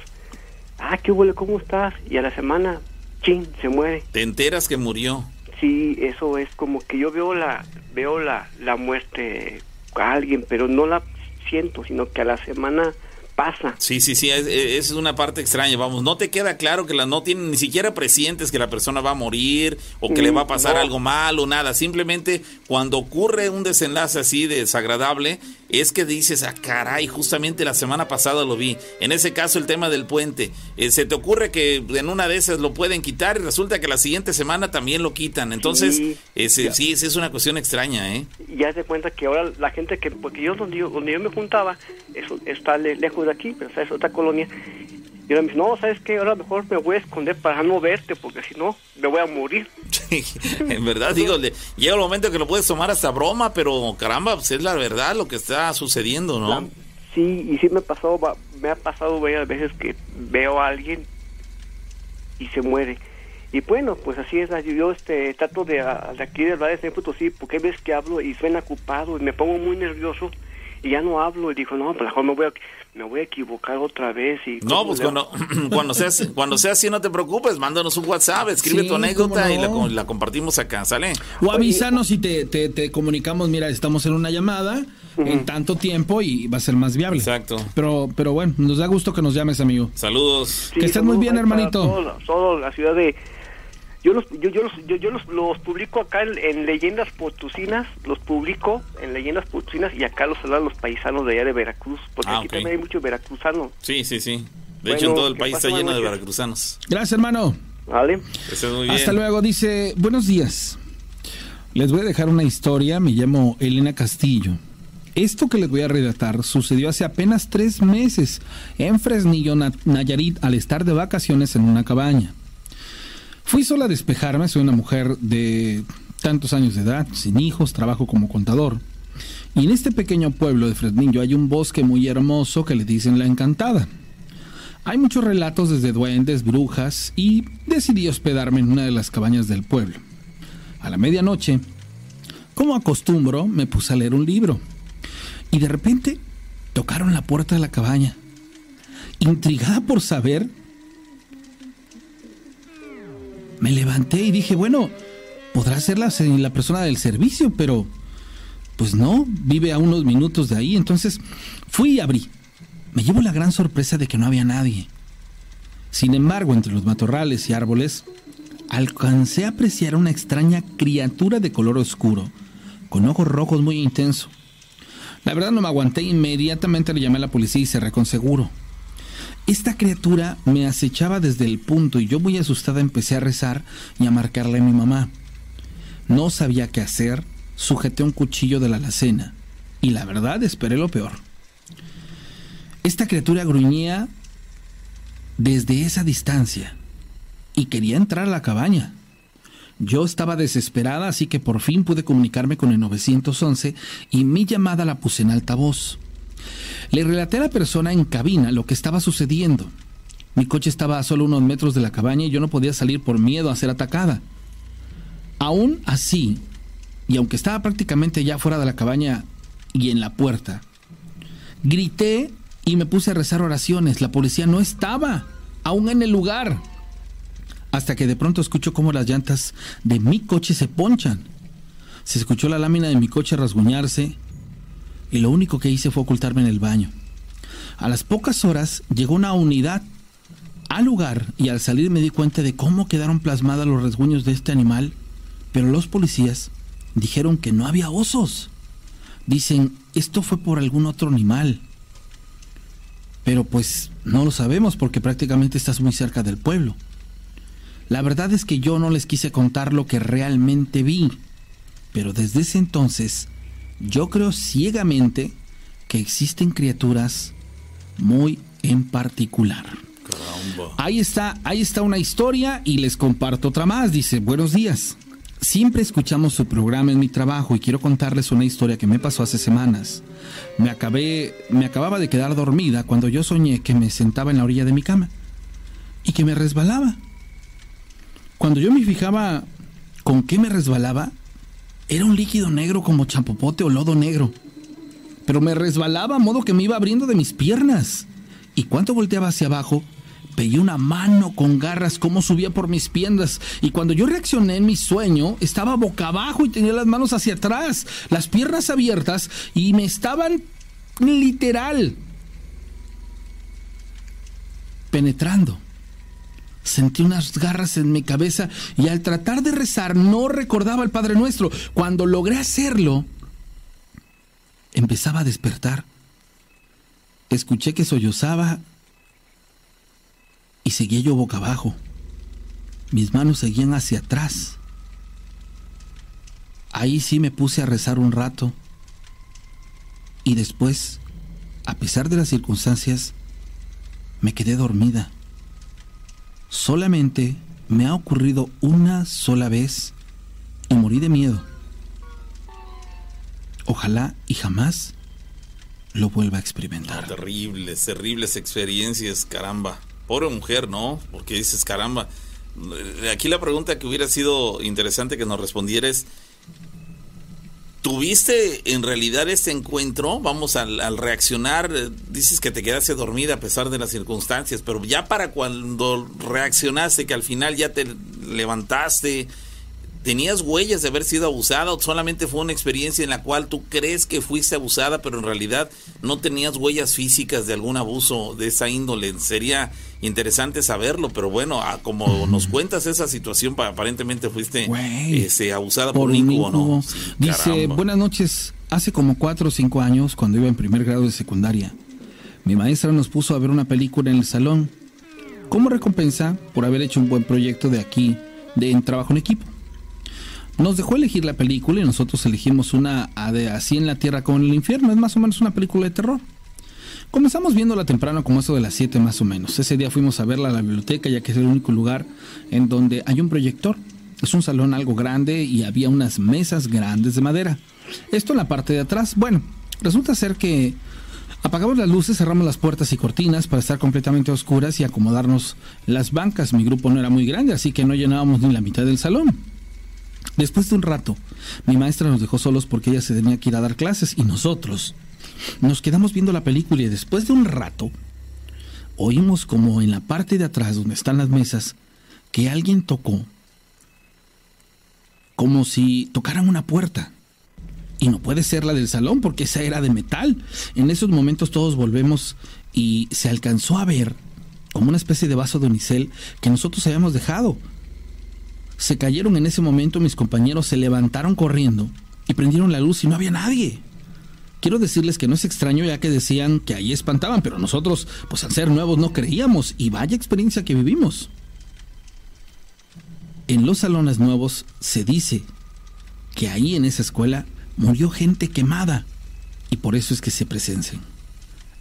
ah, ¿qué huele? ¿Cómo estás? Y a la semana, chin, se muere. ¿Te enteras que murió? Sí, eso es como que yo veo la, veo la, la muerte a alguien, pero no la siento, sino que a la semana pasa. Sí, sí, sí, es, es, una parte extraña, vamos, no te queda claro que la no tienen ni siquiera presientes que la persona va a morir o que le va a pasar algo mal o nada, simplemente cuando ocurre un desenlace así desagradable, es que dices, ah, caray, justamente la semana pasada lo vi. En ese caso, el tema del puente. Eh, se te ocurre que en una de esas lo pueden quitar y resulta que la siguiente semana también lo quitan. Entonces, sí, ese, sí, es una cuestión extraña, ¿eh? Ya se cuenta que ahora la gente que, porque yo donde yo, donde yo me juntaba, eso está lejos de aquí, pero es otra colonia, y ahora me dice, no, ¿sabes qué? Ahora mejor me voy a esconder para no verte, porque si no, me voy a morir. Sí, en verdad, digo, llega el momento que lo puedes tomar hasta broma, pero caramba, pues es la verdad lo que está sucediendo, ¿no? sí, y sí me pasó, me ha pasado varias veces que veo a alguien y se muere. Y bueno, pues así es, yo este, trato de, de aquí de Valle de sí, porque ves que hablo y suena ocupado y me pongo muy nervioso ya no hablo y dijo, no, pues mejor me voy a me voy a equivocar otra vez. y No, pues cuando, cuando, sea, cuando sea así, no te preocupes, mándanos un WhatsApp, escribe tu anécdota y la, compartimos acá, ¿sale? O avísanos y te, te, comunicamos, mira, estamos en una llamada en tanto tiempo y va a ser más viable. Exacto. Pero, pero bueno, nos da gusto que nos llames, amigo. Saludos. que estés muy bien, hermanito. Todo, la ciudad de yo los yo, yo los yo, los, los, publico acá en, leyendas potusinas los publico en leyendas potusinas y acá los saludan los paisanos de allá de Veracruz porque ah, aquí también hay muchos veracruzanos sí sí sí. De hecho en todo el país está lleno de veracruzanos. Gracias hermano. Vale. Hasta luego. Dice buenos días. Les voy a dejar una historia. Me llamo Elena Castillo. Esto que les voy a relatar sucedió hace apenas tres meses en Fresnillo, Nayarit, al estar de vacaciones en una cabaña. Fui sola a despejarme, soy una mujer de tantos años de edad, sin hijos, trabajo como contador. Y en este pequeño pueblo de Fresnillo hay un bosque muy hermoso que le dicen la encantada. Hay muchos relatos desde duendes, brujas y decidí hospedarme en una de las cabañas del pueblo. A la medianoche, como acostumbro, me puse a leer un libro. Y de repente tocaron la puerta de la cabaña. Intrigada por saber me levanté y dije, bueno, podrá ser la, la persona del servicio, pero pues no, vive a unos minutos de ahí. Entonces fui y abrí. Me llevo la gran sorpresa de que no había nadie. Sin embargo, entre los matorrales y árboles, alcancé a apreciar una extraña criatura de color oscuro, con ojos rojos muy intensos. La verdad no me aguanté, inmediatamente le llamé a la policía y cerré con seguro. Esta criatura me acechaba desde el punto y yo muy asustada empecé a rezar y a marcarle a mi mamá. No sabía qué hacer, sujeté un cuchillo de la alacena y la verdad esperé lo peor. Esta criatura gruñía desde esa distancia y quería entrar a la cabaña. Yo estaba desesperada, así que por fin pude comunicarme con el 911 y mi llamada la puse en altavoz. Le relaté a la persona en cabina lo que estaba sucediendo. Mi coche estaba a solo unos metros de la cabaña y yo no podía salir por miedo a ser atacada. Aún así, y aunque estaba prácticamente ya fuera de la cabaña y en la puerta, grité y me puse a rezar oraciones. La policía no estaba aún en el lugar. Hasta que de pronto escucho cómo las llantas de mi coche se ponchan. Se escuchó la lámina de mi coche rasguñarse y lo único que hice fue ocultarme en el baño. A las pocas horas llegó una unidad al lugar y al salir me di cuenta de cómo quedaron plasmadas los rasguños de este animal, pero los policías dijeron que no había osos. Dicen, esto fue por algún otro animal. Pero pues no lo sabemos porque prácticamente estás muy cerca del pueblo. La verdad es que yo no les quise contar lo que realmente vi, pero desde ese entonces yo creo ciegamente que existen criaturas muy en particular. Caramba. Ahí está, ahí está una historia y les comparto otra más. Dice, buenos días. Siempre escuchamos su programa en mi trabajo y quiero contarles una historia que me pasó hace semanas. Me acabé, me acababa de quedar dormida cuando yo soñé que me sentaba en la orilla de mi cama y que me resbalaba. Cuando yo me fijaba con qué me resbalaba, era un líquido negro como champopote o lodo negro. Pero me resbalaba a modo que me iba abriendo de mis piernas. Y cuando volteaba hacia abajo, Veía una mano con garras como subía por mis piernas y cuando yo reaccioné en mi sueño estaba boca abajo y tenía las manos hacia atrás, las piernas abiertas y me estaban literal penetrando. Sentí unas garras en mi cabeza y al tratar de rezar no recordaba el Padre Nuestro. Cuando logré hacerlo, empezaba a despertar. Escuché que sollozaba y seguía yo boca abajo. Mis manos seguían hacia atrás. Ahí sí me puse a rezar un rato. Y después, a pesar de las circunstancias, me quedé dormida. Solamente me ha ocurrido una sola vez y morí de miedo. Ojalá y jamás lo vuelva a experimentar. terribles, terribles experiencias, caramba. Pobre mujer, ¿no? Porque dices, caramba. Aquí la pregunta que hubiera sido interesante que nos respondiera es, ¿tuviste en realidad este encuentro? Vamos, al, al reaccionar, dices que te quedaste dormida a pesar de las circunstancias, pero ya para cuando reaccionaste, que al final ya te levantaste, ¿Tenías huellas de haber sido abusada o solamente fue una experiencia en la cual tú crees que fuiste abusada, pero en realidad no tenías huellas físicas de algún abuso de esa índole? Sería interesante saberlo, pero bueno, como nos cuentas esa situación, aparentemente fuiste este, abusada por, un o no. Dice, buenas noches, hace como cuatro o cinco años, cuando iba en primer grado de secundaria, mi maestra nos puso a ver una película en el salón, como recompensa por haber hecho un buen proyecto de aquí, de en trabajo en equipo. Nos dejó elegir la película y nosotros elegimos una de así en la tierra como en el infierno. Es más o menos una película de terror. Comenzamos viéndola temprano, como eso de las 7 más o menos. Ese día fuimos a verla a la biblioteca, ya que es el único lugar en donde hay un proyector. Es un salón algo grande y había unas mesas grandes de madera. Esto en la parte de atrás. Bueno, resulta ser que apagamos las luces, cerramos las puertas y cortinas para estar completamente oscuras y acomodarnos las bancas. Mi grupo no era muy grande, así que no llenábamos ni la mitad del salón. Después de un rato, mi maestra nos dejó solos porque ella se tenía que ir a dar clases y nosotros nos quedamos viendo la película y después de un rato oímos como en la parte de atrás donde están las mesas que alguien tocó como si tocaran una puerta. Y no puede ser la del salón porque esa era de metal. En esos momentos todos volvemos y se alcanzó a ver como una especie de vaso de unicel que nosotros habíamos dejado se cayeron en ese momento, mis compañeros se levantaron corriendo y prendieron la luz y no había nadie. Quiero decirles que no es extraño ya que decían que ahí espantaban, pero nosotros, pues al ser nuevos, no creíamos y vaya experiencia que vivimos. En los salones nuevos se dice que ahí en esa escuela murió gente quemada y por eso es que se presencian.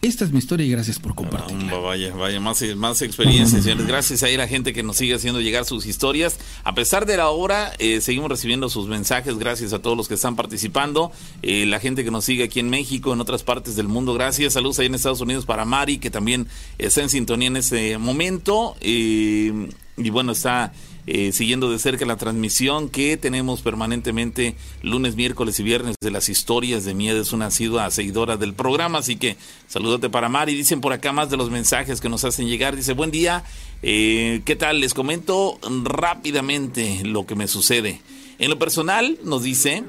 Esta es mi historia y gracias por compartirla. vaya, vaya, más, más experiencias, Gracias a la gente que nos sigue haciendo llegar sus historias. A pesar de la hora, eh, seguimos recibiendo sus mensajes. Gracias a todos los que están participando. Eh, la gente que nos sigue aquí en México, en otras partes del mundo. Gracias. Saludos ahí en Estados Unidos para Mari, que también está en sintonía en este momento. Eh, y bueno, está eh, siguiendo de cerca la transmisión que tenemos permanentemente lunes, miércoles y viernes de las historias de miedo. Es una asidua seguidora del programa, así que saludate para Mari. Dicen por acá más de los mensajes que nos hacen llegar. Dice, buen día, eh, ¿qué tal? Les comento rápidamente lo que me sucede. En lo personal, nos dice,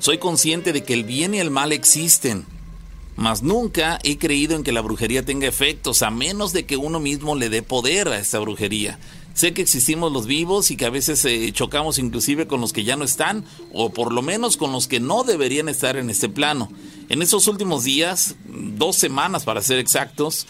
soy consciente de que el bien y el mal existen. Mas nunca he creído en que la brujería tenga efectos, a menos de que uno mismo le dé poder a esta brujería. Sé que existimos los vivos y que a veces eh, chocamos inclusive con los que ya no están o por lo menos con los que no deberían estar en este plano. En estos últimos días, dos semanas para ser exactos,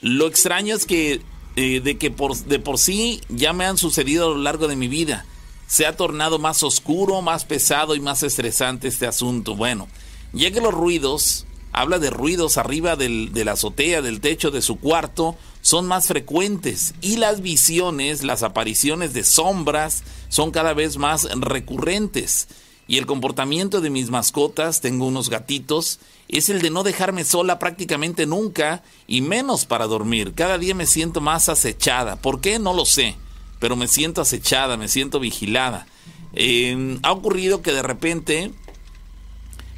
lo extraño es que eh, de que por, de por sí ya me han sucedido a lo largo de mi vida. Se ha tornado más oscuro, más pesado y más estresante este asunto. Bueno, ya que los ruidos, habla de ruidos arriba del, de la azotea, del techo de su cuarto, son más frecuentes y las visiones, las apariciones de sombras son cada vez más recurrentes. Y el comportamiento de mis mascotas, tengo unos gatitos, es el de no dejarme sola prácticamente nunca y menos para dormir. Cada día me siento más acechada. ¿Por qué? No lo sé, pero me siento acechada, me siento vigilada. Eh, ha ocurrido que de repente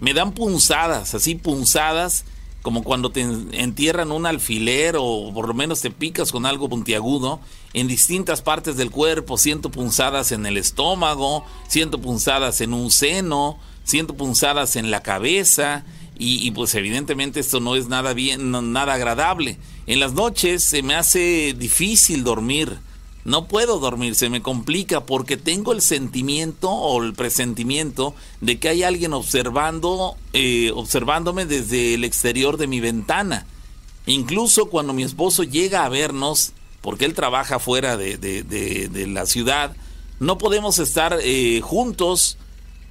me dan punzadas, así punzadas, como cuando te entierran un alfiler o por lo menos te picas con algo puntiagudo en distintas partes del cuerpo, siento punzadas en el estómago, siento punzadas en un seno, siento punzadas en la cabeza y, y pues evidentemente esto no es nada bien, nada agradable. En las noches se me hace difícil dormir no puedo dormir, se me complica porque tengo el sentimiento o el presentimiento de que hay alguien observando, eh, observándome desde el exterior de mi ventana. Incluso cuando mi esposo llega a vernos, porque él trabaja fuera de, la ciudad, no podemos estar eh, juntos.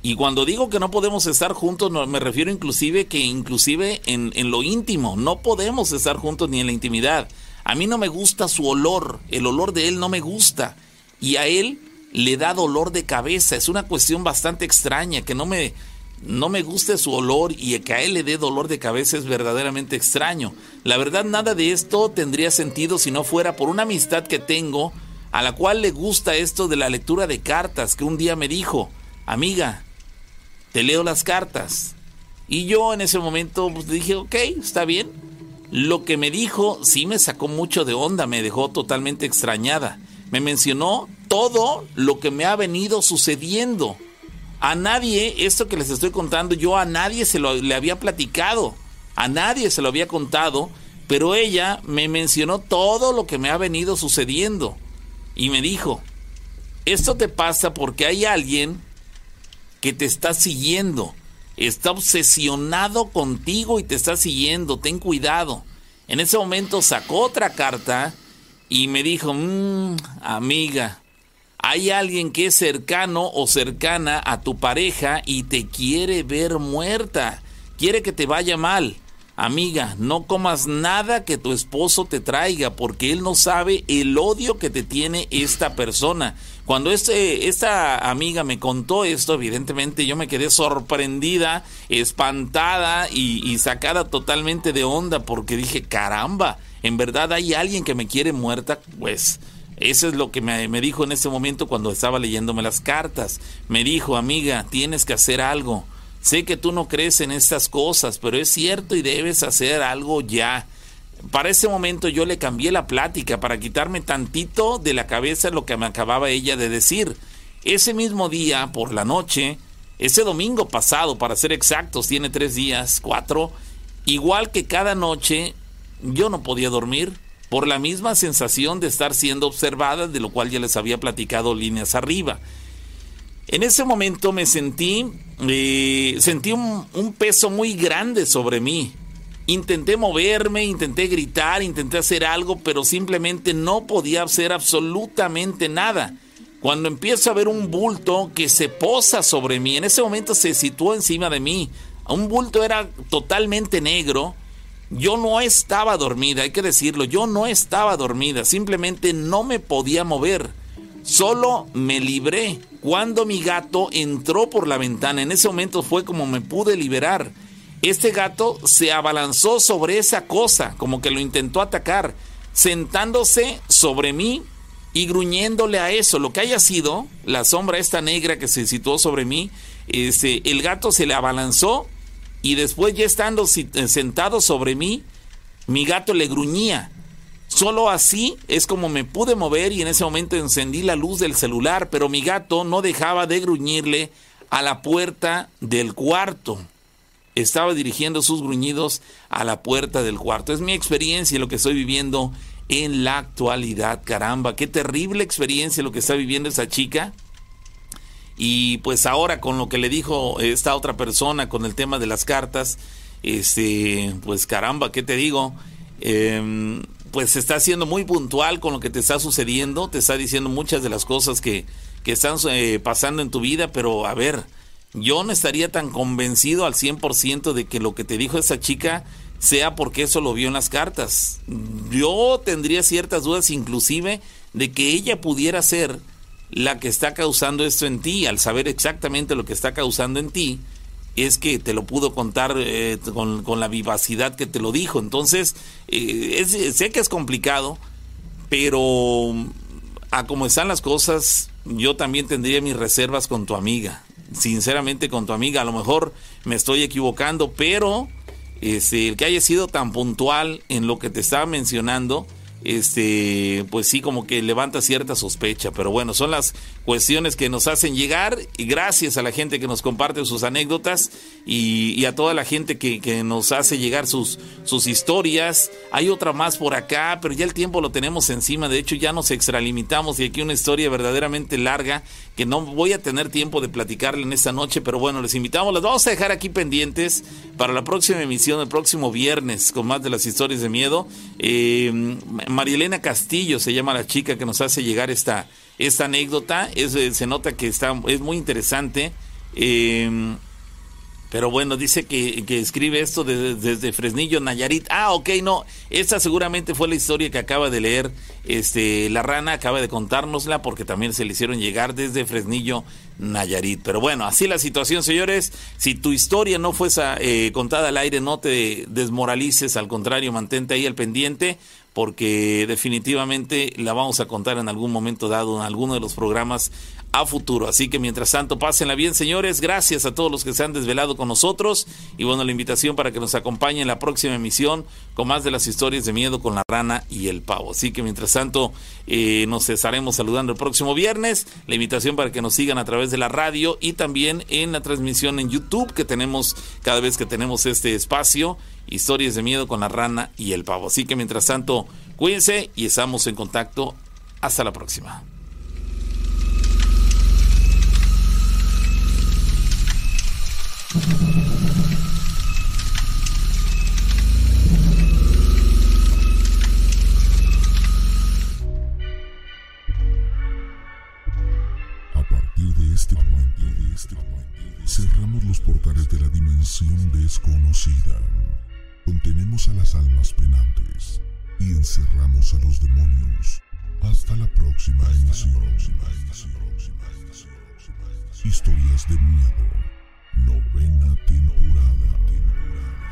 Y cuando digo que no podemos estar juntos, me refiero inclusive que inclusive en lo íntimo, no podemos estar juntos ni en la intimidad. A mí no me gusta su olor, el olor de él no me gusta. Y a él le da dolor de cabeza. Es una cuestión bastante extraña, que no me, no me guste su olor y que a él le dé dolor de cabeza es verdaderamente extraño. La verdad, nada de esto tendría sentido si no fuera por una amistad que tengo a la cual le gusta esto de la lectura de cartas, que un día me dijo, amiga, te leo las cartas. Y yo en ese momento pues, dije, ok, está bien lo que me dijo sí me sacó mucho de onda, me dejó totalmente extrañada. Me mencionó todo lo que me ha venido sucediendo. A nadie, esto que les estoy contando, yo a nadie se lo le había platicado. A nadie se lo había contado, pero ella me mencionó todo lo que me ha venido sucediendo. Y me dijo, esto te pasa porque hay alguien que te está siguiendo está obsesionado contigo y te está siguiendo, ten cuidado. En ese momento sacó otra carta y me dijo, mmm, amiga, hay alguien que es cercano o cercana a tu pareja y te quiere ver muerta, quiere que te vaya mal. Amiga, no comas nada que tu esposo te traiga porque él no sabe el odio que te tiene esta persona. Cuando este, esta amiga me contó esto, evidentemente yo me quedé sorprendida, espantada y, sacada totalmente de onda porque dije, caramba, en verdad hay alguien que me quiere muerta, pues eso es lo que me, me, dijo en ese momento cuando estaba leyéndome las cartas. Me dijo, amiga, tienes que hacer algo. Sé que tú no crees en estas cosas, pero es cierto y debes hacer algo ya. Para ese momento yo le cambié la plática para quitarme tantito de la cabeza lo que me acababa ella de decir. Ese mismo día, por la noche, ese domingo pasado, para ser exactos, tiene tres días, cuatro, igual que cada noche, yo no podía dormir por la misma sensación de estar siendo observada, de lo cual ya les había platicado líneas arriba. En ese momento me sentí, eh, sentí un, un peso muy grande sobre mí. Intenté moverme, intenté gritar, intenté hacer algo, pero simplemente no podía hacer absolutamente nada. Cuando empiezo a ver un bulto que se posa sobre mí, en ese momento se situó encima de mí. Un bulto era totalmente negro. Yo no estaba dormida, hay que decirlo, yo no estaba dormida, simplemente no me podía mover. Solo me libré cuando mi gato entró por la ventana. En ese momento fue como me pude liberar. Este gato se abalanzó sobre esa cosa, como que lo intentó atacar, sentándose sobre mí y gruñéndole a eso, lo que haya sido, la sombra esta negra que se situó sobre mí, este, el gato se le abalanzó y después ya estando sentado sobre mí, mi gato le gruñía. Solo así es como me pude mover y en ese momento encendí la luz del celular, pero mi gato no dejaba de gruñirle a la puerta del cuarto. Estaba dirigiendo sus gruñidos a la puerta del cuarto. Es mi experiencia lo que estoy viviendo en la actualidad. Caramba, qué terrible experiencia lo que está viviendo esa chica. Y pues ahora con lo que le dijo esta otra persona con el tema de las cartas, este, pues caramba, ¿qué te digo? Eh, pues está siendo muy puntual con lo que te está sucediendo, te está diciendo muchas de las cosas que, que están eh, pasando en tu vida, pero a ver, yo no estaría tan convencido al 100% de que lo que te dijo esa chica sea porque eso lo vio en las cartas. Yo tendría ciertas dudas inclusive de que ella pudiera ser la que está causando esto en ti, al saber exactamente lo que está causando en ti, es que te lo pudo contar eh, con, la vivacidad que te lo dijo. Entonces, eh, sé que es complicado, pero a como están las cosas, yo también tendría mis reservas con tu amiga. Sinceramente con tu amiga, a lo mejor me estoy equivocando, pero este, el que haya sido tan puntual en lo que te estaba mencionando, este, pues sí, como que levanta cierta sospecha. Pero bueno, son las cuestiones que nos hacen llegar y gracias a la gente que nos comparte sus anécdotas y, a toda la gente que, que, nos hace llegar sus, sus historias. Hay otra más por acá, pero ya el tiempo lo tenemos encima. De hecho, ya nos extralimitamos y aquí una historia verdaderamente larga que no voy a tener tiempo de platicarle en esta noche, pero bueno, les invitamos, las vamos a dejar aquí pendientes para la próxima emisión, el próximo viernes, con más de las historias de miedo. Eh, Marielena Castillo se llama la chica que nos hace llegar esta, esta anécdota, es, se nota que está, es muy interesante. Eh, pero bueno, dice que, escribe esto desde, Fresnillo, Nayarit. Ah, ok, no. Esta seguramente fue la historia que acaba de leer este, la rana, acaba de contárnosla porque también se le hicieron llegar desde Fresnillo, Nayarit. Pero bueno, así la situación, señores. Si tu historia no fuese eh, contada al aire, no te desmoralices, al contrario, mantente ahí al pendiente porque definitivamente la vamos a contar en algún momento dado en alguno de los programas a futuro. Así que mientras tanto, pásenla bien, señores. Gracias a todos los que se han desvelado con nosotros. Y bueno, la invitación para que nos acompañen en la próxima emisión con más de las historias de miedo con la rana y el pavo. Así que mientras tanto, eh, nos estaremos saludando el próximo viernes. La invitación para que nos sigan a través de la radio y también en la transmisión en YouTube que tenemos cada vez que tenemos este espacio. Historias de miedo con la rana y el pavo. Así que mientras tanto, cuídense y estamos en contacto. Hasta la próxima. A partir de este momento, de este cerramos los portales de la dimensión desconocida. Contenemos a las almas penantes y encerramos a los demonios. Hasta la próxima emisión. Historias de miedo. Novena temporada. temporada.